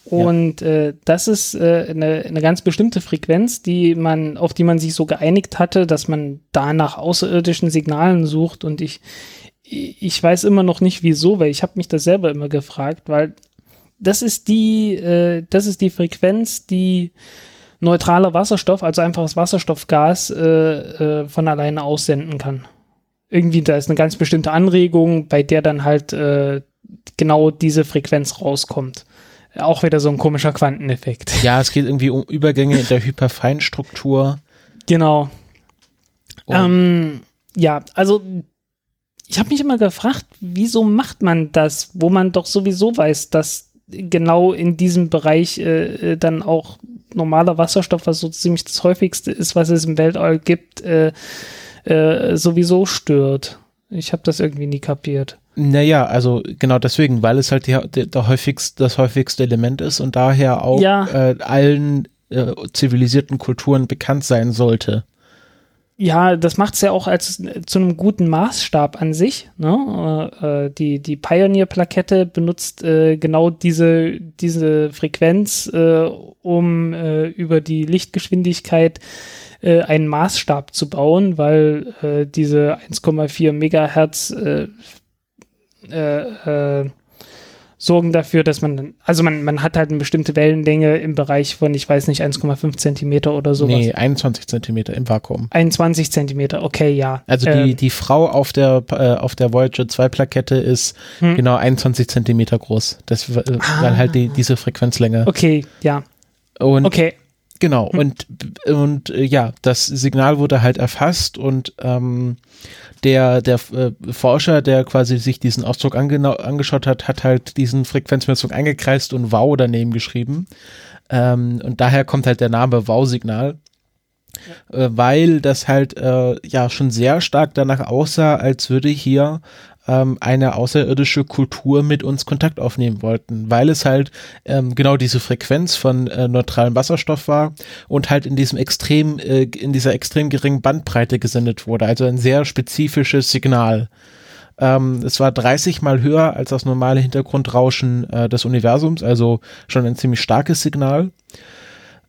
Und äh, das ist äh, eine, eine ganz bestimmte Frequenz, die man, auf die man sich so geeinigt hatte, dass man da nach außerirdischen Signalen sucht. Und ich, ich weiß immer noch nicht wieso, weil ich habe mich das selber immer gefragt, weil das ist die, äh, das ist die Frequenz, die neutraler Wasserstoff, also einfaches Wasserstoffgas, äh, äh, von alleine aussenden kann. Irgendwie, da ist eine ganz bestimmte Anregung, bei der dann halt äh, genau diese Frequenz rauskommt. Auch wieder so ein komischer Quanteneffekt. Ja, es geht irgendwie um Übergänge in der Hyperfeinstruktur. Genau. Und- Ähm, ja, also ich habe mich immer gefragt, wieso macht man das, wo man doch sowieso weiß, dass genau in diesem Bereich äh, äh, dann auch normaler Wasserstoff, was so ziemlich das häufigste ist, was es im Weltall gibt, äh, äh, sowieso stört. Ich habe das irgendwie nie kapiert. Naja, also genau deswegen, weil es halt die, der, der häufigst, das häufigste Element ist und daher auch Ja. äh, allen äh, zivilisierten Kulturen bekannt sein sollte. Ja, das macht es ja auch als zu einem guten Maßstab an sich. Ne? Äh, äh, die die Pioneer-Plakette benutzt äh, genau diese, diese Frequenz, äh, um äh, über die Lichtgeschwindigkeit äh, einen Maßstab zu bauen, weil äh, diese 1,4 Megahertz äh, äh, sorgen dafür, dass man, dann- also man, man hat halt eine bestimmte Wellenlänge im Bereich von, ich weiß nicht, 1,5 Zentimeter oder sowas. Nee, 21 Zentimeter im Vakuum. 21 Zentimeter, okay, ja. Also Ähm, die, die Frau auf der, äh, auf der Voyager 2 Plakette ist Hm. genau 21 Zentimeter groß. Das, äh, weil halt die, diese Frequenzlänge. Okay, ja. Und Okay. Genau, und, und äh, ja, das Signal wurde halt erfasst und ähm, der, der äh, Forscher, der quasi sich diesen Ausdruck angeschaut hat, hat halt diesen Frequenzmessung eingekreist und Wow daneben geschrieben. Ähm, und daher kommt halt der Name Wow-Signal. Äh, weil das halt äh, ja schon sehr stark danach aussah, als würde hier ähm, eine außerirdische Kultur mit uns Kontakt aufnehmen wollten, weil es halt ähm, genau diese Frequenz von äh, neutralem Wasserstoff war und halt in diesem extrem, äh, in dieser extrem geringen Bandbreite gesendet wurde, also ein sehr spezifisches Signal. Ähm, es war 30 mal höher als das normale Hintergrundrauschen äh, des Universums, also schon ein ziemlich starkes Signal.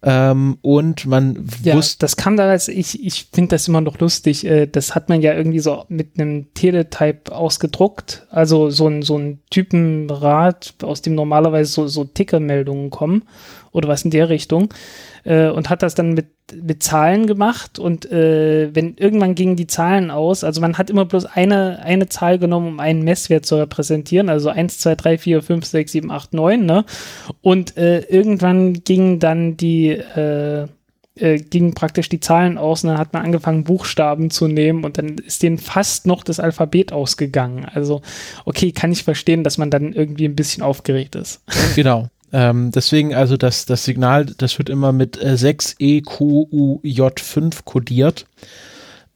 Ähm, und man Ja, wusste, das kam damals, ich, ich finde das immer noch lustig, äh, das hat man ja irgendwie so mit einem Teletype ausgedruckt, also so ein, so ein Typenrad, aus dem normalerweise so, so Tickermeldungen kommen oder was in der Richtung äh, und hat das dann mit, mit Zahlen gemacht und äh, wenn irgendwann gingen die Zahlen aus, also man hat immer bloß eine, eine Zahl genommen, um einen Messwert zu repräsentieren, also 1, 2, 3, 4, 5, 6, 7, 8, 9, ne? Und äh, irgendwann gingen dann die äh, äh, gingen praktisch die Zahlen aus und dann hat man angefangen, Buchstaben zu nehmen und dann ist denen fast noch das Alphabet ausgegangen. Also, okay, kann ich verstehen, dass man dann irgendwie ein bisschen aufgeregt ist. Genau. Ähm, deswegen also das, das Signal, das wird immer mit äh, 6EQUJ5 kodiert.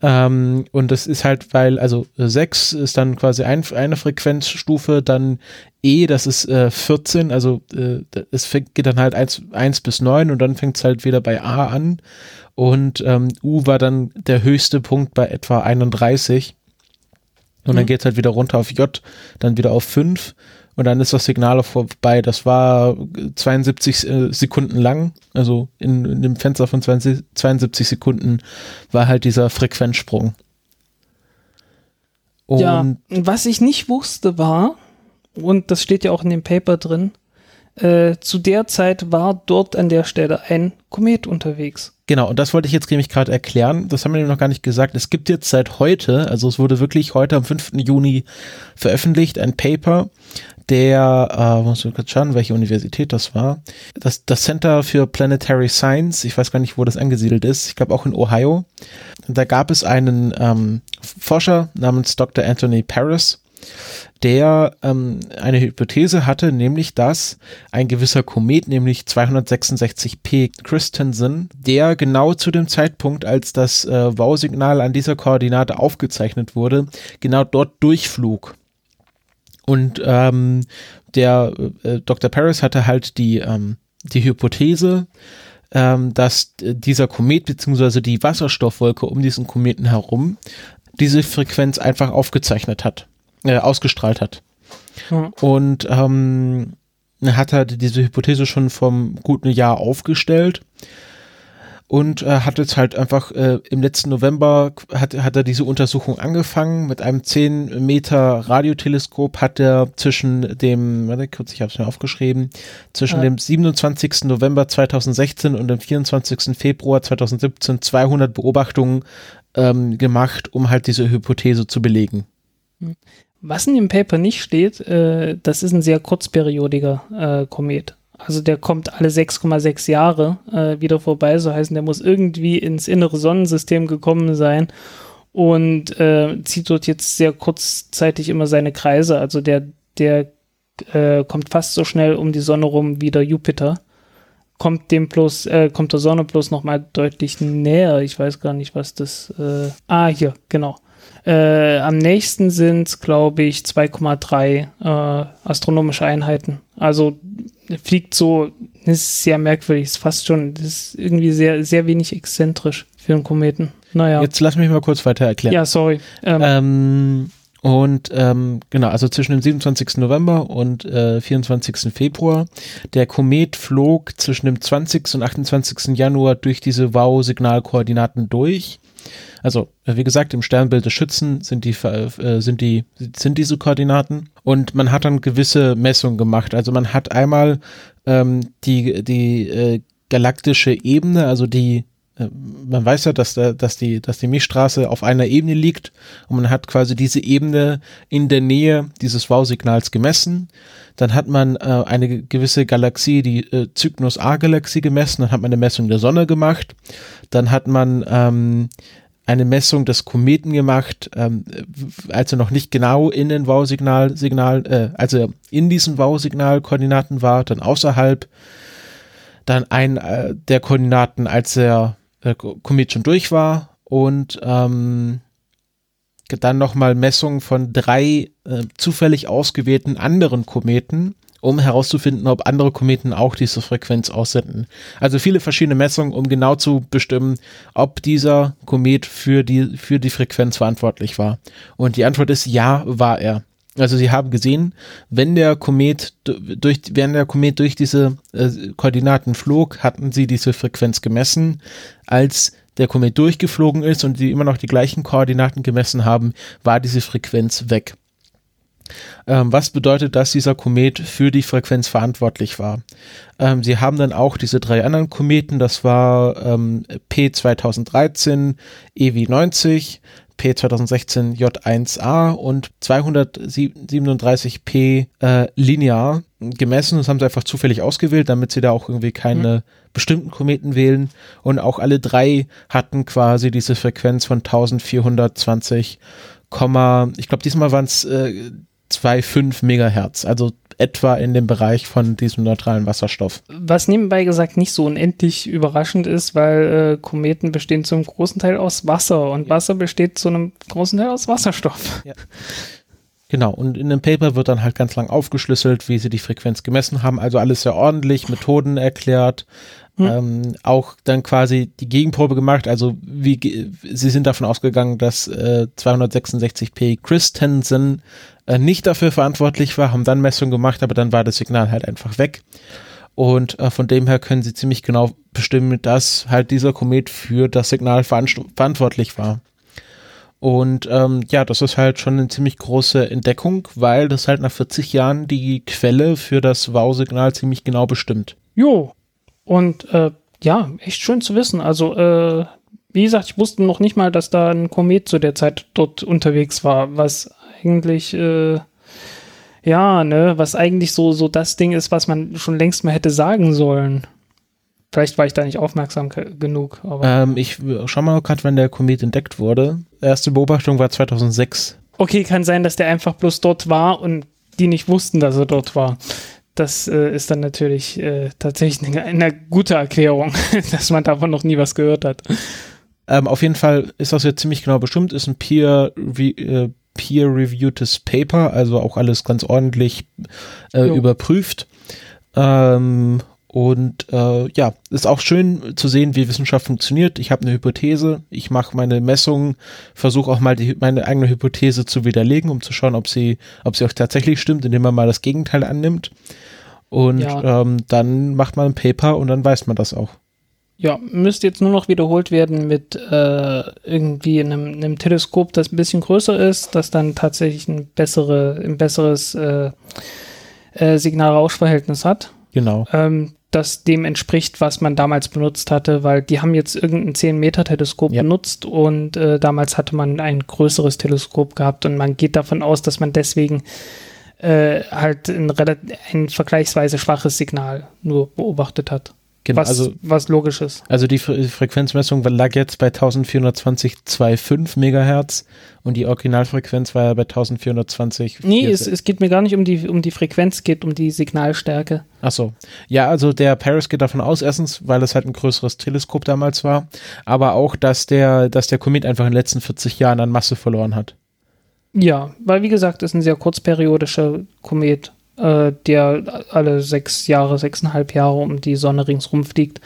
Ähm, und das ist halt, weil, also äh, 6 ist dann quasi ein, eine Frequenzstufe, dann E, das ist äh, 14, also äh, es fängt, geht dann halt 1, 1 bis 9 und dann fängt es halt wieder bei A an. Und ähm, U war dann der höchste Punkt bei etwa 31. Und dann Mhm. geht's halt wieder runter auf J, dann wieder auf 5 und dann ist das Signal auch vorbei. Das war 72 äh, Sekunden lang, also in, in dem Fenster von 20, 72 Sekunden war halt dieser Frequenzsprung. Und ja, was ich nicht wusste war, und das steht ja auch in dem Paper drin, äh, zu der Zeit war dort an der Stelle ein Komet unterwegs. Genau, und das wollte ich jetzt nämlich gerade erklären. Das haben wir noch gar nicht gesagt. Es gibt jetzt seit heute, also es wurde wirklich heute am 5. Juni veröffentlicht, ein Paper, der, äh, muss ich kurz schauen, welche Universität das war. Das, das Center für Planetary Science, ich weiß gar nicht, wo das angesiedelt ist, ich glaube auch in Ohio. Da gab es einen ähm, Forscher namens Dr. Anthony Paris, der ähm, eine Hypothese hatte, nämlich dass ein gewisser Komet, nämlich 266p Christensen, der genau zu dem Zeitpunkt, als das äh, Wow-Signal an dieser Koordinate aufgezeichnet wurde, genau dort durchflug. Und ähm, der äh, Dr. Paris hatte halt die, ähm, die Hypothese, ähm, dass dieser Komet beziehungsweise die Wasserstoffwolke um diesen Kometen herum diese Frequenz einfach aufgezeichnet hat, äh, ausgestrahlt hat. Mhm. Und ähm, hat er diese Hypothese schon vom guten Jahr aufgestellt und äh, hat jetzt halt einfach äh, im letzten November hat, hat er diese Untersuchung angefangen mit einem 10 Meter Radioteleskop hat er zwischen dem, warte kurz, ich habe es mir aufgeschrieben, zwischen ja. dem 27. November 2016 und dem 24. Februar 2017 200 Beobachtungen ähm, gemacht, um halt diese Hypothese zu belegen. Was in dem Paper nicht steht, äh, das ist ein sehr kurzperiodiger äh, Komet. Also der kommt alle 6,6 Jahre äh, wieder vorbei. So heißen, der muss irgendwie ins innere Sonnensystem gekommen sein und äh, zieht dort jetzt sehr kurzzeitig immer seine Kreise. Also der, der äh, kommt fast so schnell um die Sonne rum wie der Jupiter. Kommt dem bloß, äh, kommt der Sonne bloß nochmal deutlich näher. Ich weiß gar nicht, was das. Äh, ah, hier, genau. Äh, am nächsten sind es, glaube ich, 2,3 äh, astronomische Einheiten. Also fliegt so, ist sehr merkwürdig, ist fast schon, ist irgendwie sehr, sehr wenig exzentrisch für einen Kometen. Naja. Jetzt lass mich mal kurz weiter erklären. Ja, sorry. Ähm, ähm, und ähm, genau, also zwischen dem 27. November und äh, 24. Februar. Der Komet flog zwischen dem 20. und 28. Januar durch diese WOW-Signalkoordinaten durch. Also, äh, wie gesagt, im Sternbild des Schützen sind die, äh, sind die, sind diese Koordinaten. Und man hat dann gewisse Messungen gemacht. Also man hat einmal ähm, die, die äh, galaktische Ebene, also die, man weiß ja, dass, da, dass, die, dass die Milchstraße auf einer Ebene liegt und man hat quasi diese Ebene in der Nähe dieses Wow-Signals gemessen. Dann hat man äh, eine gewisse Galaxie, die äh, Cygnus A-Galaxie gemessen, dann hat man eine Messung der Sonne gemacht, dann hat man ähm, eine Messung des Kometen gemacht, ähm, als er noch nicht genau in den Wow-Signal, Signal, äh, also in diesen Wow-Signal-Koordinaten war, dann außerhalb, dann ein äh, der Koordinaten, als der äh, Komet schon durch war und ähm, dann nochmal Messungen von drei äh, zufällig ausgewählten anderen Kometen um herauszufinden, ob andere Kometen auch diese Frequenz aussenden. Also viele verschiedene Messungen, um genau zu bestimmen, ob dieser Komet für die, für die Frequenz verantwortlich war. Und die Antwort ist ja, war er. Also sie haben gesehen, wenn der Komet durch, wenn der Komet durch diese äh, Koordinaten flog, hatten sie diese Frequenz gemessen. Als der Komet durchgeflogen ist und die immer noch die gleichen Koordinaten gemessen haben, war diese Frequenz weg. Ähm, was bedeutet, dass dieser Komet für die Frequenz verantwortlich war? Ähm, sie haben dann auch diese drei anderen Kometen, das war ähm, P2013, EW90, P2016 J1A und 237P äh, linear gemessen. Das haben sie einfach zufällig ausgewählt, damit sie da auch irgendwie keine mhm. bestimmten Kometen wählen. Und auch alle drei hatten quasi diese Frequenz von 1420, ich glaube diesmal waren es äh, 2,5 Megahertz, also etwa in dem Bereich von diesem neutralen Wasserstoff. Was nebenbei gesagt nicht so unendlich überraschend ist, weil äh, Kometen bestehen zum großen Teil aus Wasser und Wasser besteht zu einem großen Teil aus Wasserstoff. Ja. Genau, und in dem Paper wird dann halt ganz lang aufgeschlüsselt, wie sie die Frequenz gemessen haben. Also alles sehr ordentlich, Methoden erklärt, hm. Ähm, auch dann quasi die Gegenprobe gemacht. Also wie sie sind davon ausgegangen, dass äh, 266p Christensen äh, nicht dafür verantwortlich war, haben dann Messungen gemacht, aber dann war das Signal halt einfach weg. Und äh, von dem her können sie ziemlich genau bestimmen, dass halt dieser Komet für das Signal verantwortlich war. Und ähm, ja, das ist halt schon eine ziemlich große Entdeckung, weil das halt nach 40 Jahren die Quelle für das Wow-Signal ziemlich genau bestimmt. Jo, und äh, ja, echt schön zu wissen. Also, äh, wie gesagt, ich wusste noch nicht mal, dass da ein Komet zu der Zeit dort unterwegs war, was eigentlich, äh, ja, ne, was eigentlich so, so das Ding ist, was man schon längst mal hätte sagen sollen. Vielleicht war ich da nicht aufmerksam genug. Ähm, ich schau mal gerade, wenn der Komet entdeckt wurde. Erste Beobachtung war 2006. Okay, kann sein, dass der einfach bloß dort war und die nicht wussten, dass er dort war das äh, ist dann natürlich äh, tatsächlich eine, eine, gute Erklärung, dass man davon noch nie was gehört hat. Ähm, auf jeden Fall ist das jetzt ziemlich genau bestimmt, ist ein Peer, peer-reviewtes Paper, also auch alles ganz ordentlich äh, überprüft. Ähm, und äh, ja, ist auch schön zu sehen, wie Wissenschaft funktioniert. Ich habe eine Hypothese, ich mache meine Messungen, versuche auch mal die, meine eigene Hypothese zu widerlegen, um zu schauen, ob sie, ob sie auch tatsächlich stimmt, indem man mal das Gegenteil annimmt. Und Ja. ähm, dann macht man ein Paper und dann weiß man das auch. Ja, müsste jetzt nur noch wiederholt werden mit äh, irgendwie einem, einem Teleskop, das ein bisschen größer ist, das dann tatsächlich ein, bessere, ein besseres äh, äh, Signal-Rausch-Verhältnis hat. Genau. ähm, das dem entspricht, was man damals benutzt hatte, weil die haben jetzt irgendein 10-Meter-Teleskop Ja. benutzt und äh, damals hatte man ein größeres Teleskop gehabt und man geht davon aus, dass man deswegen äh, halt ein, ein vergleichsweise schwaches Signal nur beobachtet hat. Genau. was, also was logisch ist. Also die Fre Frequenzmessung lag jetzt bei 1420,25 Megahertz und die Originalfrequenz war ja bei 1420. Nee, es, es geht mir gar nicht um die, um die Frequenz, es geht um die Signalstärke. Achso. Ja, also der Paris geht davon aus, erstens, weil es halt ein größeres Teleskop damals war, aber auch, dass der, dass der Komet einfach in den letzten 40 Jahren an Masse verloren hat. Ja, weil wie gesagt, ist ein sehr kurzperiodischer Komet, äh, der alle sechs Jahre, sechseinhalb Jahre um die Sonne ringsrum fliegt.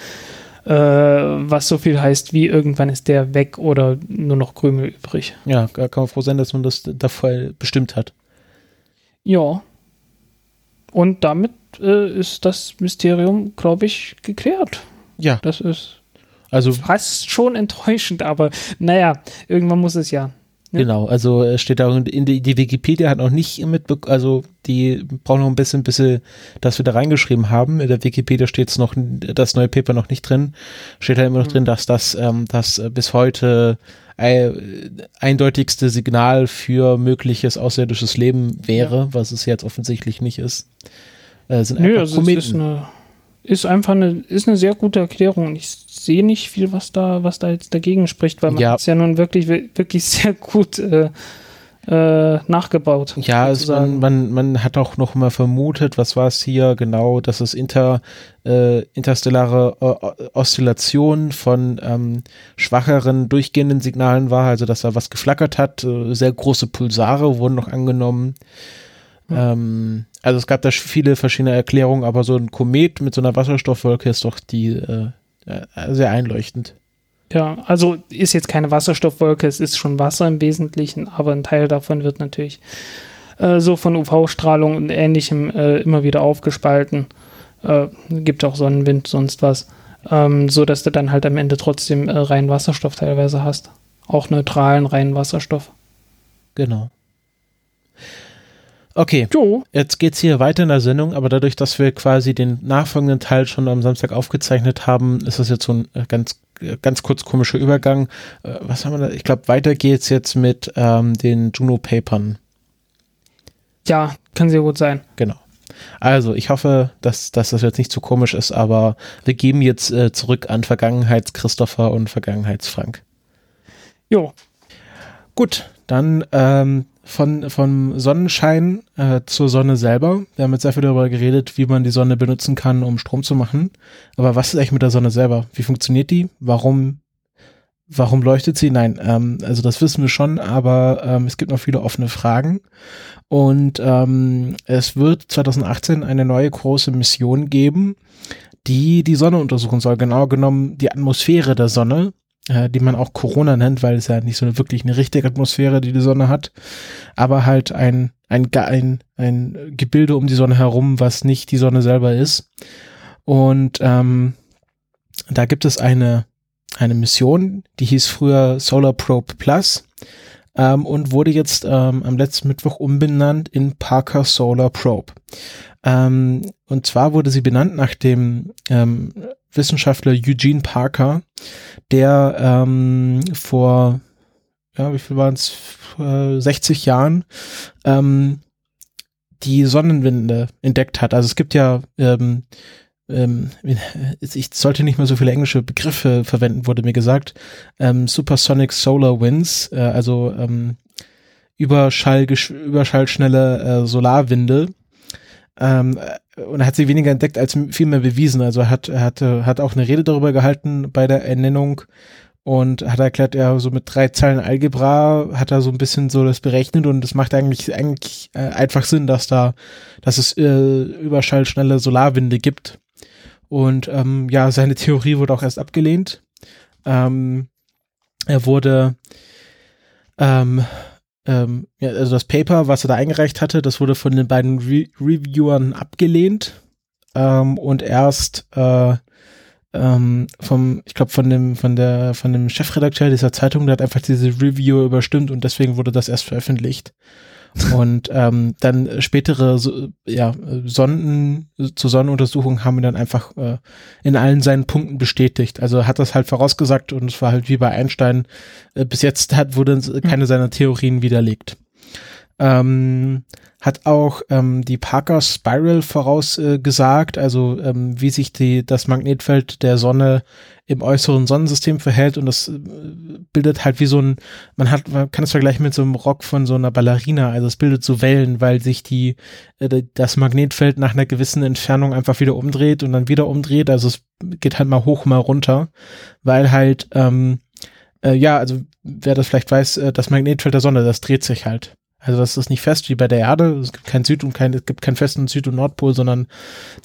Äh, was so viel heißt, wie irgendwann ist der weg oder nur noch Krümel übrig. Ja, da kann man froh sein, dass man das davor bestimmt hat. Ja. Und damit äh, ist das Mysterium, glaube ich, geklärt. Ja, Das ist also fast schon enttäuschend, aber naja, irgendwann muss es ja. Ja. Genau, also es steht da in die, die Wikipedia hat noch nicht mit, also die brauchen noch ein bisschen, bis sie das wieder reingeschrieben haben. In der Wikipedia steht es noch, das neue Paper noch nicht drin. Steht da immer noch Mhm. drin, dass das, ähm, das äh, bis heute äh, eindeutigste Signal für mögliches außerirdisches Leben wäre, was es jetzt offensichtlich nicht ist. Äh, sind Nö, einfach also es ist, Kometen. eine, ist einfach eine, ist eine sehr gute Erklärung. Ich sehe nicht viel, was da, was da jetzt dagegen spricht, weil man Ja. es ja nun wirklich, wirklich sehr gut äh, äh, nachgebaut. Ja, es, man, man, man hat auch noch mal vermutet, was war es hier genau, dass es inter, äh, interstellare äh, Oszillation von ähm, schwacheren durchgehenden Signalen war, also dass da was geflackert hat, äh, sehr große Pulsare wurden noch angenommen. Ähm, also es gab da viele verschiedene Erklärungen, aber so ein Komet mit so einer Wasserstoffwolke ist doch die äh, äh, sehr einleuchtend. Ja, also ist jetzt keine Wasserstoffwolke, es ist schon Wasser im Wesentlichen, aber ein Teil davon wird natürlich äh, so von UV-Strahlung und ähnlichem äh, immer wieder aufgespalten. Äh, gibt auch Sonnenwind, sonst was. Ähm, so dass du dann halt am Ende trotzdem äh, reinen Wasserstoff teilweise hast. Auch neutralen reinen Wasserstoff. Genau. Okay, Jo, Jetzt geht's hier weiter in der Sendung, aber dadurch, dass wir quasi den nachfolgenden Teil schon am Samstag aufgezeichnet haben, ist das jetzt so ein äh, ganz äh, ganz kurz komischer Übergang. Äh, Was haben wir da? Ich glaube, weiter geht's jetzt mit ähm, den Juno-Papern. ja, kann sehr gut sein. Genau. Also, ich hoffe, dass, dass das jetzt nicht zu komisch ist, aber wir geben jetzt äh, zurück an Vergangenheits-Christopher und Vergangenheits-Frank. Jo, Gut, dann ähm, von, vom Sonnenschein äh, zur Sonne selber. Wir haben jetzt sehr viel darüber geredet, wie man die Sonne benutzen kann, um Strom zu machen. Aber was ist eigentlich mit der Sonne selber? Wie funktioniert die? Warum, warum leuchtet sie? Nein, ähm, also das wissen wir schon, aber ähm, es gibt noch viele offene Fragen. Und ähm, es wird 2018 eine neue große Mission geben, die die Sonne untersuchen soll. Genau genommen die Atmosphäre der Sonne äh, die man auch Corona nennt, weil es ja nicht so eine, wirklich eine richtige Atmosphäre, die die Sonne hat, aber halt ein, ein, ein, ein Gebilde um die Sonne herum, was nicht die Sonne selber ist. Und ähm, da gibt es eine, eine Mission, die hieß früher Solar Probe Plus ähm, und wurde jetzt ähm, am letzten Mittwoch umbenannt in Parker Solar Probe. Ähm, und zwar wurde sie benannt nach dem ähm, Wissenschaftler Eugene Parker, der ähm, vor, ja, wie viel waren es, äh, 60 Jahren ähm, die Sonnenwinde entdeckt hat. Also es gibt ja, ähm, ähm, ich sollte nicht mehr so viele englische Begriffe verwenden, wurde mir gesagt. Supersonic Solar Winds, äh, also Überschall, überschallschnelle äh, Solarwinde. Ähm, und er hat sie weniger entdeckt als viel mehr bewiesen. Also hat, er hatte, hat auch eine Rede darüber gehalten bei der Ernennung und hat erklärt, er so mit drei Zeilen Algebra hat er so ein bisschen so das berechnet und es macht eigentlich eigentlich äh, einfach Sinn, dass da, dass es äh, überschallschnelle Solarwinde gibt. Und ähm, ja, seine Theorie wurde auch erst abgelehnt. Ähm, er wurde ähm, ähm, ja, also das Paper, was er da eingereicht hatte, das wurde von den beiden Re Reviewern abgelehnt ähm, und erst äh, ähm, vom, ich glaube von dem, von der, von dem Chefredakteur dieser Zeitung, der hat einfach diese Review überstimmt und deswegen wurde das erst veröffentlicht. Und ähm, dann spätere so, ja, Sonden zur Sonnenuntersuchung haben ihn dann einfach äh, in allen seinen Punkten bestätigt. Also hat das halt vorausgesagt und es war halt wie bei Einstein, äh, bis jetzt hat wurde keine seiner Theorien widerlegt. Ähm, hat auch ähm, die Parker Spiral vorausgesagt, äh, also ähm, wie sich die, das Magnetfeld der Sonne im äußeren Sonnensystem verhält und das äh, bildet halt wie so ein, man hat, man kann es vergleichen mit so einem Rock von so einer Ballerina, also es bildet so Wellen, weil sich die, äh, das Magnetfeld nach einer gewissen Entfernung einfach wieder umdreht und dann wieder umdreht, also es geht halt mal hoch, mal runter, weil halt, ähm, äh, ja, also wer das vielleicht weiß, äh, das Magnetfeld der Sonne, das dreht sich halt. Also das ist nicht fest wie bei der Erde. Es gibt kein Süd und kein, es gibt keinen festen Süd- und Nordpol, sondern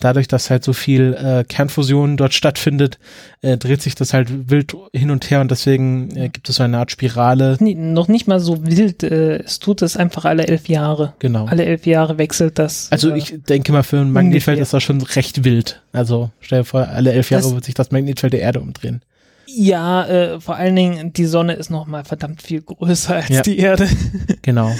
dadurch, dass halt so viel äh, Kernfusion dort stattfindet, äh, dreht sich das halt wild hin und her und deswegen äh, gibt es so eine Art Spirale. Nie, noch nicht mal so wild. Äh, es tut es einfach alle elf Jahre. Genau. Alle elf Jahre wechselt das. Also äh, ich denke mal, für ein Magnetfeld ungefähr. ist das schon recht wild. Also stell dir vor, alle elf Jahre Das- wird sich das Magnetfeld der Erde umdrehen. Ja, äh, vor allen Dingen, die Sonne ist noch mal verdammt viel größer als Ja. die Erde. Genau.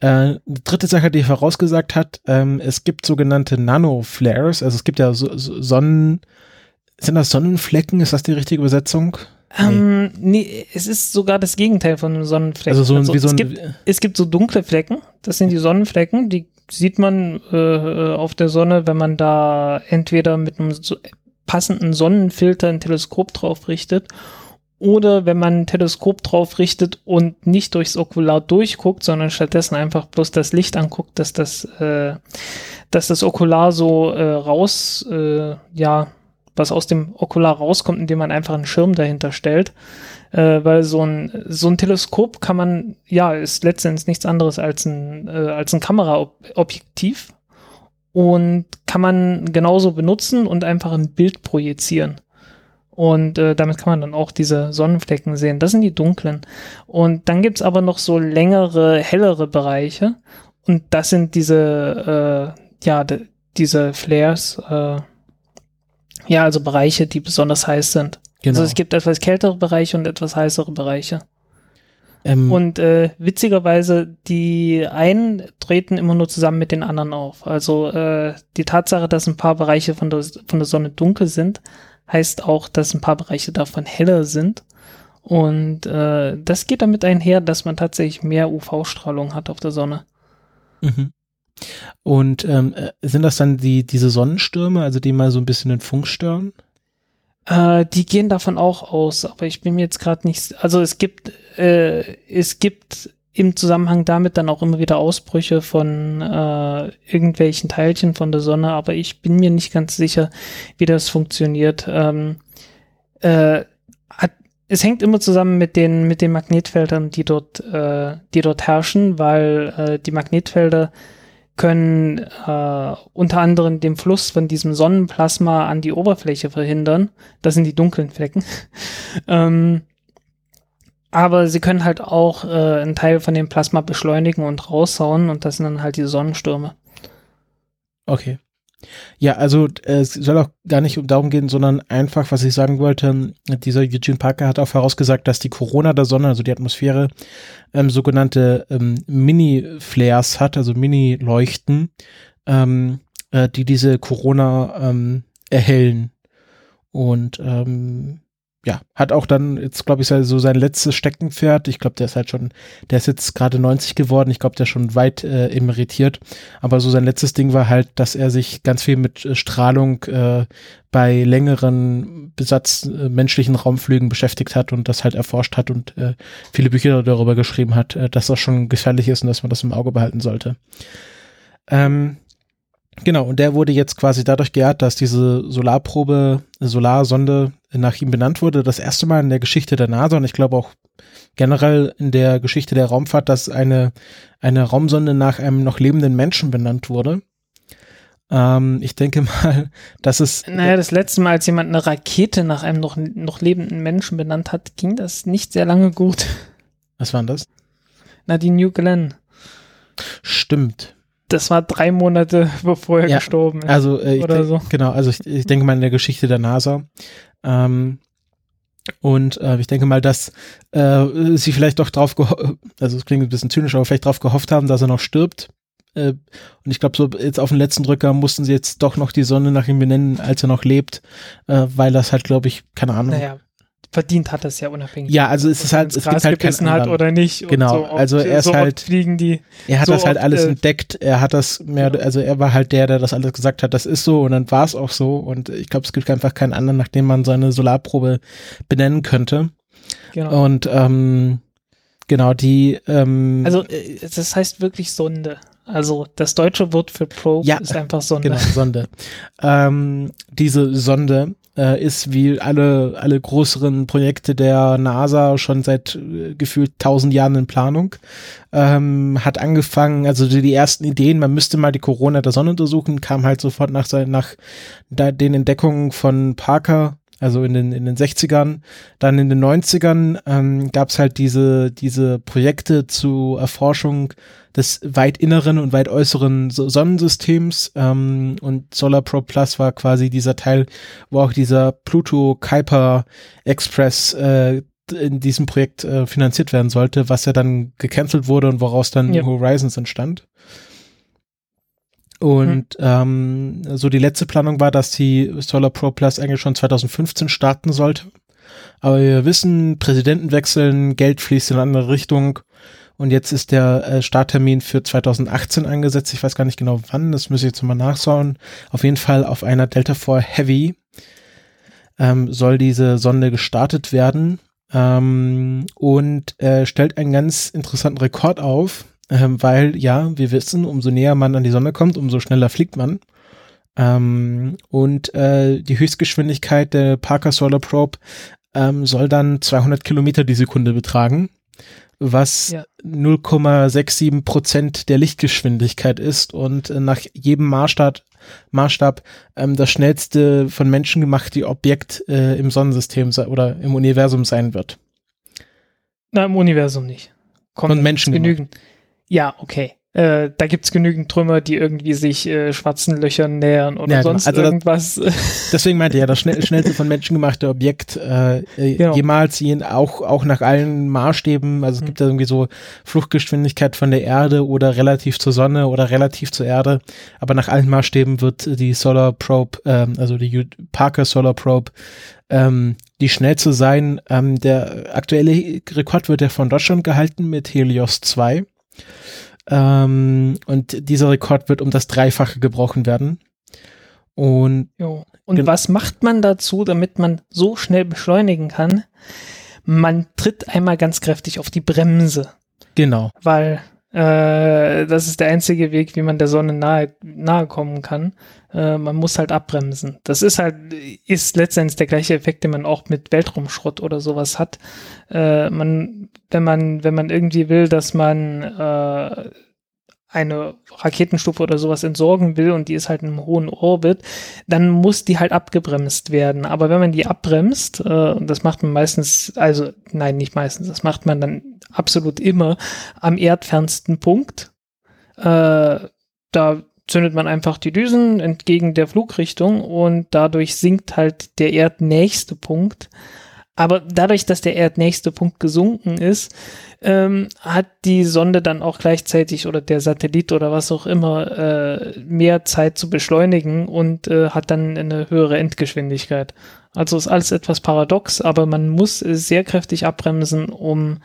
Äh, die dritte Sache, die er vorausgesagt hat, ähm, es gibt sogenannte Nanoflares, also es gibt ja so, so Sonnen, sind das Sonnenflecken, ist das die richtige Übersetzung? Ähm, nee, es ist sogar das Gegenteil von einem Sonnenfleck. Also so ein, wie so es, ein, gibt, es gibt so dunkle Flecken, das sind die Sonnenflecken, die sieht man äh, auf der Sonne, wenn man da entweder mit einem passenden Sonnenfilter ein Teleskop drauf richtet oder wenn man ein Teleskop drauf richtet und nicht durchs Okular durchguckt, sondern stattdessen einfach bloß das Licht anguckt, dass das, äh, dass das Okular so äh, raus, äh, ja, was aus dem Okular rauskommt, indem man einfach einen Schirm dahinter stellt. Äh, weil so ein, so ein Teleskop kann man, ja, ist letztendlich nichts anderes als ein, äh, als ein Kameraobjektiv und kann man genauso benutzen und einfach ein Bild projizieren. Und äh, damit kann man dann auch diese Sonnenflecken sehen. Das sind die dunklen. Und dann gibt's aber noch so längere, hellere Bereiche. Und das sind diese, äh, ja, diese Flares, äh, ja, also Bereiche, die besonders heiß sind. genau. Also es gibt etwas kältere Bereiche und etwas heißere Bereiche. Ähm, Und äh, witzigerweise, die einen treten immer nur zusammen mit den anderen auf. Also äh, die Tatsache, dass ein paar Bereiche von der, von der Sonne dunkel sind, heißt auch, dass ein paar Bereiche davon heller sind. Und äh, das geht damit einher, dass man tatsächlich mehr UV-Strahlung hat auf der Sonne. Mhm. Und ähm, äh, sind das dann die diese Sonnenstürme, also die mal so ein bisschen den Funk stören? Äh, die gehen davon auch aus, aber ich bin mir jetzt gerade nicht. Also es gibt, äh, es gibt im Zusammenhang damit dann auch immer wieder Ausbrüche von äh, irgendwelchen Teilchen von der Sonne, aber ich bin mir nicht ganz sicher, wie das funktioniert. Ähm, äh, hat, es hängt immer zusammen mit den mit den Magnetfeldern, die dort, äh, die dort herrschen, weil äh, die Magnetfelder können äh, unter anderem den Fluss von diesem Sonnenplasma an die Oberfläche verhindern. Das sind die dunklen Flecken. ähm, aber sie können halt auch äh, einen Teil von dem Plasma beschleunigen und raushauen und das sind dann halt die Sonnenstürme. Okay. Ja, also äh, es soll auch gar nicht um darum gehen, sondern einfach, was ich sagen wollte, dieser Eugene Parker hat auch vorausgesagt, dass die Corona der Sonne, also die Atmosphäre, ähm, sogenannte ähm, Mini-Flares hat, also Mini-Leuchten, ähm, äh, die diese Corona ähm, erhellen. Und ähm, ja, hat auch dann jetzt, glaube ich, so sein letztes Steckenpferd. Ich glaube, der ist halt schon, der ist jetzt gerade 90 geworden. Ich glaube, der ist schon weit äh, emeritiert. Aber so sein letztes Ding war halt, dass er sich ganz viel mit äh, Strahlung äh, bei längeren Besatz äh, menschlichen Raumflügen beschäftigt hat und das halt erforscht hat und äh, viele Bücher darüber geschrieben hat, äh, dass das schon gefährlich ist und dass man das im Auge behalten sollte. Ähm, Genau, und der wurde jetzt quasi dadurch geehrt, dass diese Solarprobe, Solarsonde nach ihm benannt wurde. Das erste Mal in der Geschichte der NASA und ich glaube auch generell in der Geschichte der Raumfahrt, dass eine, eine Raumsonde nach einem noch lebenden Menschen benannt wurde. Ähm, ich denke mal, dass es. Naja, das letzte Mal, als jemand eine Rakete nach einem noch, noch lebenden Menschen benannt hat, ging das nicht sehr lange gut. Was war denn das? Na, die New Glenn. Stimmt. Das war drei Monate, bevor er Ja, gestorben ist. Also äh, ich Oder denk, so. genau, also ich, ich denke mal in der Geschichte der NASA. Ähm, und äh, ich denke mal, dass äh, sie vielleicht doch drauf also es klingt ein bisschen zynisch, aber vielleicht drauf gehofft haben, dass er noch stirbt. Äh, und ich glaube, so jetzt auf den letzten Drücker mussten sie jetzt doch noch die Sonne nach ihm benennen, als er noch lebt, äh, weil das halt, glaube ich, keine Ahnung. naja, verdient hat das ja unabhängig. Ja, also es ist halt, ins es Gras gibt halt keinen gebissen hat oder nicht. Genau, so oft, also er ist so halt- fliegen die. Er hat so das halt oft, alles äh, entdeckt, er hat das mehr, Genau. also er war halt der, der das alles gesagt hat, das ist so und dann war es auch so und ich glaube, es gibt einfach keinen anderen, nach dem man seine Solarprobe benennen könnte. Genau. Und ähm, genau, die ähm, Also äh, das heißt wirklich Sonde. Also das deutsche Wort für Probe Ja, ist einfach Sonde. genau, Sonde. ähm, diese Sonde äh, ist wie alle, alle größeren Projekte der NASA schon seit äh, gefühlt tausend Jahren in Planung. Ähm, hat angefangen, also die, die ersten Ideen, man müsste mal die Corona der Sonne untersuchen, kam halt sofort nach, sein- nach da, den Entdeckungen von Parker, also in den, in den 60ern. Dann in den 90ern ähm, gab es halt diese, diese Projekte zur Erforschung des weit inneren und weit äußeren So- Sonnensystems ähm, und Solar Pro Plus war quasi dieser Teil, wo auch dieser Pluto Kuiper Express äh, in diesem Projekt äh, finanziert werden sollte, was ja dann gecancelt wurde und woraus dann Ja. Horizons entstand. Und ähm, so die letzte Planung war, dass die Solar Pro Plus eigentlich schon 2015 starten sollte. Aber wir wissen, Präsidenten wechseln, Geld fließt in eine andere Richtung. Und jetzt ist der äh, Starttermin für 2018 angesetzt. Ich weiß gar nicht genau wann, das muss ich jetzt mal nachschauen. Auf jeden Fall auf einer Delta IV Heavy ähm, soll diese Sonde gestartet werden. Ähm, und äh, stellt einen ganz interessanten Rekord auf, ähm, weil ja, wir wissen, umso näher man an die Sonne kommt, umso schneller fliegt man. Ähm, und äh, die Höchstgeschwindigkeit der Parker Solar Probe ähm, soll dann 200 Kilometer die Sekunde betragen, was Ja. 0,67 Prozent der Lichtgeschwindigkeit ist und äh, nach jedem Maßstab, Maßstab ähm, das schnellste von Menschen gemachte Objekt äh, im Sonnensystem oder im Universum sein wird. Na, im Universum nicht. Kommt Von Menschen genügend. Ja, okay. Äh, da gibt's genügend Trümmer, die irgendwie sich äh, schwarzen Löchern nähern oder Ja, genau. sonst Also das- irgendwas. Deswegen meinte er, das schnell, schnellste von Menschen gemachte Objekt äh, äh, Genau. jemals ihn auch, auch nach allen Maßstäben, also es Mhm. gibt da irgendwie so Fluchtgeschwindigkeit von der Erde oder relativ zur Sonne oder relativ zur Erde, aber nach allen Maßstäben wird die Solar Probe, ähm, also die U- Parker Solar Probe, ähm, die schnellste sein. Ähm, der aktuelle Rekord wird ja von Deutschland gehalten mit Helios 2. Ähm, und dieser Rekord wird um das Dreifache gebrochen werden. Und jo. Und was macht man dazu, damit man so schnell beschleunigen kann? Man tritt einmal ganz kräftig auf die Bremse, genau. weil äh, das ist der einzige Weg, wie man der Sonne nahe, nahe kommen kann. Äh, man muss halt abbremsen. Das ist halt, ist letztendlich der gleiche Effekt, den man auch mit Weltraumschrott oder sowas hat. Äh, man, wenn man, wenn man irgendwie will, dass man äh, eine Raketenstufe oder sowas entsorgen will und die ist halt in einem hohen Orbit, dann muss die halt abgebremst werden. Aber wenn man die abbremst, äh, und das macht man meistens, also nein, nicht meistens, das macht man dann absolut immer am erdfernsten Punkt. Äh, da zündet man einfach die Düsen entgegen der Flugrichtung und dadurch sinkt halt der erdnächste Punkt. Aber dadurch, dass der erdnächste Punkt gesunken ist, ähm, hat die Sonde dann auch gleichzeitig oder der Satellit oder was auch immer äh, mehr Zeit zu beschleunigen und äh, hat dann eine höhere Endgeschwindigkeit. Also ist alles etwas paradox, aber man muss sehr kräftig abbremsen, um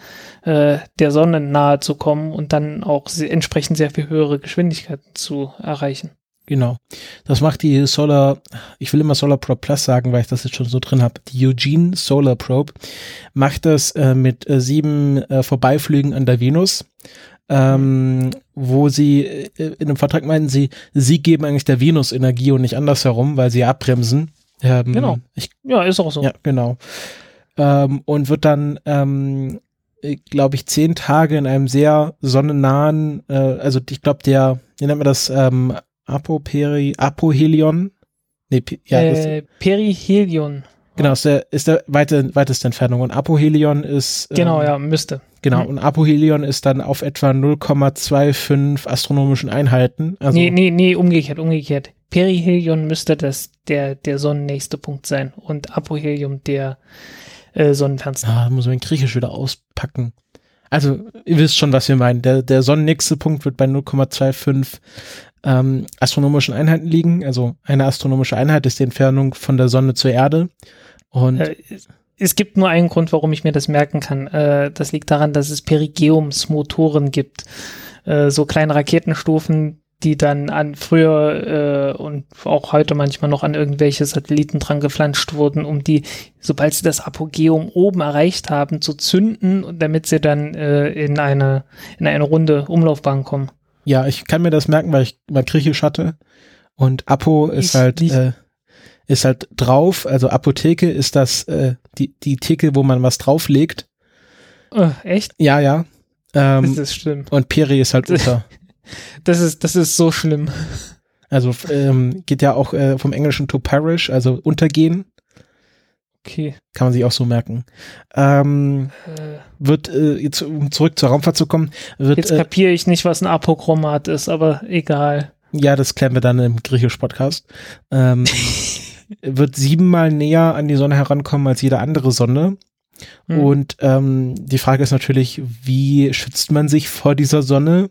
äh, der Sonne nahe zu kommen und dann auch se entsprechend sehr viel höhere Geschwindigkeiten zu erreichen. Genau. Das macht die Solar, ich will immer Solar Probe Plus sagen, weil ich das jetzt schon so drin habe. Die Eugene Solar Probe macht das äh, mit äh, sieben äh, Vorbeiflügen an der Venus, ähm, wo sie äh, in einem Vertrag meinen sie, sie geben eigentlich der Venus Energie und nicht andersherum, weil sie abbremsen. Ähm, Genau. Ich, Ja, ist auch so. Ja, genau. Ähm, und wird dann, ähm, glaube ich, zehn Tage in einem sehr sonnennahen, äh, also ich glaube, der, wie nennt man das, ähm, Apoperi, Apohelion? Nee, ja, das, äh, Perihelion. Genau, ist der, ist der weite, weiteste Entfernung. Und Apohelion ist, Genau, ähm, ja, müsste. Genau, Mhm. und Apohelion ist dann auf etwa 0,25 astronomischen Einheiten. Also, nee, nee, nee, umgekehrt, umgekehrt. Perihelion müsste das der, der sonnennächste Punkt sein und Apohelium der äh, sonnenfernste. Ah, muss man Griechisch wieder auspacken. Also, ihr wisst schon, was wir meinen. Der, der sonnennächste Punkt wird bei 0,25 ähm, astronomischen Einheiten liegen. Also, eine astronomische Einheit ist die Entfernung von der Sonne zur Erde. Und Äh, es gibt nur einen Grund, warum ich mir das merken kann. Äh, das liegt daran, dass es Perigeumsmotoren gibt. Äh, so kleine Raketenstufen, die dann an früher äh, und auch heute manchmal noch an irgendwelche Satelliten dran geflanscht wurden, um die, sobald sie das Apogeum oben erreicht haben, zu zünden und damit sie dann äh, in eine in eine runde Umlaufbahn kommen. ja, ich kann mir das merken, weil ich mal Griechisch hatte. Und Apo ist Ich halt, äh, ist halt drauf. Also Apotheke ist das, äh, die, die Theke, wo man was drauflegt. Äh, echt? Ja, ja. Das Ähm, ist schlimm. und Peri ist halt unter. Das ist das ist so schlimm. Also ähm, geht ja auch äh, vom Englischen to perish, also untergehen, Okay. kann man sich auch so merken. Ähm, Äh, wird, äh, jetzt, um zurück zur Raumfahrt zu kommen, wird, Jetzt äh, kapiere ich nicht, was ein Apochromat ist, aber egal. ja, das klären wir dann im Griechisch-Podcast, ähm, wird siebenmal näher an die Sonne herankommen als jede andere Sonne. Hm. Und ähm, die Frage ist natürlich, wie schützt man sich vor dieser Sonne,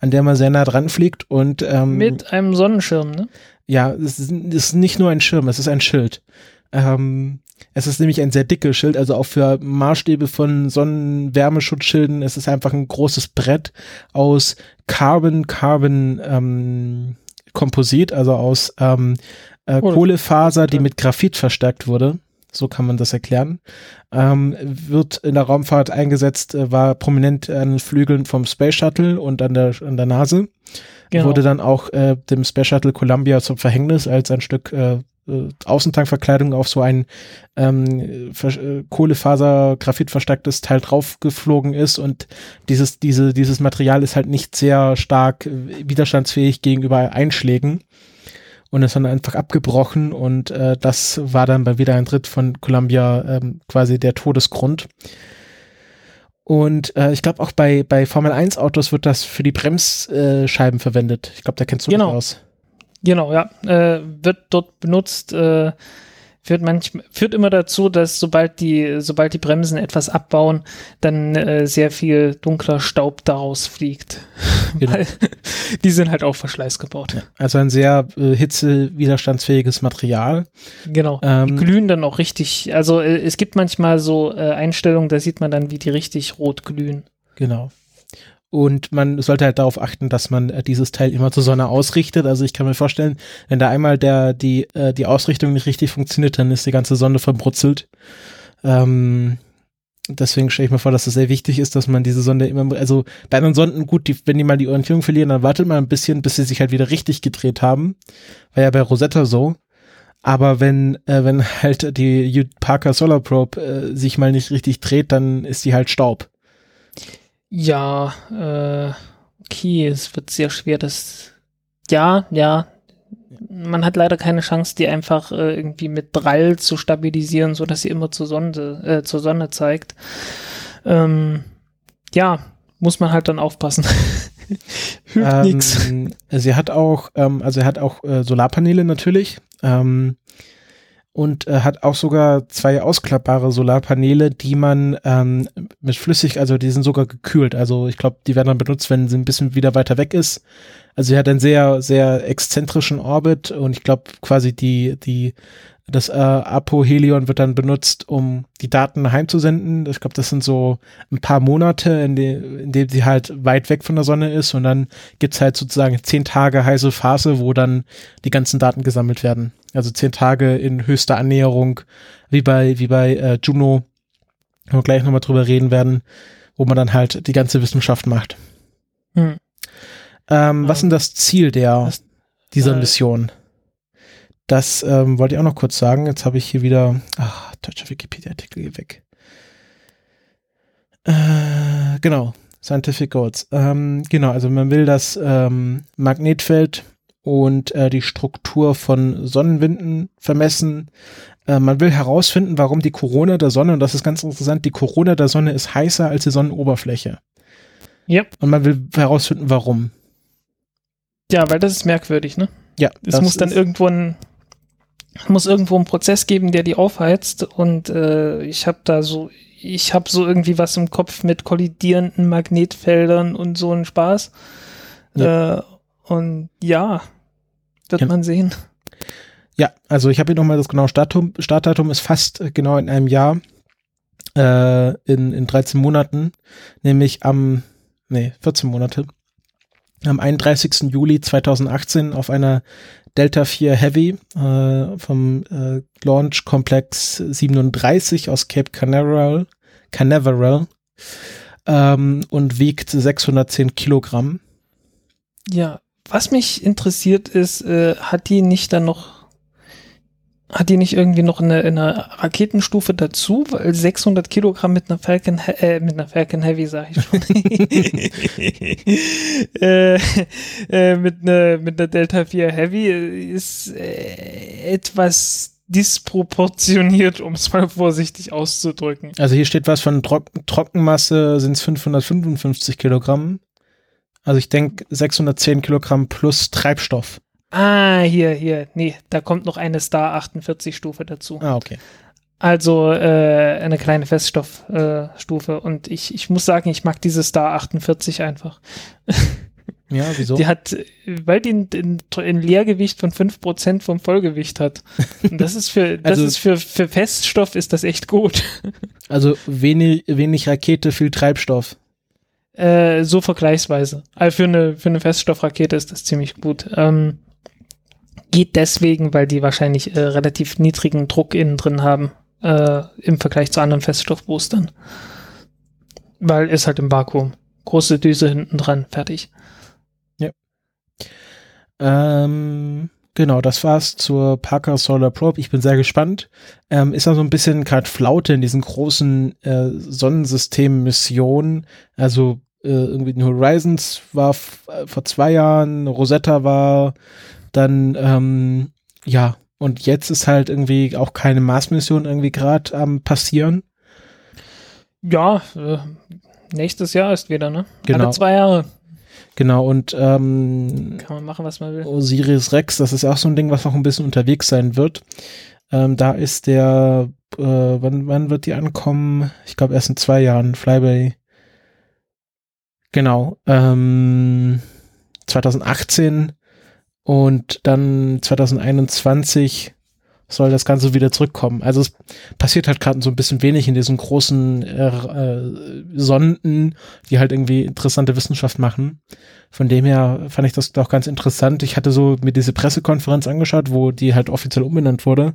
an der man sehr nah dran fliegt? Und ähm, Mit einem Sonnenschirm, ne? Ja, es ist, es ist nicht nur ein Schirm, es ist ein Schild. Ähm, es ist nämlich ein sehr dickes Schild, also auch für Maßstäbe von Sonnenwärmeschutzschilden. Es ist einfach ein großes Brett aus Carbon, Carbon ähm, Komposit, also aus ähm, äh, Oh, Kohlefaser, die mit Graphit verstärkt wurde. So kann man das erklären. Ähm, wird in der Raumfahrt eingesetzt, äh, war prominent an den Flügeln vom Space Shuttle und an der, an der Nase Genau. wurde dann auch äh, dem Space Shuttle Columbia zum Verhängnis, als ein Stück äh, äh, Außentankverkleidung auf so ein ähm, äh, Kohlefaser-Graphit verstärktes Teil draufgeflogen ist und dieses, diese, dieses Material ist halt nicht sehr stark äh, widerstandsfähig gegenüber Einschlägen und ist dann einfach abgebrochen und äh, das war dann bei Wiedereintritt von Columbia ähm, quasi der Todesgrund. Und äh, ich glaube auch bei, bei Formel 1 Autos wird das für die Bremsscheiben äh, verwendet. Ich glaube, da kennst du Genau. dich aus. Genau, ja. Äh, wird dort benutzt, äh, führt manchmal, führt immer dazu, dass sobald die, sobald die Bremsen etwas abbauen, dann äh, sehr viel dunkler Staub daraus fliegt. Genau. Die sind halt auch Verschleiß gebaut. Also ein sehr äh, hitzewiderstandsfähiges Material. Genau. die Ähm, glühen dann auch richtig. Also äh, es gibt manchmal so äh, Einstellungen, da sieht man dann, wie die richtig rot glühen. genau. Und man sollte halt darauf achten, dass man äh, dieses Teil immer zur Sonne ausrichtet. Also ich kann mir vorstellen, wenn da einmal der, die, äh, die Ausrichtung nicht richtig funktioniert, dann ist die ganze Sonne verbrutzelt. Ähm, deswegen stelle ich mir vor, dass es sehr wichtig ist, dass man diese Sonde immer, also bei anderen Sonden, gut, die, wenn die mal die Orientierung verlieren, dann wartet man ein bisschen, bis sie sich halt wieder richtig gedreht haben. War ja bei Rosetta so. Aber wenn, äh, wenn halt die Parker Solar Probe äh, sich mal nicht richtig dreht, dann ist die halt Staub. Ja, äh, okay, es wird sehr schwer, das. Ja, ja. Man hat leider keine Chance, die einfach äh, irgendwie mit Drall zu stabilisieren, so dass sie immer zur Sonne, äh, zur Sonne zeigt. Ähm, ja, muss man halt dann aufpassen. Hilft nix. Ähm, sie hat auch, ähm, also er hat auch äh, Solarpaneele natürlich. Ähm, und äh, hat auch sogar zwei ausklappbare Solarpaneele, die man ähm, mit flüssig, also die sind sogar gekühlt. Also ich glaube, die werden dann benutzt, wenn sie ein bisschen wieder weiter weg ist. Also sie hat einen sehr, sehr exzentrischen Orbit und ich glaube quasi die, die, das äh, Apohelion wird dann benutzt, um die Daten heimzusenden. Ich glaube, das sind so ein paar Monate, in, de, in dem sie halt weit weg von der Sonne ist und dann gibt's halt sozusagen zehn Tage heiße Phase, wo dann die ganzen Daten gesammelt werden. Also zehn Tage in höchster Annäherung, wie bei, wie bei äh, Juno, wo wir gleich nochmal drüber reden werden, wo man dann halt die ganze Wissenschaft macht. Hm. Ähm, was ist denn das Ziel der, dieser äh, Mission? Das ähm, wollte ich auch noch kurz sagen. Jetzt habe ich hier wieder, ach, deutscher Wikipedia-Artikel weg. Äh, genau, Scientific Goals. Ähm, genau, also man will das ähm, Magnetfeld und äh, die Struktur von Sonnenwinden vermessen. Äh, man will herausfinden, warum die Corona der Sonne, und das ist ganz interessant, die Corona der Sonne ist heißer als die Sonnenoberfläche. Ja. Und man will herausfinden, warum. Ja, weil das ist merkwürdig, ne? Ja. Es muss dann irgendwo ein muss irgendwo einen Prozess geben, der die aufheizt und äh, ich habe da so ich habe so irgendwie was im Kopf mit kollidierenden Magnetfeldern und so ein Spaß. Ja. Äh, und ja, wird ja. man sehen. Ja, also ich habe hier nochmal das genaue Startdatum. Startdatum ist fast äh, genau in einem Jahr, äh, in, in 13 Monaten, nämlich am, nee, 14 Monate, am 31. Juli 2018 auf einer Delta 4 Heavy äh, vom äh, Launch Complex 37 aus Cape Canaveral, Canaveral ähm, und wiegt 610 Kilogramm. Ja, was mich interessiert ist, äh, hat die nicht dann noch hat die nicht irgendwie noch eine, eine Raketenstufe dazu? Weil 600 Kilogramm mit einer Falcon, äh, mit einer Falcon Heavy, sag ich schon. äh, äh, mit einer mit einer Delta 4 Heavy ist äh, etwas disproportioniert, um es mal vorsichtig auszudrücken. Also hier steht was von Trock Trockenmasse sind es 555 Kilogramm. Also ich denke 610 Kilogramm plus Treibstoff. Ah, hier, hier. Nee, da kommt noch eine Star 48 Stufe dazu. Ah, okay. Also äh, eine kleine Feststoffstufe. Äh, und ich, ich muss sagen, ich mag diese Star 48 einfach. Ja, wieso? Die hat, weil die ein, Leergewicht von 5% vom Vollgewicht hat. Und das ist für, das also, ist für, für Feststoff ist das echt gut. Also wenig, wenig Rakete, viel Treibstoff. Äh, so vergleichsweise. Also für eine, für eine Feststoffrakete ist das ziemlich gut. Ähm, geht deswegen, weil die wahrscheinlich äh, relativ niedrigen Druck innen drin haben äh, im Vergleich zu anderen Feststoffboostern. Weil ist halt im Vakuum. Große Düse hinten dran, fertig. Ja. Ähm, genau, das war's zur Parker Solar Probe. Ich bin sehr gespannt. Ähm, ist ja so ein bisschen gerade Flaute in diesen großen äh, Sonnensystem-Missionen. Also äh, irgendwie Horizons war äh, vor zwei Jahren, Rosetta war dann, ähm, ja, und jetzt ist halt irgendwie auch keine Mars-Mission irgendwie gerade am passieren. Ja, äh, nächstes Jahr ist wieder, ne? Genau. Alle zwei Jahre. Genau, und ähm, kann man machen, was man will. Osiris Rex, das ist ja auch so ein Ding, was noch ein bisschen unterwegs sein wird. Ähm, da ist der, äh, wann, wann wird die ankommen? Ich glaube erst in zwei Jahren, Flyby. Genau, ähm, 2018 und dann 2021 soll das Ganze wieder zurückkommen. Also es passiert halt gerade so ein bisschen wenig in diesen großen äh, äh, Sonden, die halt irgendwie interessante Wissenschaft machen. Von dem her fand ich das auch ganz interessant. Ich hatte so mir diese Pressekonferenz angeschaut, wo die halt offiziell umbenannt wurde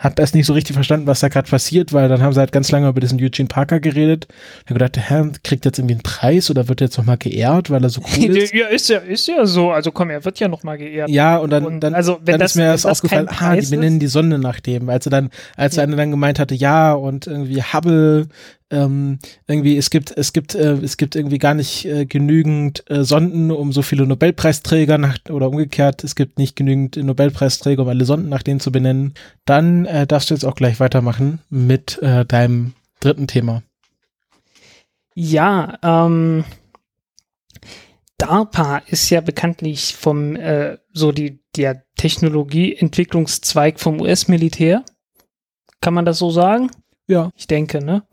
hab erst nicht so richtig verstanden, was da gerade passiert, weil dann haben sie halt ganz lange über diesen Eugene Parker geredet. Ich habe gedacht, der Herr kriegt jetzt irgendwie einen Preis oder wird jetzt nochmal geehrt, weil er so cool ist. ja, ist ja, ist ja so. Also komm, er wird ja nochmal geehrt. Ja, und dann, und, dann, also, wenn dann das, ist mir das aufgefallen, ah, die benennen die Sonne nach dem. Als er dann, als ja. einer dann gemeint hatte, ja, und irgendwie Hubble ähm, irgendwie es gibt es gibt äh, es gibt irgendwie gar nicht äh, genügend äh, Sonden, um so viele Nobelpreisträger nach oder umgekehrt es gibt nicht genügend Nobelpreisträger, um alle Sonden nach denen zu benennen. Dann äh, darfst du jetzt auch gleich weitermachen mit äh, deinem dritten Thema. Ja, ähm, DARPA ist ja bekanntlich vom äh, so die der Technologieentwicklungszweig vom US-Militär. Kann man das so sagen? Ja. Ich denke, ne?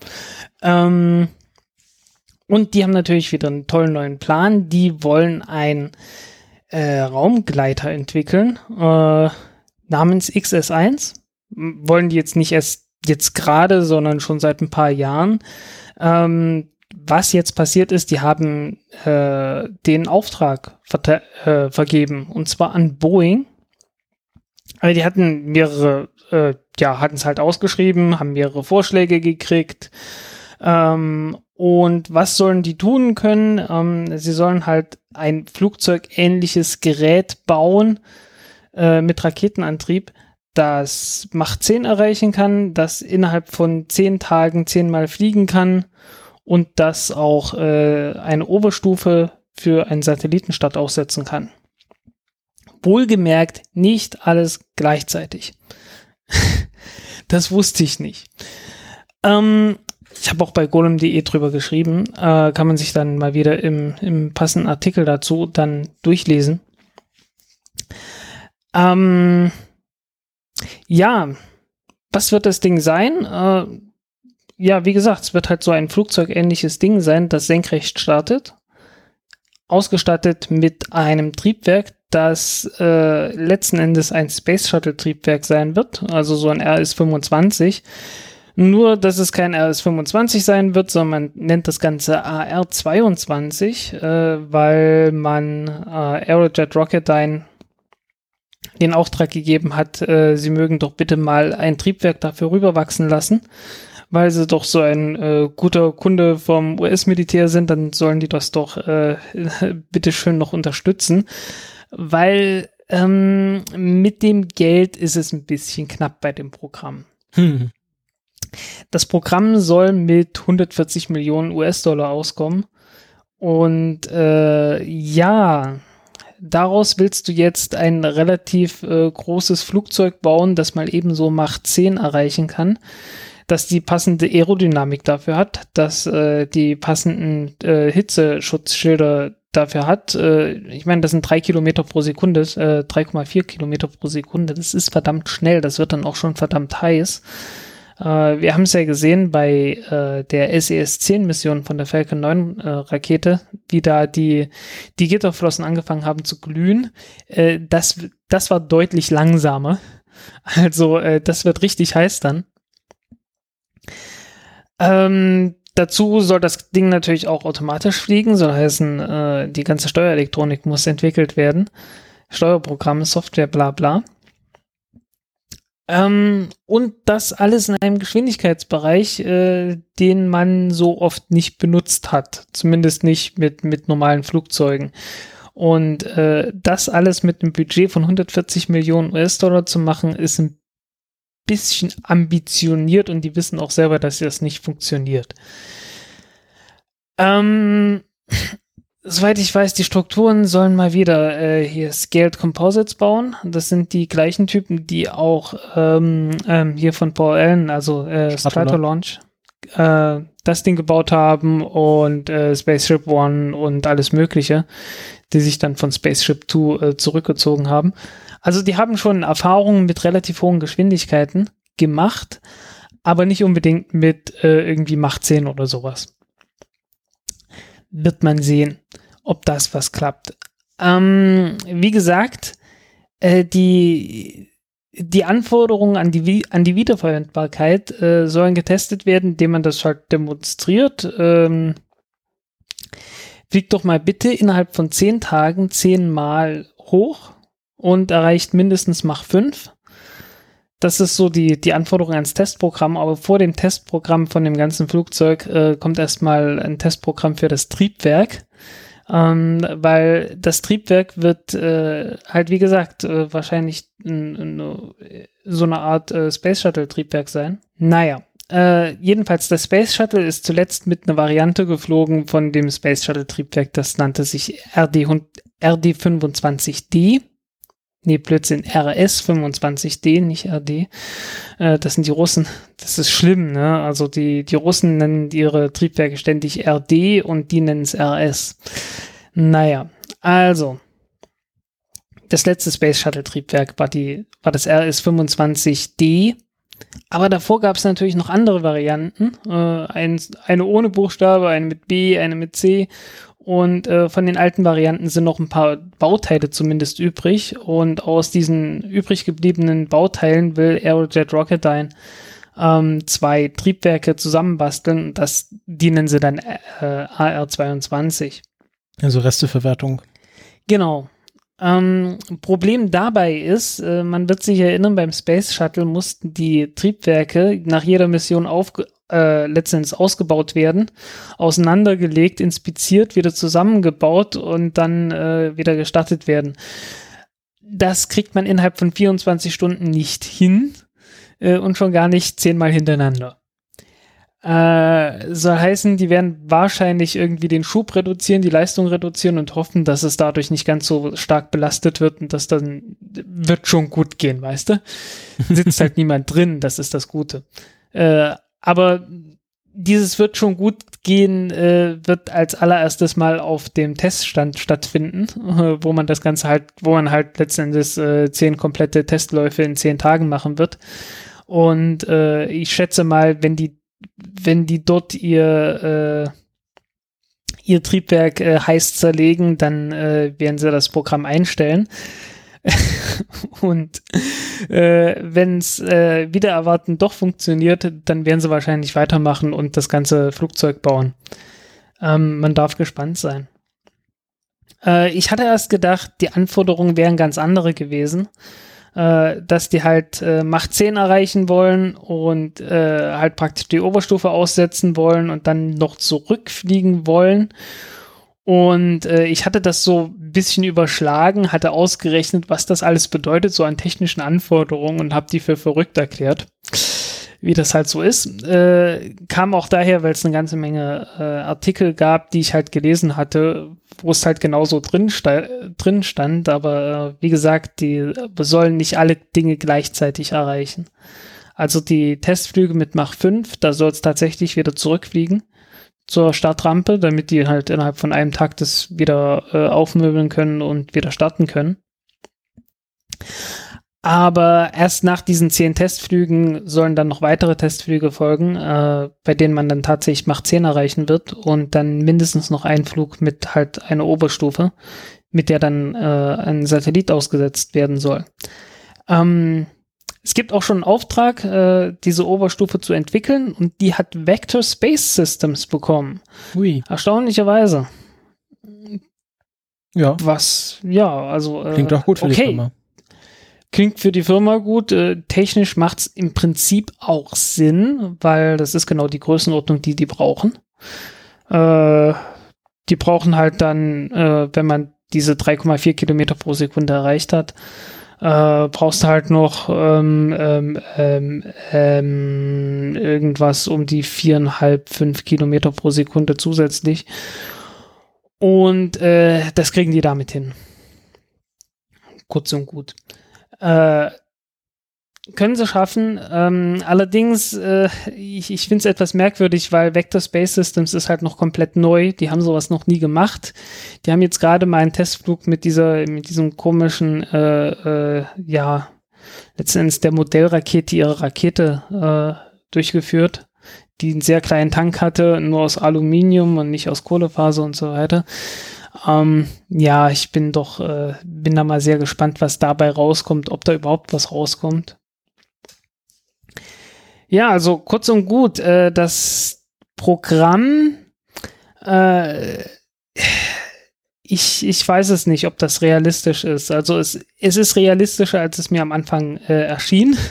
Ähm, und die haben natürlich wieder einen tollen neuen Plan. Die wollen ein äh, Raumgleiter entwickeln äh, namens XS1. Wollen die jetzt nicht erst jetzt gerade, sondern schon seit ein paar Jahren. Ähm, was jetzt passiert ist, die haben äh, den Auftrag äh, vergeben und zwar an Boeing. Also die hatten mehrere äh, ja, hatten es halt ausgeschrieben, haben mehrere Vorschläge gekriegt. Ähm, und was sollen die tun können? Ähm, sie sollen halt ein flugzeugähnliches Gerät bauen äh, mit Raketenantrieb, das Macht 10 erreichen kann, das innerhalb von 10 Tagen 10 Mal fliegen kann und das auch äh, eine Oberstufe für einen Satellitenstart aussetzen kann. Wohlgemerkt, nicht alles gleichzeitig. Das wusste ich nicht. Ähm, ich habe auch bei golem.de drüber geschrieben, äh, kann man sich dann mal wieder im, im passenden Artikel dazu dann durchlesen. Ähm, ja, was wird das Ding sein? Äh, ja, wie gesagt, es wird halt so ein flugzeugähnliches Ding sein, das senkrecht startet, ausgestattet mit einem Triebwerk, das äh, letzten Endes ein Space Shuttle Triebwerk sein wird, also so ein RS-25. Nur, dass es kein RS-25 sein wird, sondern man nennt das Ganze AR-22, äh, weil man äh, Aerojet Rocketdyne den Auftrag gegeben hat, äh, sie mögen doch bitte mal ein Triebwerk dafür rüberwachsen lassen, weil sie doch so ein äh, guter Kunde vom US-Militär sind, dann sollen die das doch äh, bitte schön noch unterstützen, weil ähm, mit dem Geld ist es ein bisschen knapp bei dem Programm. Hm. Das Programm soll mit 140 Millionen US-Dollar auskommen. Und äh, ja, daraus willst du jetzt ein relativ äh, großes Flugzeug bauen, das mal ebenso Macht 10 erreichen kann, dass die passende Aerodynamik dafür hat, dass äh, die passenden äh, Hitzeschutzschilder dafür hat. Äh, ich meine, das sind drei Kilometer pro Sekunde, äh, 3,4 Kilometer pro Sekunde. Das ist verdammt schnell. Das wird dann auch schon verdammt heiß. Äh, wir haben es ja gesehen bei äh, der SES-10-Mission von der Falcon 9-Rakete, äh, wie da die, die Gitterflossen angefangen haben zu glühen. Äh, das, das war deutlich langsamer. Also äh, das wird richtig heiß dann. Ähm, dazu soll das Ding natürlich auch automatisch fliegen, soll heißen, äh, die ganze Steuerelektronik muss entwickelt werden. Steuerprogramme, Software, bla bla. Ähm, und das alles in einem Geschwindigkeitsbereich, äh, den man so oft nicht benutzt hat. Zumindest nicht mit, mit normalen Flugzeugen. Und äh, das alles mit einem Budget von 140 Millionen US-Dollar zu machen, ist ein bisschen ambitioniert und die wissen auch selber, dass das nicht funktioniert. Ähm, Soweit ich weiß, die Strukturen sollen mal wieder äh, hier Scaled Composites bauen. Das sind die gleichen Typen, die auch ähm, ähm, hier von Paul Allen, also äh, Stratolaunch, äh, das Ding gebaut haben und äh, Spaceship One und alles Mögliche, die sich dann von Spaceship Two äh, zurückgezogen haben. Also die haben schon Erfahrungen mit relativ hohen Geschwindigkeiten gemacht, aber nicht unbedingt mit äh, irgendwie Macht 10 oder sowas wird man sehen, ob das was klappt. Ähm, wie gesagt, äh, die, die Anforderungen an die, an die Wiederverwendbarkeit äh, sollen getestet werden, indem man das halt demonstriert. Ähm, fliegt doch mal bitte innerhalb von zehn Tagen zehnmal hoch und erreicht mindestens Mach 5 das ist so die, die Anforderung ans Testprogramm, aber vor dem Testprogramm von dem ganzen Flugzeug äh, kommt erstmal ein Testprogramm für das Triebwerk. Ähm, weil das Triebwerk wird äh, halt, wie gesagt, äh, wahrscheinlich so eine Art äh, Space Shuttle Triebwerk sein. Naja, äh, jedenfalls, das Space Shuttle ist zuletzt mit einer Variante geflogen von dem Space Shuttle Triebwerk, das nannte sich RD, RD25D nee, Blödsinn, RS25D, nicht RD. Äh, das sind die Russen. Das ist schlimm, ne? Also die, die Russen nennen ihre Triebwerke ständig RD und die nennen es RS. Naja, also. Das letzte Space Shuttle Triebwerk war die, war das RS25D. Aber davor gab es natürlich noch andere Varianten. Äh, ein, eine ohne Buchstabe, eine mit B, eine mit C und äh, von den alten Varianten sind noch ein paar Bauteile zumindest übrig. Und aus diesen übrig gebliebenen Bauteilen will Aerojet Rocketdyne ähm, zwei Triebwerke zusammenbasteln. Das, die nennen sie dann äh, AR-22. Also Resteverwertung. Genau. Ähm, Problem dabei ist, äh, man wird sich erinnern, beim Space Shuttle mussten die Triebwerke nach jeder Mission aufge äh, letztendlich ausgebaut werden, auseinandergelegt, inspiziert, wieder zusammengebaut und dann äh, wieder gestartet werden. das kriegt man innerhalb von 24 Stunden nicht hin äh, und schon gar nicht zehnmal hintereinander. Äh, soll heißen, die werden wahrscheinlich irgendwie den Schub reduzieren, die Leistung reduzieren und hoffen, dass es dadurch nicht ganz so stark belastet wird und das dann wird schon gut gehen, weißt du? Sitzt halt niemand drin, das ist das Gute. Äh, aber dieses wird schon gut gehen, äh, wird als allererstes mal auf dem Teststand stattfinden, äh, wo man das Ganze halt, wo man halt letztendlich äh, zehn komplette Testläufe in zehn Tagen machen wird. Und äh, ich schätze mal, wenn die, wenn die dort ihr äh, ihr Triebwerk äh, heiß zerlegen, dann äh, werden sie das Programm einstellen. und äh, wenn es äh, wieder erwarten doch funktioniert, dann werden sie wahrscheinlich weitermachen und das ganze Flugzeug bauen. Ähm, man darf gespannt sein. Äh, ich hatte erst gedacht, die Anforderungen wären ganz andere gewesen. Äh, dass die halt äh, Macht 10 erreichen wollen und äh, halt praktisch die Oberstufe aussetzen wollen und dann noch zurückfliegen wollen und äh, ich hatte das so ein bisschen überschlagen, hatte ausgerechnet, was das alles bedeutet, so an technischen Anforderungen und habe die für verrückt erklärt, wie das halt so ist. Äh, kam auch daher, weil es eine ganze Menge äh, Artikel gab, die ich halt gelesen hatte, wo es halt genauso drin, drin stand. Aber äh, wie gesagt, die sollen nicht alle Dinge gleichzeitig erreichen. Also die Testflüge mit Mach 5, da soll es tatsächlich wieder zurückfliegen zur Startrampe, damit die halt innerhalb von einem Tag das wieder äh, aufmöbeln können und wieder starten können. Aber erst nach diesen zehn Testflügen sollen dann noch weitere Testflüge folgen, äh, bei denen man dann tatsächlich Mach 10 erreichen wird und dann mindestens noch ein Flug mit halt einer Oberstufe, mit der dann äh, ein Satellit ausgesetzt werden soll. Ähm, es gibt auch schon einen Auftrag, äh, diese Oberstufe zu entwickeln und die hat Vector Space Systems bekommen. Ui. Erstaunlicherweise. Ja. Was, ja, also. Äh, Klingt doch gut für okay. die Firma. Klingt für die Firma gut. Äh, technisch macht es im Prinzip auch Sinn, weil das ist genau die Größenordnung, die die brauchen. Äh, die brauchen halt dann, äh, wenn man diese 3,4 Kilometer pro Sekunde erreicht hat, äh, brauchst halt noch ähm, ähm, ähm, ähm, irgendwas um die viereinhalb, fünf Kilometer pro Sekunde zusätzlich. Und äh, das kriegen die damit hin. Kurz und gut. Äh, können sie schaffen. Ähm, allerdings, äh, ich, ich finde es etwas merkwürdig, weil Vector Space Systems ist halt noch komplett neu. Die haben sowas noch nie gemacht. Die haben jetzt gerade mal einen Testflug mit dieser, mit diesem komischen, äh, äh, ja, letztendlich der Modellrakete ihre Rakete äh, durchgeführt, die einen sehr kleinen Tank hatte, nur aus Aluminium und nicht aus Kohlefaser und so weiter. Ähm, ja, ich bin doch, äh, bin da mal sehr gespannt, was dabei rauskommt, ob da überhaupt was rauskommt. Ja, also kurz und gut, äh, das Programm, äh, ich, ich weiß es nicht, ob das realistisch ist. Also es, es ist realistischer, als es mir am Anfang äh, erschien.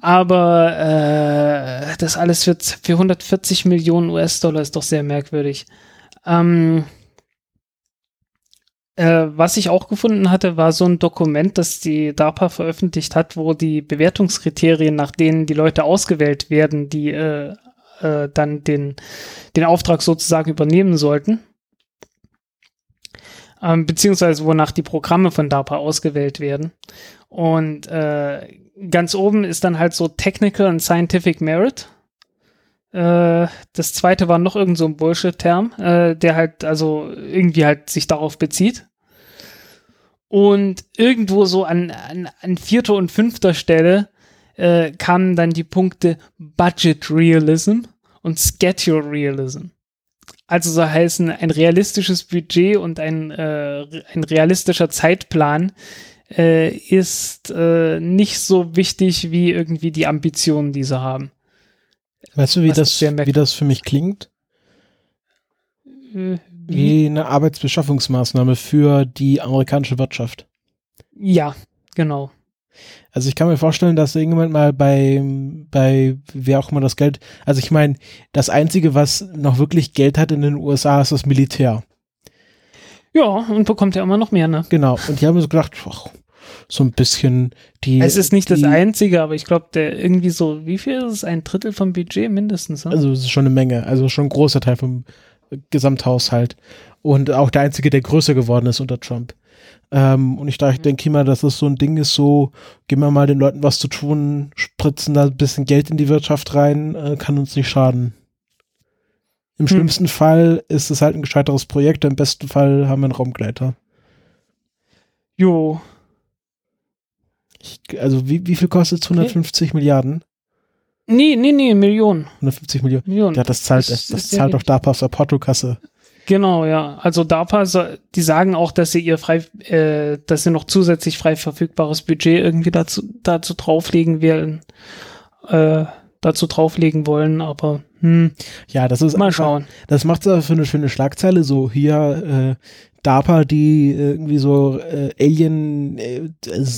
Aber äh, das alles für, für 140 Millionen US-Dollar ist doch sehr merkwürdig. Ähm, äh, was ich auch gefunden hatte, war so ein Dokument, das die DARPA veröffentlicht hat, wo die Bewertungskriterien, nach denen die Leute ausgewählt werden, die äh, äh, dann den, den Auftrag sozusagen übernehmen sollten. Ähm, beziehungsweise wonach die Programme von DARPA ausgewählt werden. Und äh, ganz oben ist dann halt so Technical and Scientific Merit. Äh, das zweite war noch irgend so ein Bullshit-Term, äh, der halt also irgendwie halt sich darauf bezieht. Und irgendwo so an, an, an vierter und fünfter Stelle äh, kamen dann die Punkte Budget Realism und Schedule Realism. Also so heißen ein realistisches Budget und ein, äh, ein realistischer Zeitplan äh, ist äh, nicht so wichtig wie irgendwie die Ambitionen, die sie haben. Weißt du, wie, das, wie das für mich klingt? Wie eine Arbeitsbeschaffungsmaßnahme für die amerikanische Wirtschaft. Ja, genau. Also ich kann mir vorstellen, dass irgendjemand mal bei, bei wer auch immer das Geld, also ich meine, das Einzige, was noch wirklich Geld hat in den USA, ist das Militär. Ja, und bekommt ja immer noch mehr, ne? Genau. Und die haben so gedacht, ach, so ein bisschen die. Es ist nicht die, das einzige, aber ich glaube, der irgendwie so, wie viel ist es? Ein Drittel vom Budget mindestens, ne? Also es ist schon eine Menge, also schon ein großer Teil vom Gesamthaushalt. Und auch der einzige, der größer geworden ist unter Trump. Ähm, und ich dachte, ich denke immer, dass das so ein Ding ist, so, geben wir mal den Leuten was zu tun, spritzen da ein bisschen Geld in die Wirtschaft rein, äh, kann uns nicht schaden. Im Hm. schlimmsten Fall ist es halt ein gescheiteres Projekt, im besten Fall haben wir einen Raumgleiter. Jo, Ich, also wie, wie viel kostet es? 150 Milliarden? Nee, nee, nee, Millionen. 150 Millionen. Millionen. Ja, das zahlt, Das das, zahlt doch DARPA aus der Portokasse. Genau, ja. Also DARPA, die sagen auch, dass sie ihr frei, äh, dass sie noch zusätzlich frei verfügbares Budget irgendwie dazu, dazu drauflegen werden, äh, dazu drauflegen wollen, aber hm, Ja, das ist mal einfach- schauen. Das macht es für eine schöne Schlagzeile, so hier äh, DARPA, die äh, irgendwie so äh, Alien, äh,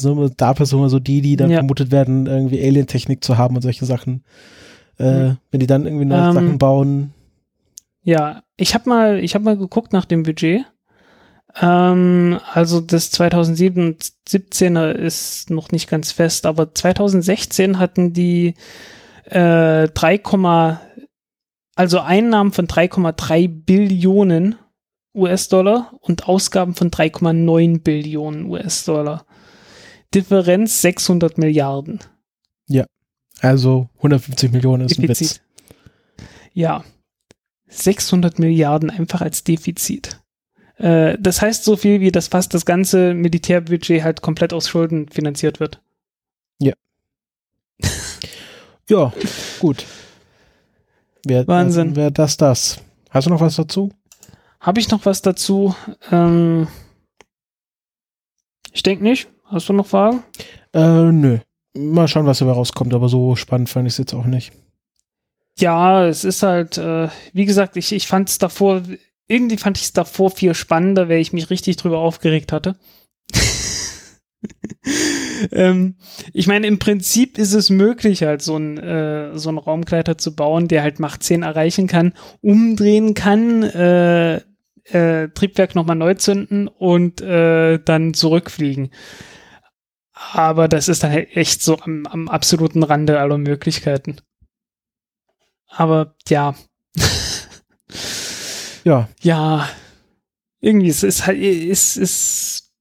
immer, DARPA ist immer so die, die dann Ja. vermutet werden, irgendwie Alien-Technik zu haben und solche Sachen. Äh, Hm. Wenn die dann irgendwie neue Ähm, Sachen bauen. Ja, ich habe mal, ich habe mal geguckt nach dem Budget. Ähm, also das 2017er ist noch nicht ganz fest, aber 2016 hatten die äh, 3, also Einnahmen von 3,3 Billionen US-Dollar und Ausgaben von 3,9 Billionen US-Dollar. Differenz 600 Milliarden. Also 150 Millionen ist ein Witz. Defizit. Ja. 600 Milliarden einfach als Defizit. Äh, das heißt so viel, wie dass fast das ganze Militärbudget halt komplett aus Schulden finanziert wird. Ja, gut. Wer, Wahnsinn. Wer das, das. Hast du noch was dazu? Habe ich noch was dazu? Ähm, ich denke nicht. Hast du noch Fragen? Äh, nö. Mal schauen, was dabei rauskommt, aber so spannend fand ich es jetzt auch nicht. Ja, es ist halt, äh, wie gesagt, ich, ich fand es davor, irgendwie fand ich es davor viel spannender, weil ich mich richtig drüber aufgeregt hatte. ähm, ich meine, im Prinzip ist es möglich, halt so ein äh, so einen Raumgleiter zu bauen, der halt Macht 10 erreichen kann, umdrehen kann, äh, äh, Triebwerk nochmal neu zünden und äh, dann zurückfliegen. Aber das ist dann halt echt so am, am absoluten Rande aller Möglichkeiten. Aber ja, Ja, ja, irgendwie, es ist halt, es ist,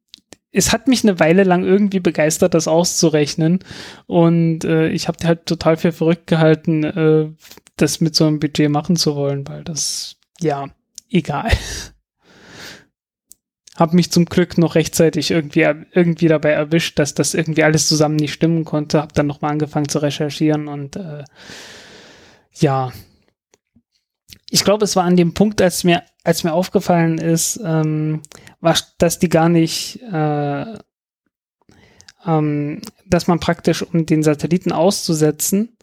es hat mich eine Weile lang irgendwie begeistert, das auszurechnen. Und äh, ich habe halt total für verrückt gehalten, äh, das mit so einem Budget machen zu wollen, weil das, ja, egal. Hab mich zum Glück noch rechtzeitig irgendwie, irgendwie dabei erwischt, dass das irgendwie alles zusammen nicht stimmen konnte. Hab dann nochmal angefangen zu recherchieren und äh, ja, ich glaube, es war an dem Punkt, als mir, als mir aufgefallen ist, ähm, war, dass die gar nicht, äh, ähm, dass man praktisch, um den Satelliten auszusetzen,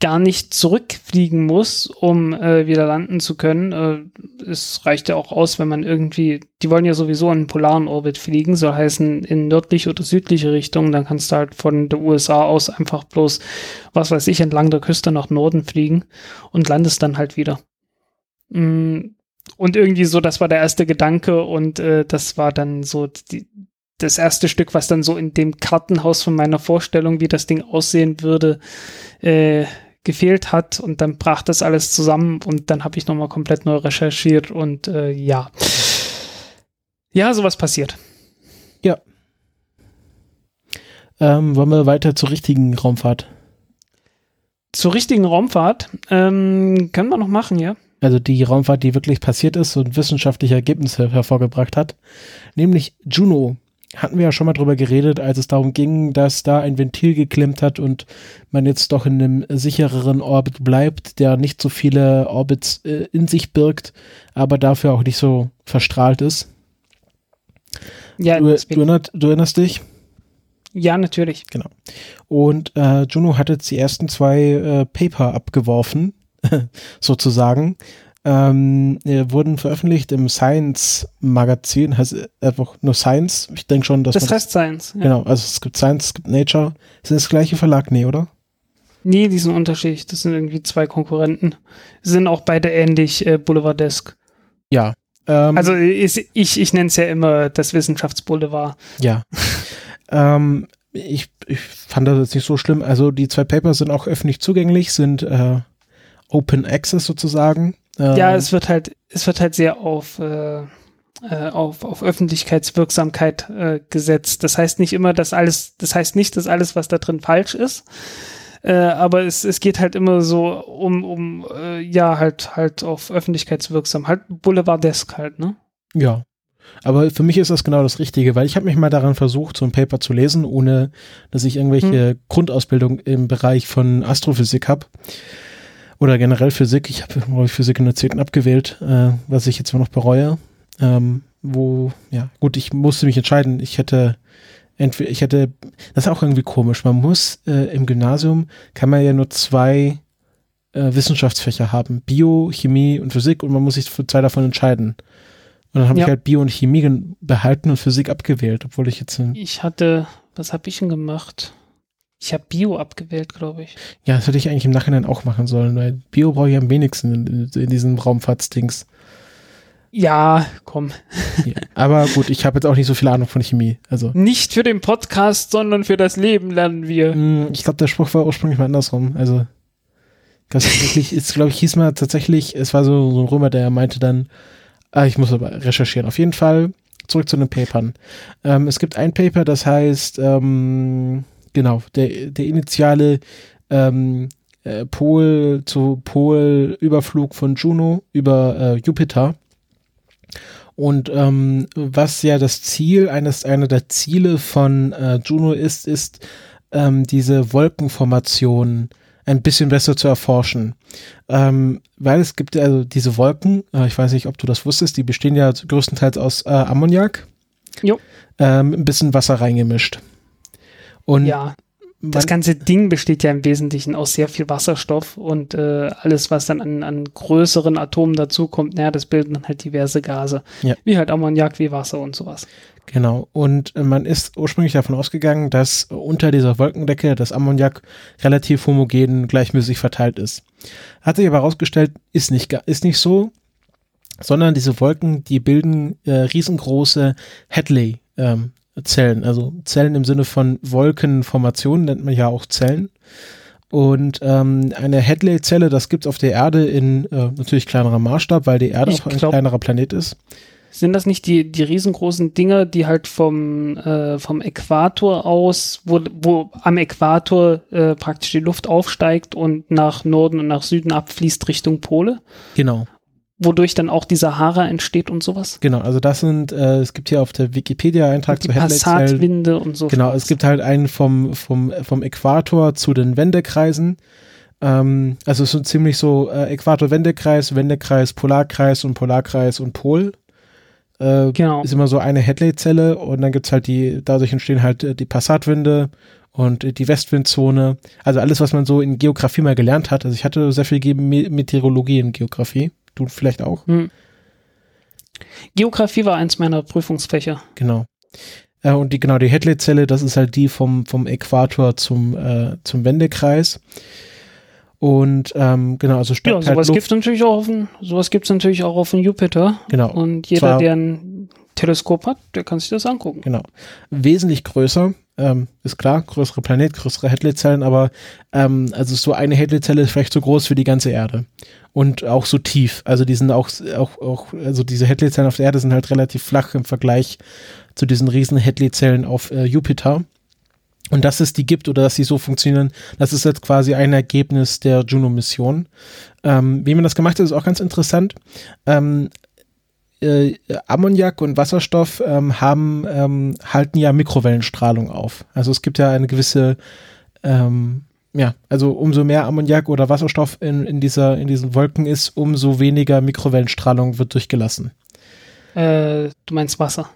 gar nicht zurückfliegen muss, um äh, wieder landen zu können. Äh, es reicht ja auch aus, wenn man irgendwie, die wollen ja sowieso in polaren Orbit fliegen, soll heißen in nördliche oder südliche Richtung, dann kannst du halt von der USA aus einfach bloß, was weiß ich, entlang der Küste nach Norden fliegen und landest dann halt wieder. Mm, Und irgendwie so, das war der erste Gedanke und äh, das war dann so die, das erste Stück, was dann so in dem Kartenhaus von meiner Vorstellung, wie das Ding aussehen würde, äh, gefehlt hat und dann brach das alles zusammen und dann habe ich nochmal komplett neu recherchiert und äh, ja. Ja, sowas passiert. ähm, wollen wir weiter zur richtigen Raumfahrt. Zur richtigen Raumfahrt ähm, können wir noch machen, ja? Also die Raumfahrt, die wirklich passiert ist und wissenschaftliche Ergebnisse hervorgebracht hat. Nämlich Juno. Hatten wir ja schon mal drüber geredet, als es darum ging, dass da ein Ventil geklemmt hat und man jetzt doch in einem sichereren Orbit bleibt, der nicht so viele Orbits äh, in sich birgt, aber dafür auch nicht so verstrahlt ist. Ja, Du, du, erinnerst, du erinnerst dich? ja natürlich. Und äh, Juno hat jetzt die ersten zwei äh, Paper abgeworfen, sozusagen. Ähm, äh, wurden veröffentlicht im Science-Magazin, heißt äh, einfach nur Science. Ich denke schon, dass Das heißt Science. Ja. Genau, also es gibt Science, es gibt Nature. Ist das gleiche Verlag? Nee, oder? Nee, die sind unterschiedlich. Das sind irgendwie zwei Konkurrenten. Sind auch beide ähnlich äh, Boulevardesk. Ja. Ähm, Also ist, ich, ich nenne es ja immer das Wissenschaftsboulevard. Ja. ähm, ich, ich fand das jetzt nicht so schlimm. Also die zwei Papers sind auch öffentlich zugänglich, sind äh, Open Access sozusagen. Ähm, Ja, es wird halt, es wird halt sehr auf, äh, äh, auf, auf Öffentlichkeitswirksamkeit äh, gesetzt. Das heißt nicht immer, dass alles, das heißt nicht, dass alles, was da drin falsch ist. Äh, aber es, es geht halt immer so um, um äh, ja, halt, halt auf Öffentlichkeitswirksam, halt Boulevardesk halt, ne? Ja. Aber für mich ist das genau das Richtige, weil ich habe mich mal daran versucht, so ein Paper zu lesen, ohne dass ich irgendwelche Grundausbildung im Bereich von Astrophysik habe. Oder generell Physik. Ich habe Physik in der 10. abgewählt, äh, was ich jetzt immer noch bereue. Ähm, wo, ja, gut, ich musste mich entscheiden. Ich hätte entweder, ich hätte, das ist auch irgendwie komisch. Man muss äh, im Gymnasium, kann man ja nur zwei äh, Wissenschaftsfächer haben. Bio, Chemie und Physik und man muss sich für zwei davon entscheiden. Und dann habe Ja. ich halt Bio und Chemie behalten und Physik abgewählt, obwohl ich jetzt, Ich hatte, was habe ich denn gemacht? Ich habe Bio abgewählt, glaube ich. ja, das hätte ich eigentlich im Nachhinein auch machen sollen, weil Bio brauche ich am wenigsten in, in diesem Raumfahrtsdings. Ja, komm. Ja. Aber gut, ich habe jetzt auch nicht so viel Ahnung von Chemie. Also, Nicht für den Podcast, sondern für das Leben lernen wir. mh, ich glaube, der Spruch war ursprünglich mal andersrum. Also, wirklich, ist, glaube ich, hieß mal tatsächlich, es war so, so ein Römer, der meinte dann, ah, ich muss aber recherchieren. Auf jeden Fall zurück zu den Papern. Ähm, es gibt ein Paper, das heißt, ähm, genau, der, der initiale ähm, äh, Pol zu Pol-Überflug von Juno über äh, Jupiter. Und ähm, was ja das Ziel, eines einer der Ziele von äh, Juno ist, ist ähm, diese Wolkenformation ein bisschen besser zu erforschen. Ähm, weil es gibt ja also diese Wolken, äh, ich weiß nicht, ob du das wusstest, die bestehen ja größtenteils aus äh, Ammoniak, Jo. ähm, ein bisschen Wasser reingemischt. Und Ja, das ganze Ding besteht ja im Wesentlichen aus sehr viel Wasserstoff und äh, alles, was dann an, an größeren Atomen dazukommt, naja, das bilden dann halt diverse Gase. Ja. Wie halt Ammoniak, wie Wasser und sowas. Genau. Und äh, man ist ursprünglich davon ausgegangen, dass unter dieser Wolkendecke das Ammoniak relativ homogen gleichmäßig verteilt ist. Hat sich aber herausgestellt, ist nicht, ist nicht so, sondern diese Wolken, die bilden äh, riesengroße Hadley ähm, Zellen, also Zellen im Sinne von Wolkenformationen nennt man ja auch Zellen. Und ähm, eine Hadley-Zelle, das gibt's auf der Erde in äh, natürlich kleinerem Maßstab, weil die Erde Ich auch ein glaub- kleinerer Planet ist. Sind das nicht die, die riesengroßen Dinger, die halt vom, äh, vom Äquator aus, wo, wo am Äquator äh, praktisch die Luft aufsteigt und nach Norden und nach Süden abfließt Richtung Pole, Genau. Wodurch dann auch die Sahara entsteht und sowas? Genau, also das sind, äh, es gibt hier auf der Wikipedia-Eintrag zu Hadley-Zellen. Passatwinde und so. Genau, es gibt halt einen vom, vom, vom Äquator zu den Wendekreisen. Ähm, also es sind ziemlich so äh, Äquator-Wendekreis, Wendekreis, Polarkreis und Polarkreis und Pol. Äh, Genau. Ist immer so eine Hadley-Zelle und dann gibt's halt die, dadurch entstehen halt äh, die Passatwinde und äh, die Westwindzone. Also alles, was man so in Geografie mal gelernt hat. Also ich hatte sehr viel Ge Me Meteorologie in Geografie. Du vielleicht auch? Hm. Geografie war eins meiner Prüfungsfächer. Genau. Äh, und die, genau, die Hadley-Zelle, das ist halt die vom, vom Äquator zum, äh, zum Wendekreis. Und ähm, genau, also Ja, steckt halt sowas Luft, gibt's natürlich auch auf dem, sowas gibt's natürlich auch auf dem Jupiter. genau, Und jeder, Zwar- der ein Teleskop hat, der kann sich das angucken. genau. Wesentlich größer, ähm, ist klar, größere Planet, größere Hadley-Zellen, aber ähm, also so eine Hadley-Zelle ist vielleicht so groß wie die ganze Erde. Und auch so tief. Also die sind auch, auch, auch also diese Hadley-Zellen auf der Erde sind halt relativ flach im Vergleich zu diesen riesen Hadley-Zellen auf äh, Jupiter. Und dass es die gibt oder dass sie so funktionieren, das ist jetzt quasi ein Ergebnis der Juno-Mission. Ähm, wie man das gemacht hat, ist auch ganz interessant. Ähm, äh, Ammoniak und Wasserstoff ähm, haben, ähm, halten ja Mikrowellenstrahlung auf. Also es gibt ja eine gewisse, ähm, ja, also umso mehr Ammoniak oder Wasserstoff in, in, dieser, in diesen Wolken ist, umso weniger Mikrowellenstrahlung wird durchgelassen. Äh, du meinst Wasser.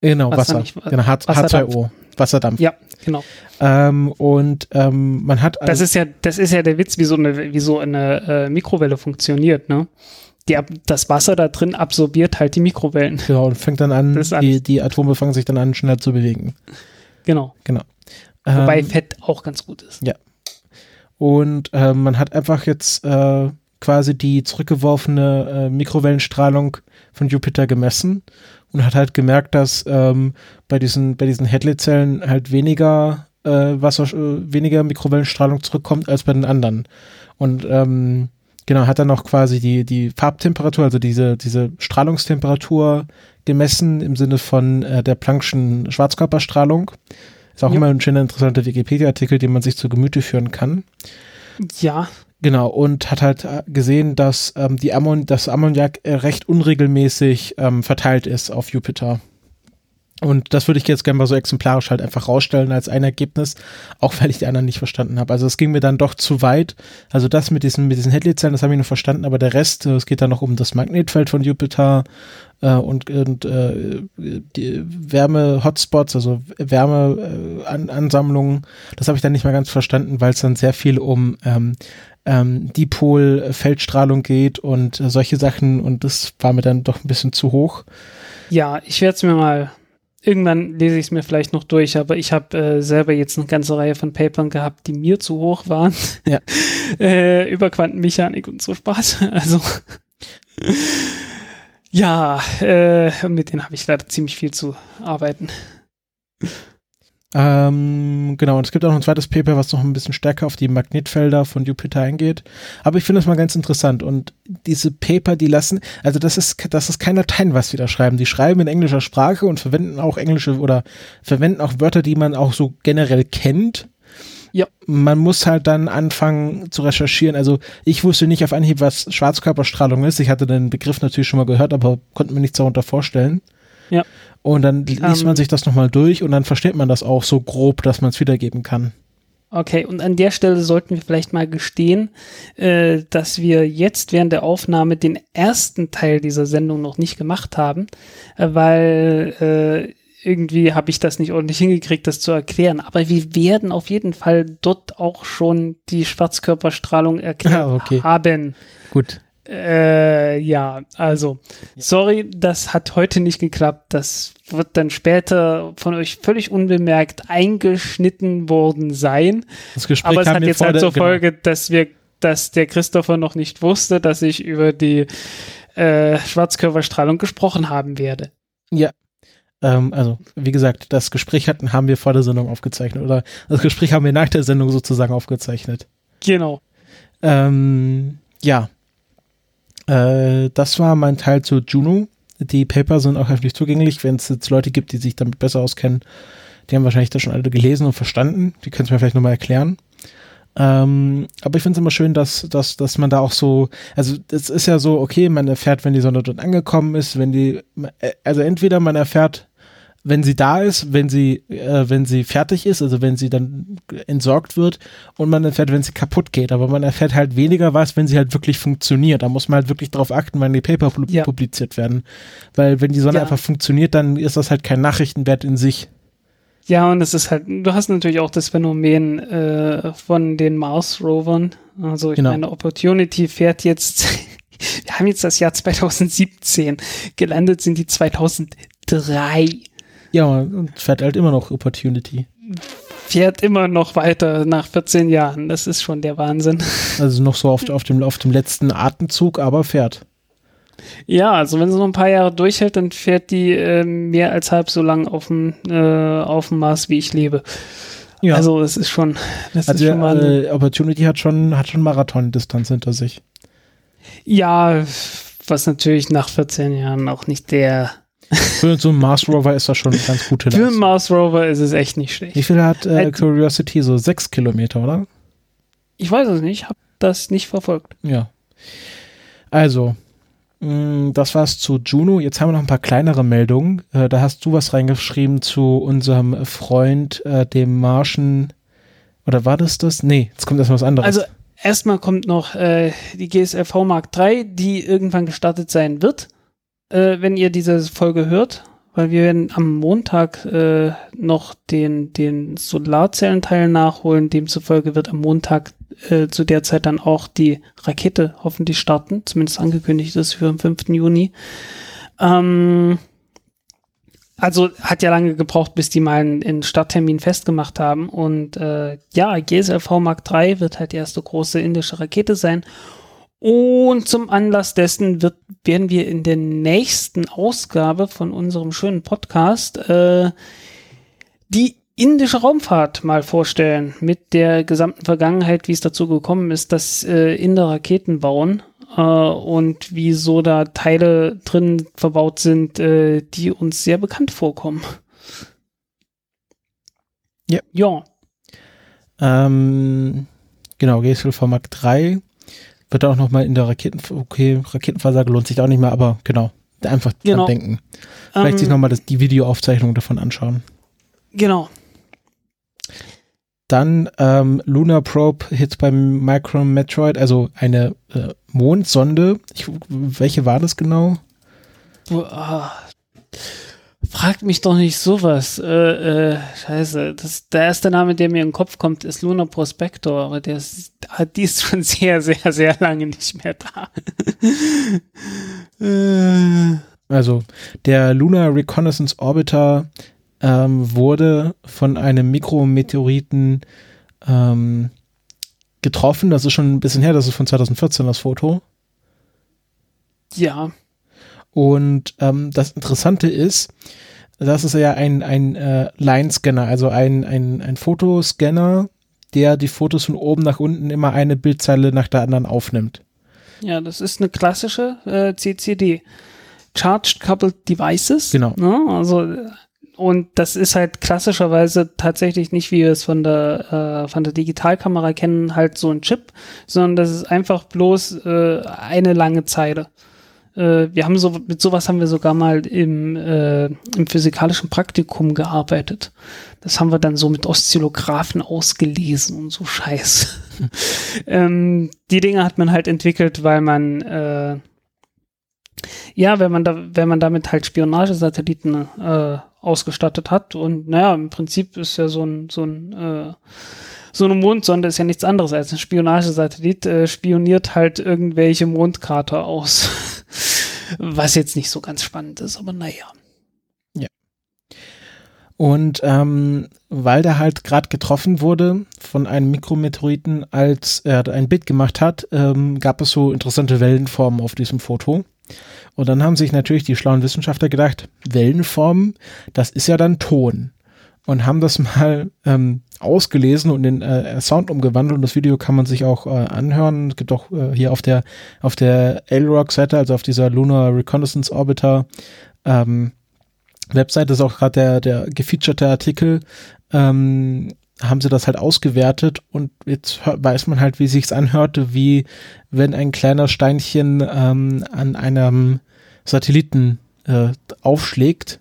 Genau, Wasser Wasser. nicht, Wa- genau, H Wasserdampf. H2O. Wasserdampf. Ja, genau. Ähm, und ähm, man hat Das also, ist ja, das ist ja der Witz, wie so eine, wie so eine äh, Mikrowelle funktioniert, ne? Die, das Wasser da drin absorbiert halt die Mikrowellen. genau, und fängt dann an, die, die Atome fangen sich dann an, schneller zu bewegen. Genau. Genau. Wobei Ähm, Fett auch ganz gut ist. Und äh, man hat einfach jetzt äh, quasi die zurückgeworfene äh, Mikrowellenstrahlung von Jupiter gemessen und hat halt gemerkt, dass ähm, bei diesen, bei diesen Hadley-Zellen halt weniger äh, Wasser, äh, weniger Mikrowellenstrahlung zurückkommt als bei den anderen. Und ähm, genau, hat dann auch quasi die, die Farbtemperatur, also diese, diese Strahlungstemperatur gemessen im Sinne von äh, der Planck'schen Schwarzkörperstrahlung. Ist auch Ja. immer ein schöner, interessanter Wikipedia-Artikel, den man sich zu Gemüte führen kann. Ja, Genau, und hat halt äh, gesehen, dass ähm, die Ammon das Ammoniak äh, recht unregelmäßig ähm, verteilt ist auf Jupiter. Und das würde ich jetzt gerne mal so exemplarisch halt einfach rausstellen als ein Ergebnis, auch weil ich die anderen nicht verstanden habe. Also es ging mir dann doch zu weit. Also das mit diesen, mit diesen Hadley-Zellen, das habe ich nur verstanden, aber der Rest, äh, es geht dann noch um das Magnetfeld von Jupiter äh, und, und äh, die Wärme-Hotspots, also Wärmeansammlungen. das habe ich dann nicht mehr ganz verstanden, weil es dann sehr viel um ähm, ähm, Dipol-Feldstrahlung geht und äh, solche Sachen und das war mir dann doch ein bisschen zu hoch. ja, ich werde es mir mal. Irgendwann lese ich es mir vielleicht noch durch, aber ich habe äh, selber jetzt eine ganze Reihe von Papern gehabt, die mir zu hoch waren. Ja. äh, über Quantenmechanik und so Spaß. Also ja, äh, mit denen habe ich leider ziemlich viel zu arbeiten. Ähm, genau, und es gibt auch noch ein zweites Paper, was noch ein bisschen stärker auf die Magnetfelder von Jupiter eingeht. Aber ich finde das mal ganz interessant. Und diese Paper, die lassen, also das ist, das ist kein Latein, was sie da schreiben. Die schreiben in englischer Sprache und verwenden auch englische oder verwenden auch Wörter, die man auch so generell kennt. Ja. Man muss halt dann anfangen zu recherchieren. Also ich wusste nicht auf Anhieb, was Schwarzkörperstrahlung ist. Ich hatte den Begriff natürlich schon mal gehört, aber konnte mir nichts darunter vorstellen. Ja. Und dann liest Ähm. man sich das nochmal durch und dann versteht man das auch so grob, dass man es wiedergeben kann. Okay, und an der Stelle sollten wir vielleicht mal gestehen, äh, dass wir jetzt während der Aufnahme den ersten Teil dieser Sendung noch nicht gemacht haben, äh, weil äh, irgendwie habe ich das nicht ordentlich hingekriegt, das zu erklären. Aber wir werden auf jeden Fall dort auch schon die Schwarzkörperstrahlung erklärt Ah, okay. haben. Gut. Äh, ja, also, sorry, das hat heute nicht geklappt. Das wird dann später von euch völlig unbemerkt eingeschnitten worden sein. Das Gespräch Aber es hat mir jetzt vor halt der- zur genau. Folge, dass wir, dass der Christopher noch nicht wusste, dass ich über die äh, Schwarzkörperstrahlung gesprochen haben werde. Ähm, also, wie gesagt, das Gespräch hatten, haben wir vor der Sendung aufgezeichnet oder das Gespräch haben wir nach der Sendung sozusagen aufgezeichnet. Genau. Ähm, ja. Äh, das war mein Teil zu Juno. Die Paper sind auch öffentlich zugänglich, wenn es jetzt Leute gibt, die sich damit besser auskennen. Die haben wahrscheinlich das schon alle gelesen und verstanden. Die können es mir vielleicht nochmal erklären. Ähm, aber ich finde es immer schön, dass, dass, dass man da auch so, also es ist ja so, okay, man erfährt, wenn die Sonne dort angekommen ist, wenn die, äh, also entweder man erfährt, wenn sie da ist, wenn sie, äh, wenn sie fertig ist, also wenn sie dann entsorgt wird und man erfährt, wenn sie kaputt geht, aber man erfährt halt weniger was, wenn sie halt wirklich funktioniert. Da muss man halt wirklich drauf achten, wann die Paper pu- Ja. publiziert werden. Weil wenn die Sonne Ja. einfach funktioniert, dann ist das halt kein Nachrichtenwert in sich. Ja, und es ist halt, du hast natürlich auch das Phänomen äh, von den Mars-Rovern. Also ich Genau. meine, Opportunity fährt jetzt, wir haben jetzt das Jahr 2017, gelandet sind die 2003. Ja, und fährt halt immer noch Opportunity. Fährt immer noch weiter nach 14 Jahren. Das ist schon der Wahnsinn. Also noch so auf, auf, dem, auf dem letzten Atemzug, aber fährt. Ja, also wenn sie noch ein paar Jahre durchhält, dann fährt die äh, mehr als halb so lang auf dem äh, auf dem Mars, wie ich lebe. Ja. Also es ist schon, das Also ist schon mal, äh, Opportunity hat schon, hat schon Marathon-Distanz hinter sich. ja, was natürlich nach 14 Jahren auch nicht der Für so einen Mars Rover ist das schon eine ganz gute Für einen Leistung. Mars Rover ist es echt nicht schlecht. Wie viel hat äh, Curiosity? So sechs Kilometer, oder? Ich weiß es nicht, habe das nicht verfolgt. Ja. Also, mh, das war's zu Juno. Jetzt haben wir noch ein paar kleinere Meldungen. Äh, da hast du was reingeschrieben zu unserem Freund, äh, dem Marschen. Oder war das das? Nee, jetzt kommt erstmal was anderes. Also erstmal kommt noch äh, die GSLV Mark III, die irgendwann gestartet sein wird, äh, wenn ihr diese Folge hört, weil wir werden am Montag äh, noch den, den Solarzellenteil nachholen. Demzufolge wird am Montag äh, zu der Zeit dann auch die Rakete hoffentlich starten, zumindest angekündigt ist für den 5. Juni. Ähm, also hat ja lange gebraucht, bis die mal einen, Starttermin festgemacht haben. Und äh, ja, GSLV Mark III wird halt die erste große indische Rakete sein. Und zum Anlass dessen wird, werden wir in der nächsten Ausgabe von unserem schönen Podcast äh, die indische Raumfahrt mal vorstellen mit der gesamten Vergangenheit, wie es dazu gekommen ist, dass äh, Inder Raketen bauen äh, und wieso da Teile drin verbaut sind, äh, die uns sehr bekannt vorkommen. Ja. Ja. Ähm, genau, GSLV Mark 3 wird auch nochmal in der Raketen, okay, Raketenversage lohnt sich auch nicht mehr, aber genau, einfach Genau. dran denken. Vielleicht Ähm, sich nochmal die Videoaufzeichnung davon anschauen. Genau. Dann ähm, Lunar Probe Hits beim Micro Metroid, also eine äh, Mondsonde. Ich, welche war das genau? Du, ah, fragt mich doch nicht sowas. Äh, äh, scheiße. Das, der erste Name, der mir in den Kopf kommt, ist Lunar Prospector, aber der ist, ah, die ist schon sehr, sehr, sehr lange nicht mehr da. äh, Also der Lunar Reconnaissance Orbiter ähm, wurde von einem Mikrometeoriten ähm, getroffen. Das ist schon ein bisschen her, das ist von 2014 das Foto. ja, Und ähm, das Interessante ist, das ist ja ein, ein äh, Line-Scanner, also ein, ein, ein Fotoscanner, der die Fotos von oben nach unten immer eine Bildzeile nach der anderen aufnimmt. ja, das ist eine klassische äh, CCD. Charged Coupled Devices. Genau. Ne? Also, und das ist halt klassischerweise tatsächlich nicht, wie wir es von der, äh, von der Digitalkamera kennen, halt so ein Chip, sondern das ist einfach bloß äh, eine lange Zeile. Äh, wir haben so, mit sowas haben wir sogar mal im, äh, im physikalischen Praktikum gearbeitet. Das haben wir dann so mit Oszillographen ausgelesen und so Scheiß. ähm, die Dinge hat man halt entwickelt, weil man äh, ja, wenn man da, wenn man damit halt Spionagesatelliten äh, ausgestattet hat und naja, im Prinzip ist ja so ein, so ein, äh, so eine Mondsonde ist ja nichts anderes als ein Spionagesatellit, äh, spioniert halt irgendwelche Mondkrater aus. Was jetzt nicht so ganz spannend ist, aber naja. Und ähm, weil der halt gerade getroffen wurde von einem Mikrometeoriten, als er ein Bild gemacht hat, ähm, gab es so interessante Wellenformen auf diesem Foto. Und dann haben sich natürlich die schlauen Wissenschaftler gedacht, Wellenformen, das ist ja dann Ton. Und haben das mal ähm, ausgelesen und in äh, Sound umgewandelt. Und das Video kann man sich auch äh, anhören. Es gibt auch äh, hier auf der auf der LROC-Seite, also auf dieser Lunar Reconnaissance Orbiter, ähm, Webseite ist auch gerade der, der gefeaturete Artikel, ähm, haben sie das halt ausgewertet und jetzt weiß man halt, wie sich's anhörte, wie wenn ein kleiner Steinchen ähm, an einem Satelliten äh, aufschlägt.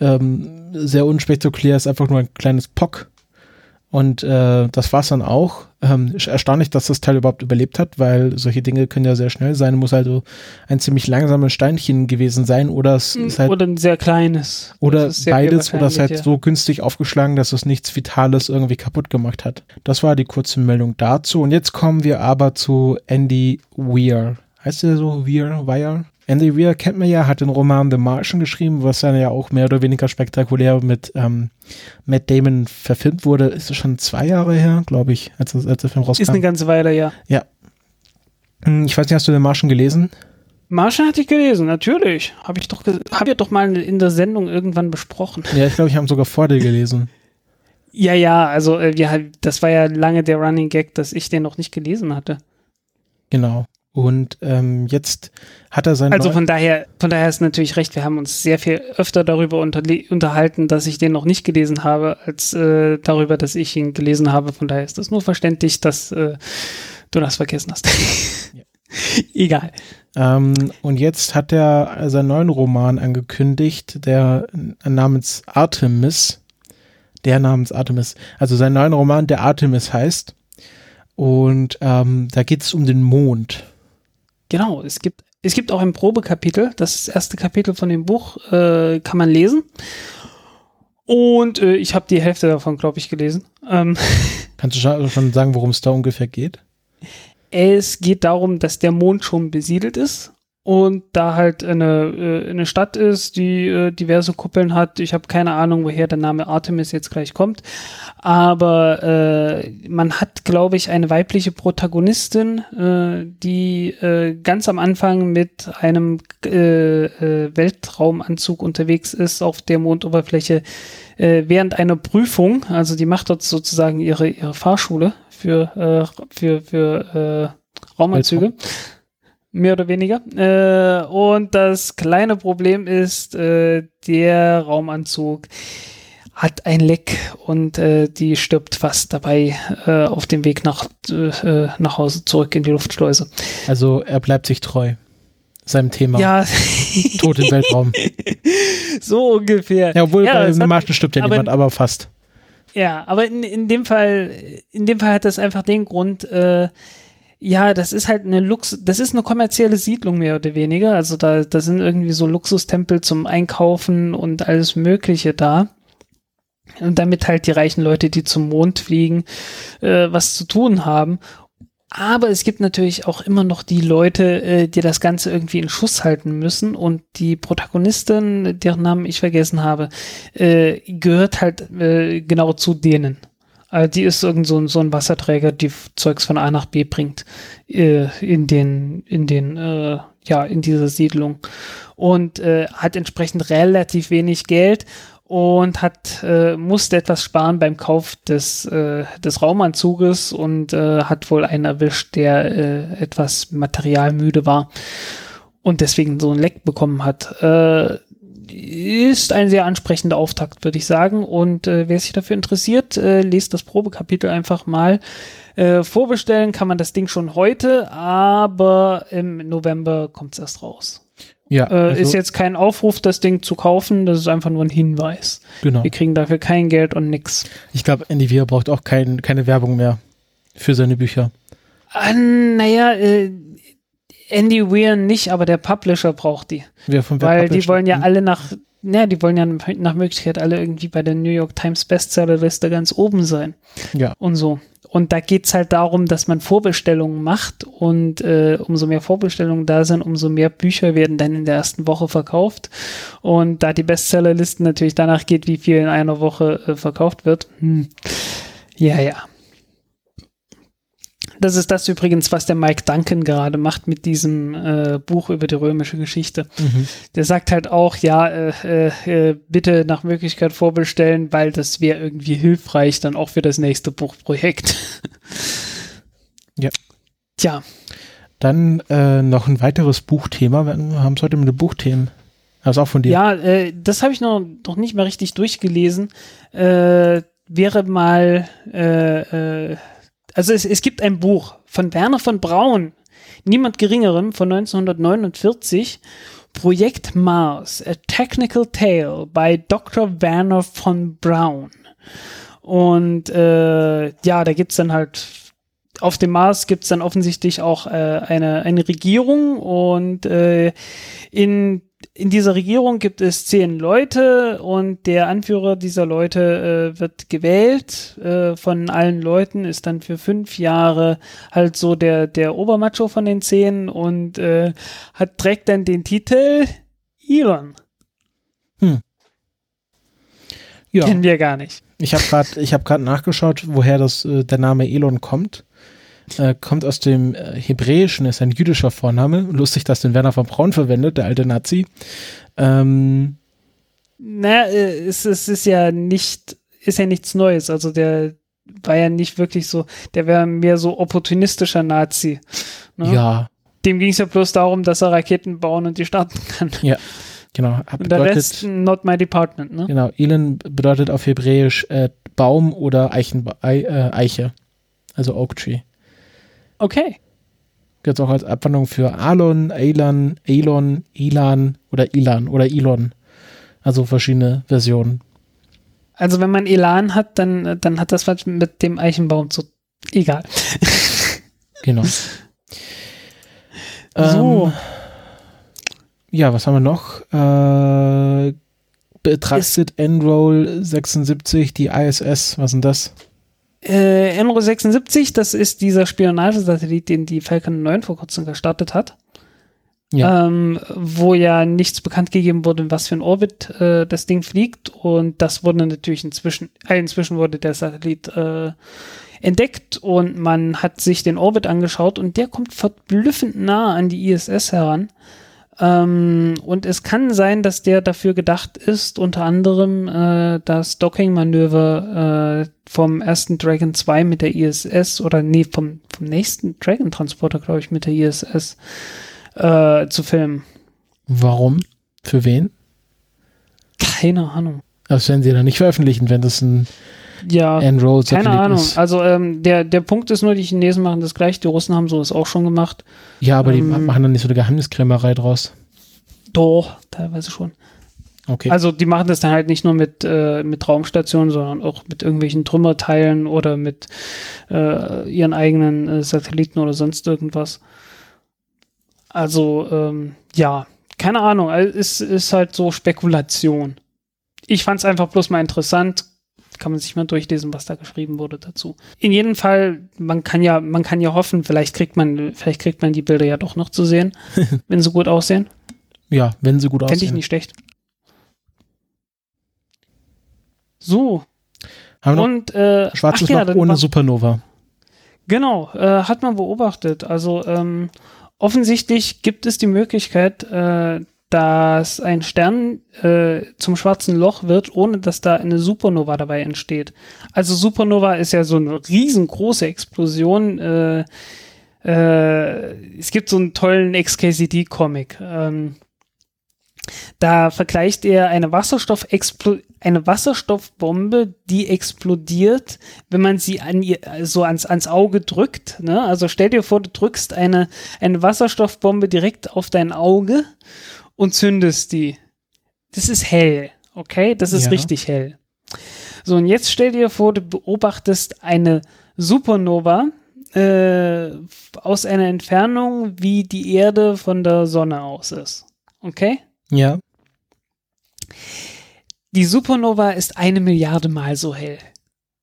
Ähm, sehr unspektakulär, ist einfach nur ein kleines Pock. Und äh, das war's dann auch. Ähm, erstaunlich, dass das Teil überhaupt überlebt hat, weil solche Dinge können ja sehr schnell sein. Muss also ein ziemlich langsames Steinchen gewesen sein oder es ist halt Oder ein sehr kleines. oder beides oder es ist halt wahrscheinlich, so günstig aufgeschlagen, dass es nichts Vitales irgendwie kaputt gemacht hat. Das war die kurze Meldung dazu. Und jetzt kommen wir aber zu Andy Weir. Heißt der so Weir? Weir? Andy Weir kennt man ja, hat den Roman The Martian geschrieben, was dann ja auch mehr oder weniger spektakulär mit ähm, Matt Damon verfilmt wurde. Ist es schon zwei Jahre her, glaube ich, als, als der Film ja. Ist eine rauskam. ganze Weile, ja. Hm, Ich weiß nicht, hast du den Martian gelesen? Martian hatte ich gelesen, natürlich. Habe ich doch, hab ich doch mal in der Sendung irgendwann besprochen. Ja, ich glaube, ich habe ihn sogar vor dir gelesen. Ja, ja, also äh, wir, das war ja lange der Running Gag, dass ich den noch nicht gelesen hatte. Genau. Und ähm, jetzt hat er sein Also von daher, von daher ist natürlich recht, wir haben uns sehr viel öfter darüber unterhalten, dass ich den noch nicht gelesen habe, als äh, darüber, dass ich ihn gelesen habe. Von daher ist das nur verständlich, dass äh, du das vergessen hast. Egal. Ähm, und jetzt hat er seinen neuen Roman angekündigt, der namens Artemis. Der namens Artemis. Also sein neuen Roman, der Artemis heißt. Und ähm, da geht es um den Mond. Genau, es gibt, es gibt auch ein Probekapitel, das ist das erste Kapitel von dem Buch, äh, kann man lesen. Und äh, ich habe die Hälfte davon, glaube ich, gelesen. Ähm, Kannst du schon, schon sagen, worum es da ungefähr geht? es geht darum, dass der Mond schon besiedelt ist und da halt eine, äh, eine Stadt ist, die äh, diverse Kuppeln hat. Ich habe keine Ahnung, woher der Name Artemis jetzt gleich kommt, aber äh, man hat, glaube ich, eine weibliche Protagonistin, äh, die äh, ganz am Anfang mit einem äh, äh, Weltraumanzug unterwegs ist auf der Mondoberfläche äh, während einer Prüfung. Also die macht dort sozusagen ihre ihre Fahrschule für äh, für für äh, Raumanzüge. Weltraum mehr oder weniger. Äh, und das kleine Problem ist, äh, der Raumanzug hat ein Leck und äh, die stirbt fast dabei äh, auf dem Weg nach, äh, nach Hause zurück in die Luftschleuse. Also er bleibt sich treu seinem Thema. Ja. Tod im Weltraum. So ungefähr. Ja, obwohl ja, bei dem Marschen stirbt ja aber, niemand, aber fast. Ja, aber in, in dem Fall, in dem Fall hat das einfach den Grund, äh, ja, das ist halt eine Lux, das ist eine kommerzielle Siedlung mehr oder weniger. Also da, da sind irgendwie so Luxustempel zum Einkaufen und alles Mögliche da. Und damit halt die reichen Leute, die zum Mond fliegen, äh, was zu tun haben. Aber es gibt natürlich auch immer noch die Leute, äh, die das Ganze irgendwie in Schuss halten müssen. Und die Protagonistin, deren Namen ich vergessen habe, äh, gehört halt äh, genau zu denen. Also die ist irgend so, so ein Wasserträger, die Zeugs von A nach B bringt äh, in den, in den, äh, ja, in dieser Siedlung und äh, hat entsprechend relativ wenig Geld und hat äh, musste etwas sparen beim Kauf des äh, des Raumanzuges und äh, hat wohl einen erwischt, der äh, etwas materialmüde war und deswegen so ein Leck bekommen hat. Äh, ist ein sehr ansprechender Auftakt, würde ich sagen. Und äh, wer sich dafür interessiert, äh, lest das Probekapitel einfach mal. Äh, vorbestellen kann man das Ding schon heute, aber im November kommt es erst raus. Ja, äh, also ist jetzt kein Aufruf, das Ding zu kaufen, das ist einfach nur ein Hinweis. Genau. Wir kriegen dafür kein Geld und nix. Ich glaube, Andy Weir braucht auch kein, keine Werbung mehr für seine Bücher. Ah, naja, äh, Andy Weir nicht, aber der Publisher braucht die. Von Weil die wollen ja alle nach, ja, die wollen ja nach Möglichkeit alle irgendwie bei der New York Times Bestsellerliste ganz oben sein. Ja. Und so. Und da geht's halt darum, dass man Vorbestellungen macht und äh, umso mehr Vorbestellungen da sind, umso mehr Bücher werden dann in der ersten Woche verkauft. Und da die Bestsellerlisten natürlich danach geht, wie viel in einer Woche äh, verkauft wird. Hm. Ja, ja. Das ist das übrigens, was der Mike Duncan gerade macht mit diesem äh, Buch über die römische Geschichte. Mhm. Der sagt halt auch, ja, äh, äh, bitte nach Möglichkeit vorbestellen, weil das wäre irgendwie hilfreich dann auch für das nächste Buchprojekt. ja. Tja. Dann äh, noch ein weiteres Buchthema. Wir haben es heute mit den Buchthemen. Das ist auch von dir. Ja, äh, das habe ich noch, noch nicht mal richtig durchgelesen. Äh, wäre mal äh, äh, also es, es gibt ein Buch von Werner von Braun, niemand geringerem, von 1949, Projekt Mars, A Technical Tale by Dr. Werner von Braun. Und äh, ja, da gibt's dann halt auf dem Mars gibt's dann offensichtlich auch äh, eine, eine Regierung und äh, in in dieser Regierung gibt es zehn Leute und der Anführer dieser Leute äh, wird gewählt äh, von allen Leuten, ist dann für fünf Jahre halt so der, der Obermacho von den zehn und äh, hat, trägt dann den Titel Elon. Hm. Ja. Kennen wir gar nicht. Ich habe gerade ich hab nachgeschaut, woher das, äh, der Name Elon kommt äh, kommt aus dem äh, Hebräischen, ist ein jüdischer Vorname. Lustig, dass den Werner von Braun verwendet, der alte Nazi. Ähm, naja, äh, es, es ist ja nicht, ist ja nichts Neues. Also der war ja nicht wirklich so, der wäre mehr so opportunistischer Nazi. Ne? Ja. Dem ging es ja bloß darum, dass er Raketen bauen und die starten kann. Ja. Genau. Bedeutet, und der Rest not my department, ne? Genau. Elon bedeutet auf Hebräisch äh, Baum oder Eichen, äh, Eiche. Also Oak Tree. Okay. Gibt es auch als Abwandlung für Alon, Elon, Elon, Elan oder Elan oder Elon. Also verschiedene Versionen. Also wenn man Elan hat, dann, dann hat das was mit dem Eichenbaum zu. Egal. genau. So. Ähm, ja, was haben wir noch? Äh, betrachtet Enroll 76, die ISS, was ist denn das? Äh, Enro 76, das ist dieser Spionagesatellit, den die Falcon 9 vor kurzem gestartet hat. ja. Ähm, wo ja nichts bekannt gegeben wurde, was für ein Orbit äh, das Ding fliegt. Und das wurde natürlich inzwischen, äh, inzwischen wurde der Satellit äh, entdeckt und man hat sich den Orbit angeschaut und der kommt verblüffend nah an die ISS heran. Ähm, und es kann sein, dass der dafür gedacht ist, unter anderem äh, das Docking-Manöver äh, vom ersten Dragon 2 mit der ISS oder nee, vom, vom nächsten Dragon-Transporter, glaube ich, mit der ISS äh, zu filmen. Warum? Für wen? Keine Ahnung. Das werden sie dann nicht veröffentlichen, wenn das ein ja, keine Ahnung. Ist. Also ähm, der, der Punkt ist nur, die Chinesen machen das gleich, die Russen haben sowas auch schon gemacht. Ja, aber ähm, die machen dann nicht so eine Geheimniskrämerei draus. Doch, teilweise schon. Okay. Also die machen das dann halt nicht nur mit, äh, mit Raumstationen, sondern auch mit irgendwelchen Trümmerteilen oder mit äh, ihren eigenen äh, Satelliten oder sonst irgendwas. Also, ähm, ja, keine Ahnung, es ist halt so Spekulation. Ich fand es einfach bloß mal interessant. Kann man sich mal durchlesen, was da geschrieben wurde dazu. In jedem Fall, man kann ja, man kann ja hoffen, vielleicht kriegt man, vielleicht kriegt man die Bilder ja doch noch zu sehen, wenn sie gut aussehen. Ja, wenn sie gut aussehen. Fände ich nicht schlecht. So. Haben Und äh, schwarzes ja, Loch ohne war, Supernova. Genau, äh, hat man beobachtet. Also ähm, offensichtlich gibt es die Möglichkeit, äh, dass ein Stern äh, zum schwarzen Loch wird, ohne dass da eine Supernova dabei entsteht. Also Supernova ist ja so eine riesengroße Explosion. Äh, äh, es gibt so einen tollen XKCD-Comic. Ähm, da vergleicht er eine, Wasserstoff eine Wasserstoffbombe, die explodiert, wenn man sie an ihr, so ans, ans Auge drückt. Ne? Also stell dir vor, du drückst eine, eine Wasserstoffbombe direkt auf dein Auge und zündest die. Das ist hell, okay? Das ist ja. richtig hell. So, und jetzt stell dir vor, du beobachtest eine Supernova äh, aus einer Entfernung, wie die Erde von der Sonne aus ist. Okay? Ja. Die Supernova ist eine Milliarde Mal so hell.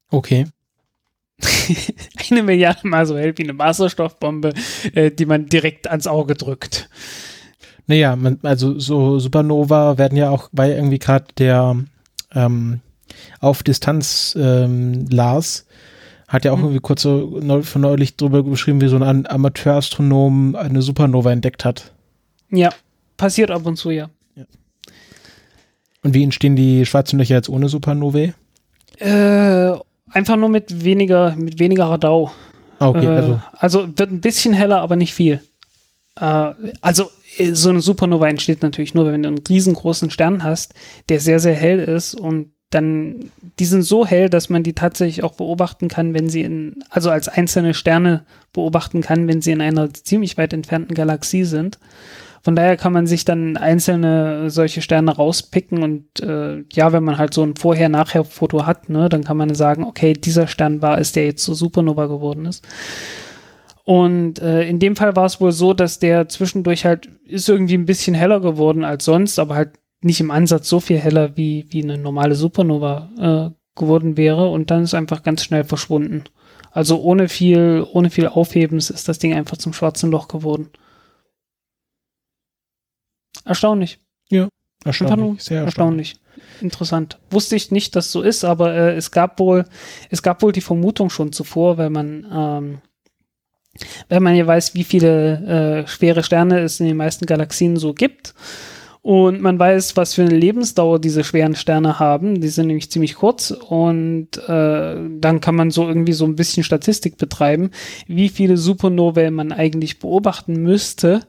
Okay. eine Milliarde Mal so hell wie eine Wasserstoffbombe, äh, die man direkt ans Auge drückt. Naja, man, also so Supernova werden ja auch, weil irgendwie gerade der ähm, auf Distanz ähm, Lars hat ja auch mhm. irgendwie kurz so von neulich drüber geschrieben, wie so ein Amateurastronom eine Supernova entdeckt hat. Ja, passiert ab und zu, ja. ja. Und wie entstehen die schwarzen Löcher jetzt ohne Supernovae? Äh, einfach nur mit weniger, mit weniger Radau. Ah, okay, äh, also. also wird ein bisschen heller, aber nicht viel. Äh, also so eine Supernova entsteht natürlich nur, wenn du einen riesengroßen Stern hast, der sehr, sehr hell ist und dann, die sind so hell, dass man die tatsächlich auch beobachten kann, wenn sie in, also als einzelne Sterne beobachten kann, wenn sie in einer ziemlich weit entfernten Galaxie sind. Von daher kann man sich dann einzelne solche Sterne rauspicken und äh, ja, wenn man halt so ein Vorher-Nachher-Foto hat, ne, dann kann man sagen, okay, dieser Stern war es, der jetzt so Supernova geworden ist. Und äh, in dem Fall war es wohl so, dass der zwischendurch halt ist irgendwie ein bisschen heller geworden als sonst, aber halt nicht im Ansatz so viel heller wie, wie eine normale Supernova äh, geworden wäre und dann ist einfach ganz schnell verschwunden. Also ohne viel, ohne viel Aufhebens ist das Ding einfach zum schwarzen Loch geworden. Erstaunlich. Ja, erstaunlich. Sehr erstaunlich. erstaunlich. Interessant. Wusste ich nicht, dass so ist, aber äh, es gab wohl, es gab wohl die Vermutung schon zuvor, weil man, ähm, wenn man ja weiß, wie viele äh, schwere Sterne es in den meisten Galaxien so gibt. Und man weiß, was für eine Lebensdauer diese schweren Sterne haben. Die sind nämlich ziemlich kurz. Und äh, dann kann man so irgendwie so ein bisschen Statistik betreiben, wie viele Supernovae man eigentlich beobachten müsste,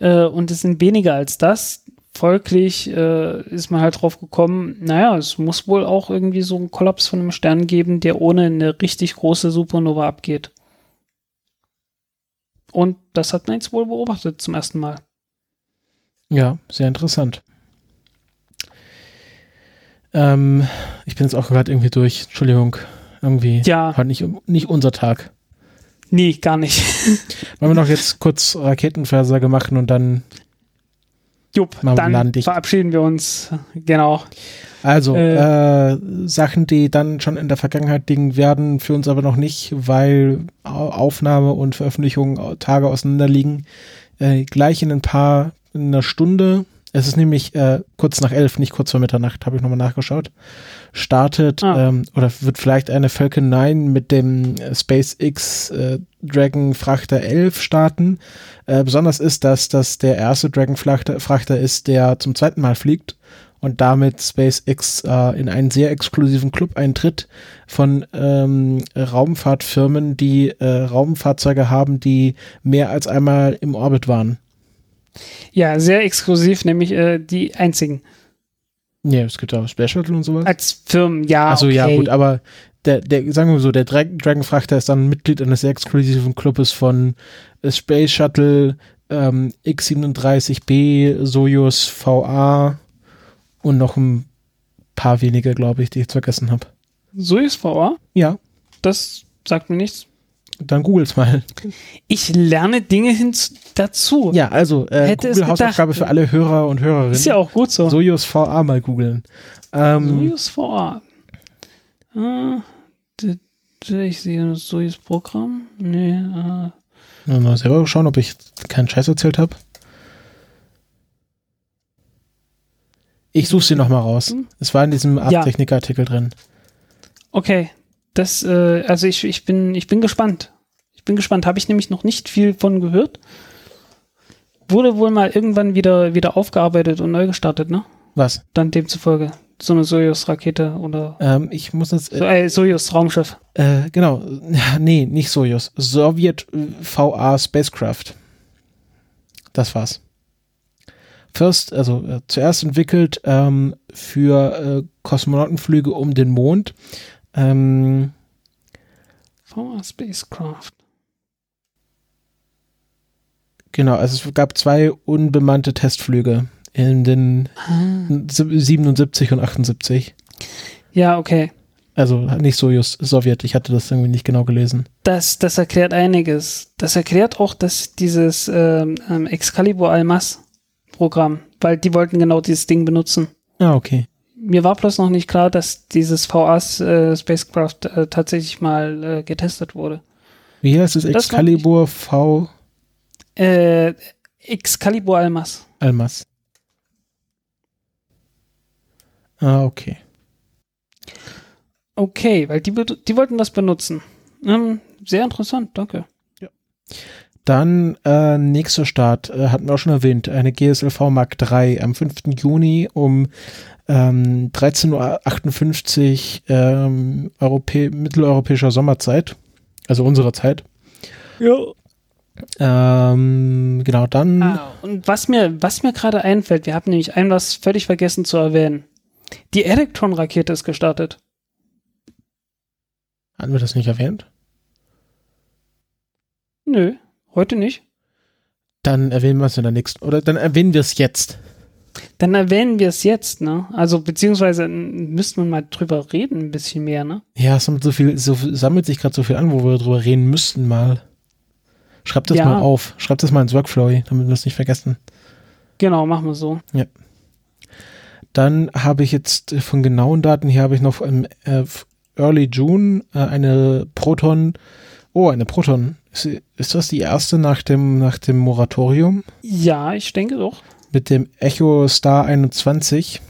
äh, und es sind weniger als das. Folglich äh, ist man halt drauf gekommen, naja, es muss wohl auch irgendwie so einen Kollaps von einem Stern geben, der ohne eine richtig große Supernova abgeht. Und das hat man jetzt wohl beobachtet zum ersten Mal. Ja, sehr interessant. Ähm, ich bin jetzt auch gerade irgendwie durch. Entschuldigung. Irgendwie. Ja. Halt nicht, nicht unser Tag. Nee, gar nicht. Wollen wir noch jetzt kurz Raketenversage machen und dann. Jupp, dann verabschieden wir uns. Genau. Also, Äh. äh, Sachen, die dann schon in der Vergangenheit liegen werden, für uns aber noch nicht, weil Au- Aufnahme und Veröffentlichung Tage auseinander liegen. Äh, gleich in ein paar, in einer Stunde, es ist nämlich äh, kurz nach elf, nicht kurz vor Mitternacht, habe ich nochmal nachgeschaut, startet Ah. ähm, oder wird vielleicht eine Falcon 9 mit dem SpaceX äh, Dragon Frachter 11 starten. Äh, besonders ist, dass das der erste Dragon Frachter, Frachter ist, der zum zweiten Mal fliegt und damit SpaceX äh, in einen sehr exklusiven Club eintritt von ähm, Raumfahrtfirmen, die äh, Raumfahrzeuge haben, die mehr als einmal im Orbit waren. Ja, sehr exklusiv, nämlich äh, die einzigen. Nee, es gibt auch Space Shuttle und sowas. Als Firmen, ja. Also okay. ja, gut, aber der, der, sagen wir so, der Dra Dragon Frachter ist dann Mitglied eines sehr exklusiven Clubes von äh, Space Shuttle, ähm, X-37B, Soyuz VA und noch ein paar wenige, glaube ich, die ich jetzt vergessen habe. Soyuz VR, Ja, das sagt mir nichts. Dann googles mal. Ich lerne Dinge hin dazu. Ja, also äh, Google Hausaufgabe für alle Hörer und Hörerinnen. Ist ja auch gut so. Soyuz VA mal googeln. Ähm, Soyuz VR. Ah, ich sehe das Soyuz Programm. Nee, äh, Mal mal selber schauen, ob ich keinen Scheiß erzählt habe. Ich suche sie noch mal raus. Hm? Es war in diesem Ja. Art-Techniker-Artikel drin. okay. Das, äh, also ich, ich bin, ich bin gespannt. Ich bin gespannt. Habe ich nämlich noch nicht viel von gehört. Wurde wohl mal irgendwann wieder, wieder aufgearbeitet und neu gestartet, ne? Was? Dann demzufolge. So eine Soyuz-Rakete oder Ähm, ich muss jetzt. Äh, äh, Soyuz-Raumschiff. äh, genau. Nee, nicht Soyuz. Sowjet äh, VA Spacecraft. Das war's. First, also äh, zuerst entwickelt ähm, für äh, Kosmonautenflüge um den Mond. Ähm, VR Spacecraft. genau, also es gab zwei unbemannte Testflüge in den Ah. 77 und 78. Ja, okay. Also nicht Soyuz, Sowjet. Ich hatte das irgendwie nicht genau gelesen. Das, das erklärt einiges. Das erklärt auch, dass dieses ähm, ähm, Excalibur Almas Programm, weil die wollten genau dieses Ding benutzen. Ah, okay. Mir war bloß noch nicht klar, dass dieses VA äh, Spacecraft äh, tatsächlich mal äh, getestet wurde. Wie heißt es? Das Excalibur V Äh, Excalibur Almas. Almas. Ah, okay. Okay, weil die, die wollten das benutzen. Ähm, sehr interessant, danke. Dann äh, nächster Start, äh, hatten wir auch schon erwähnt, eine GSLV Mark III am 5. Juni um ähm, 13.58 Uhr ähm, Europä mitteleuropäischer Sommerzeit, also unserer Zeit. Ja. Ähm, genau, dann, Ah, und was mir, was mir gerade einfällt, wir haben nämlich ein was völlig vergessen zu erwähnen. Die Electron-Rakete ist gestartet. hatten wir das nicht erwähnt? Nö, heute nicht. Dann erwähnen wir es in der nächsten, oder dann erwähnen wir es jetzt. Dann erwähnen wir es jetzt, ne? Also beziehungsweise müsste man mal drüber reden, ein bisschen mehr, ne? Ja, es sammelt, so viel, so, sammelt sich gerade so viel an, wo wir drüber reden müssten mal. Schreibt das Ja. mal auf. Schreibt das mal ins Workflow, damit wir es nicht vergessen. Genau, machen wir so. Dann habe ich jetzt von genauen Daten hier habe ich noch im äh, Early June äh, eine Proton. Oh, eine Proton. Ist, das die erste nach dem, nach dem Moratorium? Ja, ich denke doch. Mit dem Echo Star 21.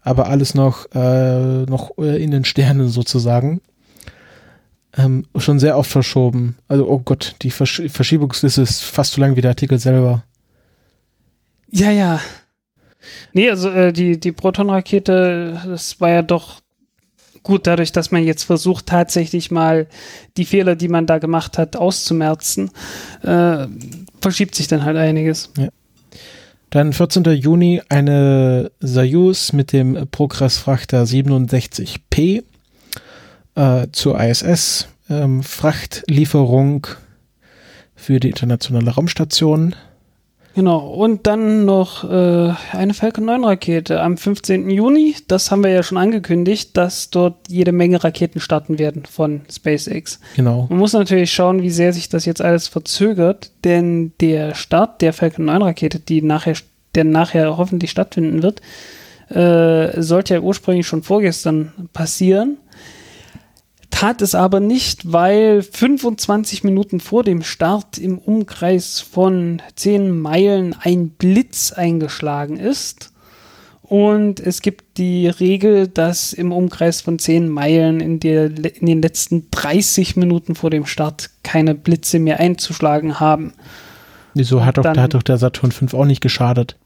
Aber alles noch, äh, noch äh, in den Sternen sozusagen. Ähm, schon sehr oft verschoben. Also, oh Gott, die Versch Verschiebungsliste ist fast so lang wie der Artikel selber. Ja, ja. Nee, also äh, die, die Proton-Rakete, das war ja doch gut dadurch, dass man jetzt versucht, tatsächlich mal die Fehler, die man da gemacht hat, auszumerzen, äh, verschiebt sich dann halt einiges. Dann 14. Juni eine Soyuz mit dem Progress-Frachter 67P äh, zur ISS. Ähm, Frachtlieferung für die internationale Raumstation. Genau, und dann noch äh, eine Falcon 9 Rakete am 15. Juni. Das haben wir ja schon angekündigt, dass dort jede Menge Raketen starten werden von SpaceX. Genau. Man muss natürlich schauen, wie sehr sich das jetzt alles verzögert, denn der Start der Falcon 9 Rakete, die nachher, der nachher hoffentlich stattfinden wird, äh, sollte ja ursprünglich schon vorgestern passieren tat es aber nicht, weil 25 Minuten vor dem Start im Umkreis von 10 Meilen ein Blitz eingeschlagen ist. Und es gibt die Regel, dass im Umkreis von 10 Meilen in, der, in den letzten 30 Minuten vor dem Start keine Blitze mehr einzuschlagen haben. Wieso hat doch, dann, hat doch der Saturn 5 auch nicht geschadet?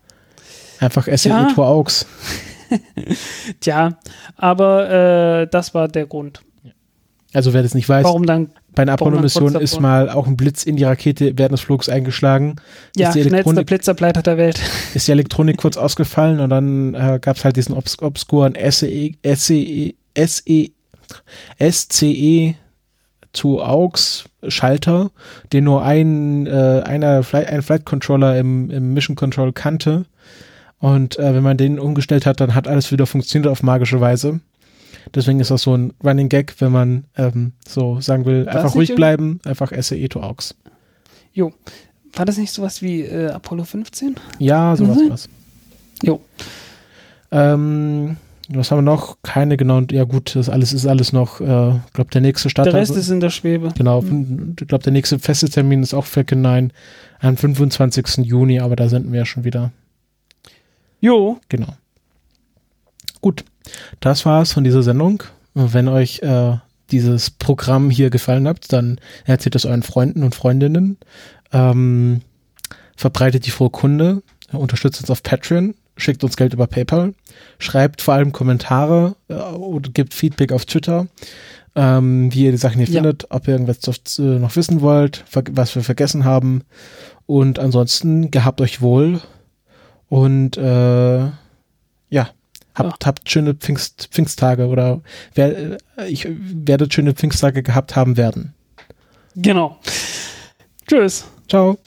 Einfach ja. Tour Aux. Tja, aber äh, das war der Grund. Also wer das nicht weiß, warum dann, bei einer Apollo-Mission ist mal auch ein Blitz in die Rakete während des Flugs eingeschlagen. Ja, ist die schnellster Blitzableiter der Welt. Ist die Elektronik kurz ausgefallen und dann äh, gab es halt diesen obs obskuren SE, SE, SE, SCE zu AUX Schalter, den nur ein, äh, einer Flight, ein Flight Controller im, im Mission Control kannte. Und äh, wenn man den umgestellt hat, dann hat alles wieder funktioniert auf magische Weise. Deswegen ist das so ein Running Gag, wenn man ähm, so sagen will, War einfach ruhig bleiben, einfach SE to AUX. Jo. War das nicht sowas wie äh, Apollo 15? Ja, sowas mhm. was. Jo. Ähm, was haben wir noch? Keine genauen, ja gut, das alles ist alles noch, äh, glaube der nächste Start. Der Rest ist in der Schwebe. Genau, mhm. ich glaube der nächste feste Termin ist auch Falcon 9 am 25. Juni, aber da sind wir ja schon wieder. Jo. Genau. Gut, das war's von dieser Sendung. Wenn euch äh, dieses Programm hier gefallen hat, dann erzählt es euren Freunden und Freundinnen. Ähm, verbreitet die frohe Kunde, unterstützt uns auf Patreon, schickt uns Geld über PayPal, schreibt vor allem Kommentare äh, oder gibt Feedback auf Twitter, ähm, wie ihr die Sachen hier ja. findet, ob ihr irgendwas äh, noch wissen wollt, was wir vergessen haben. Und ansonsten gehabt euch wohl und äh, Habt, ja. habt schöne Pfingst, Pfingsttage oder wer, ich werdet schöne Pfingsttage gehabt haben werden. Genau. Tschüss. Ciao.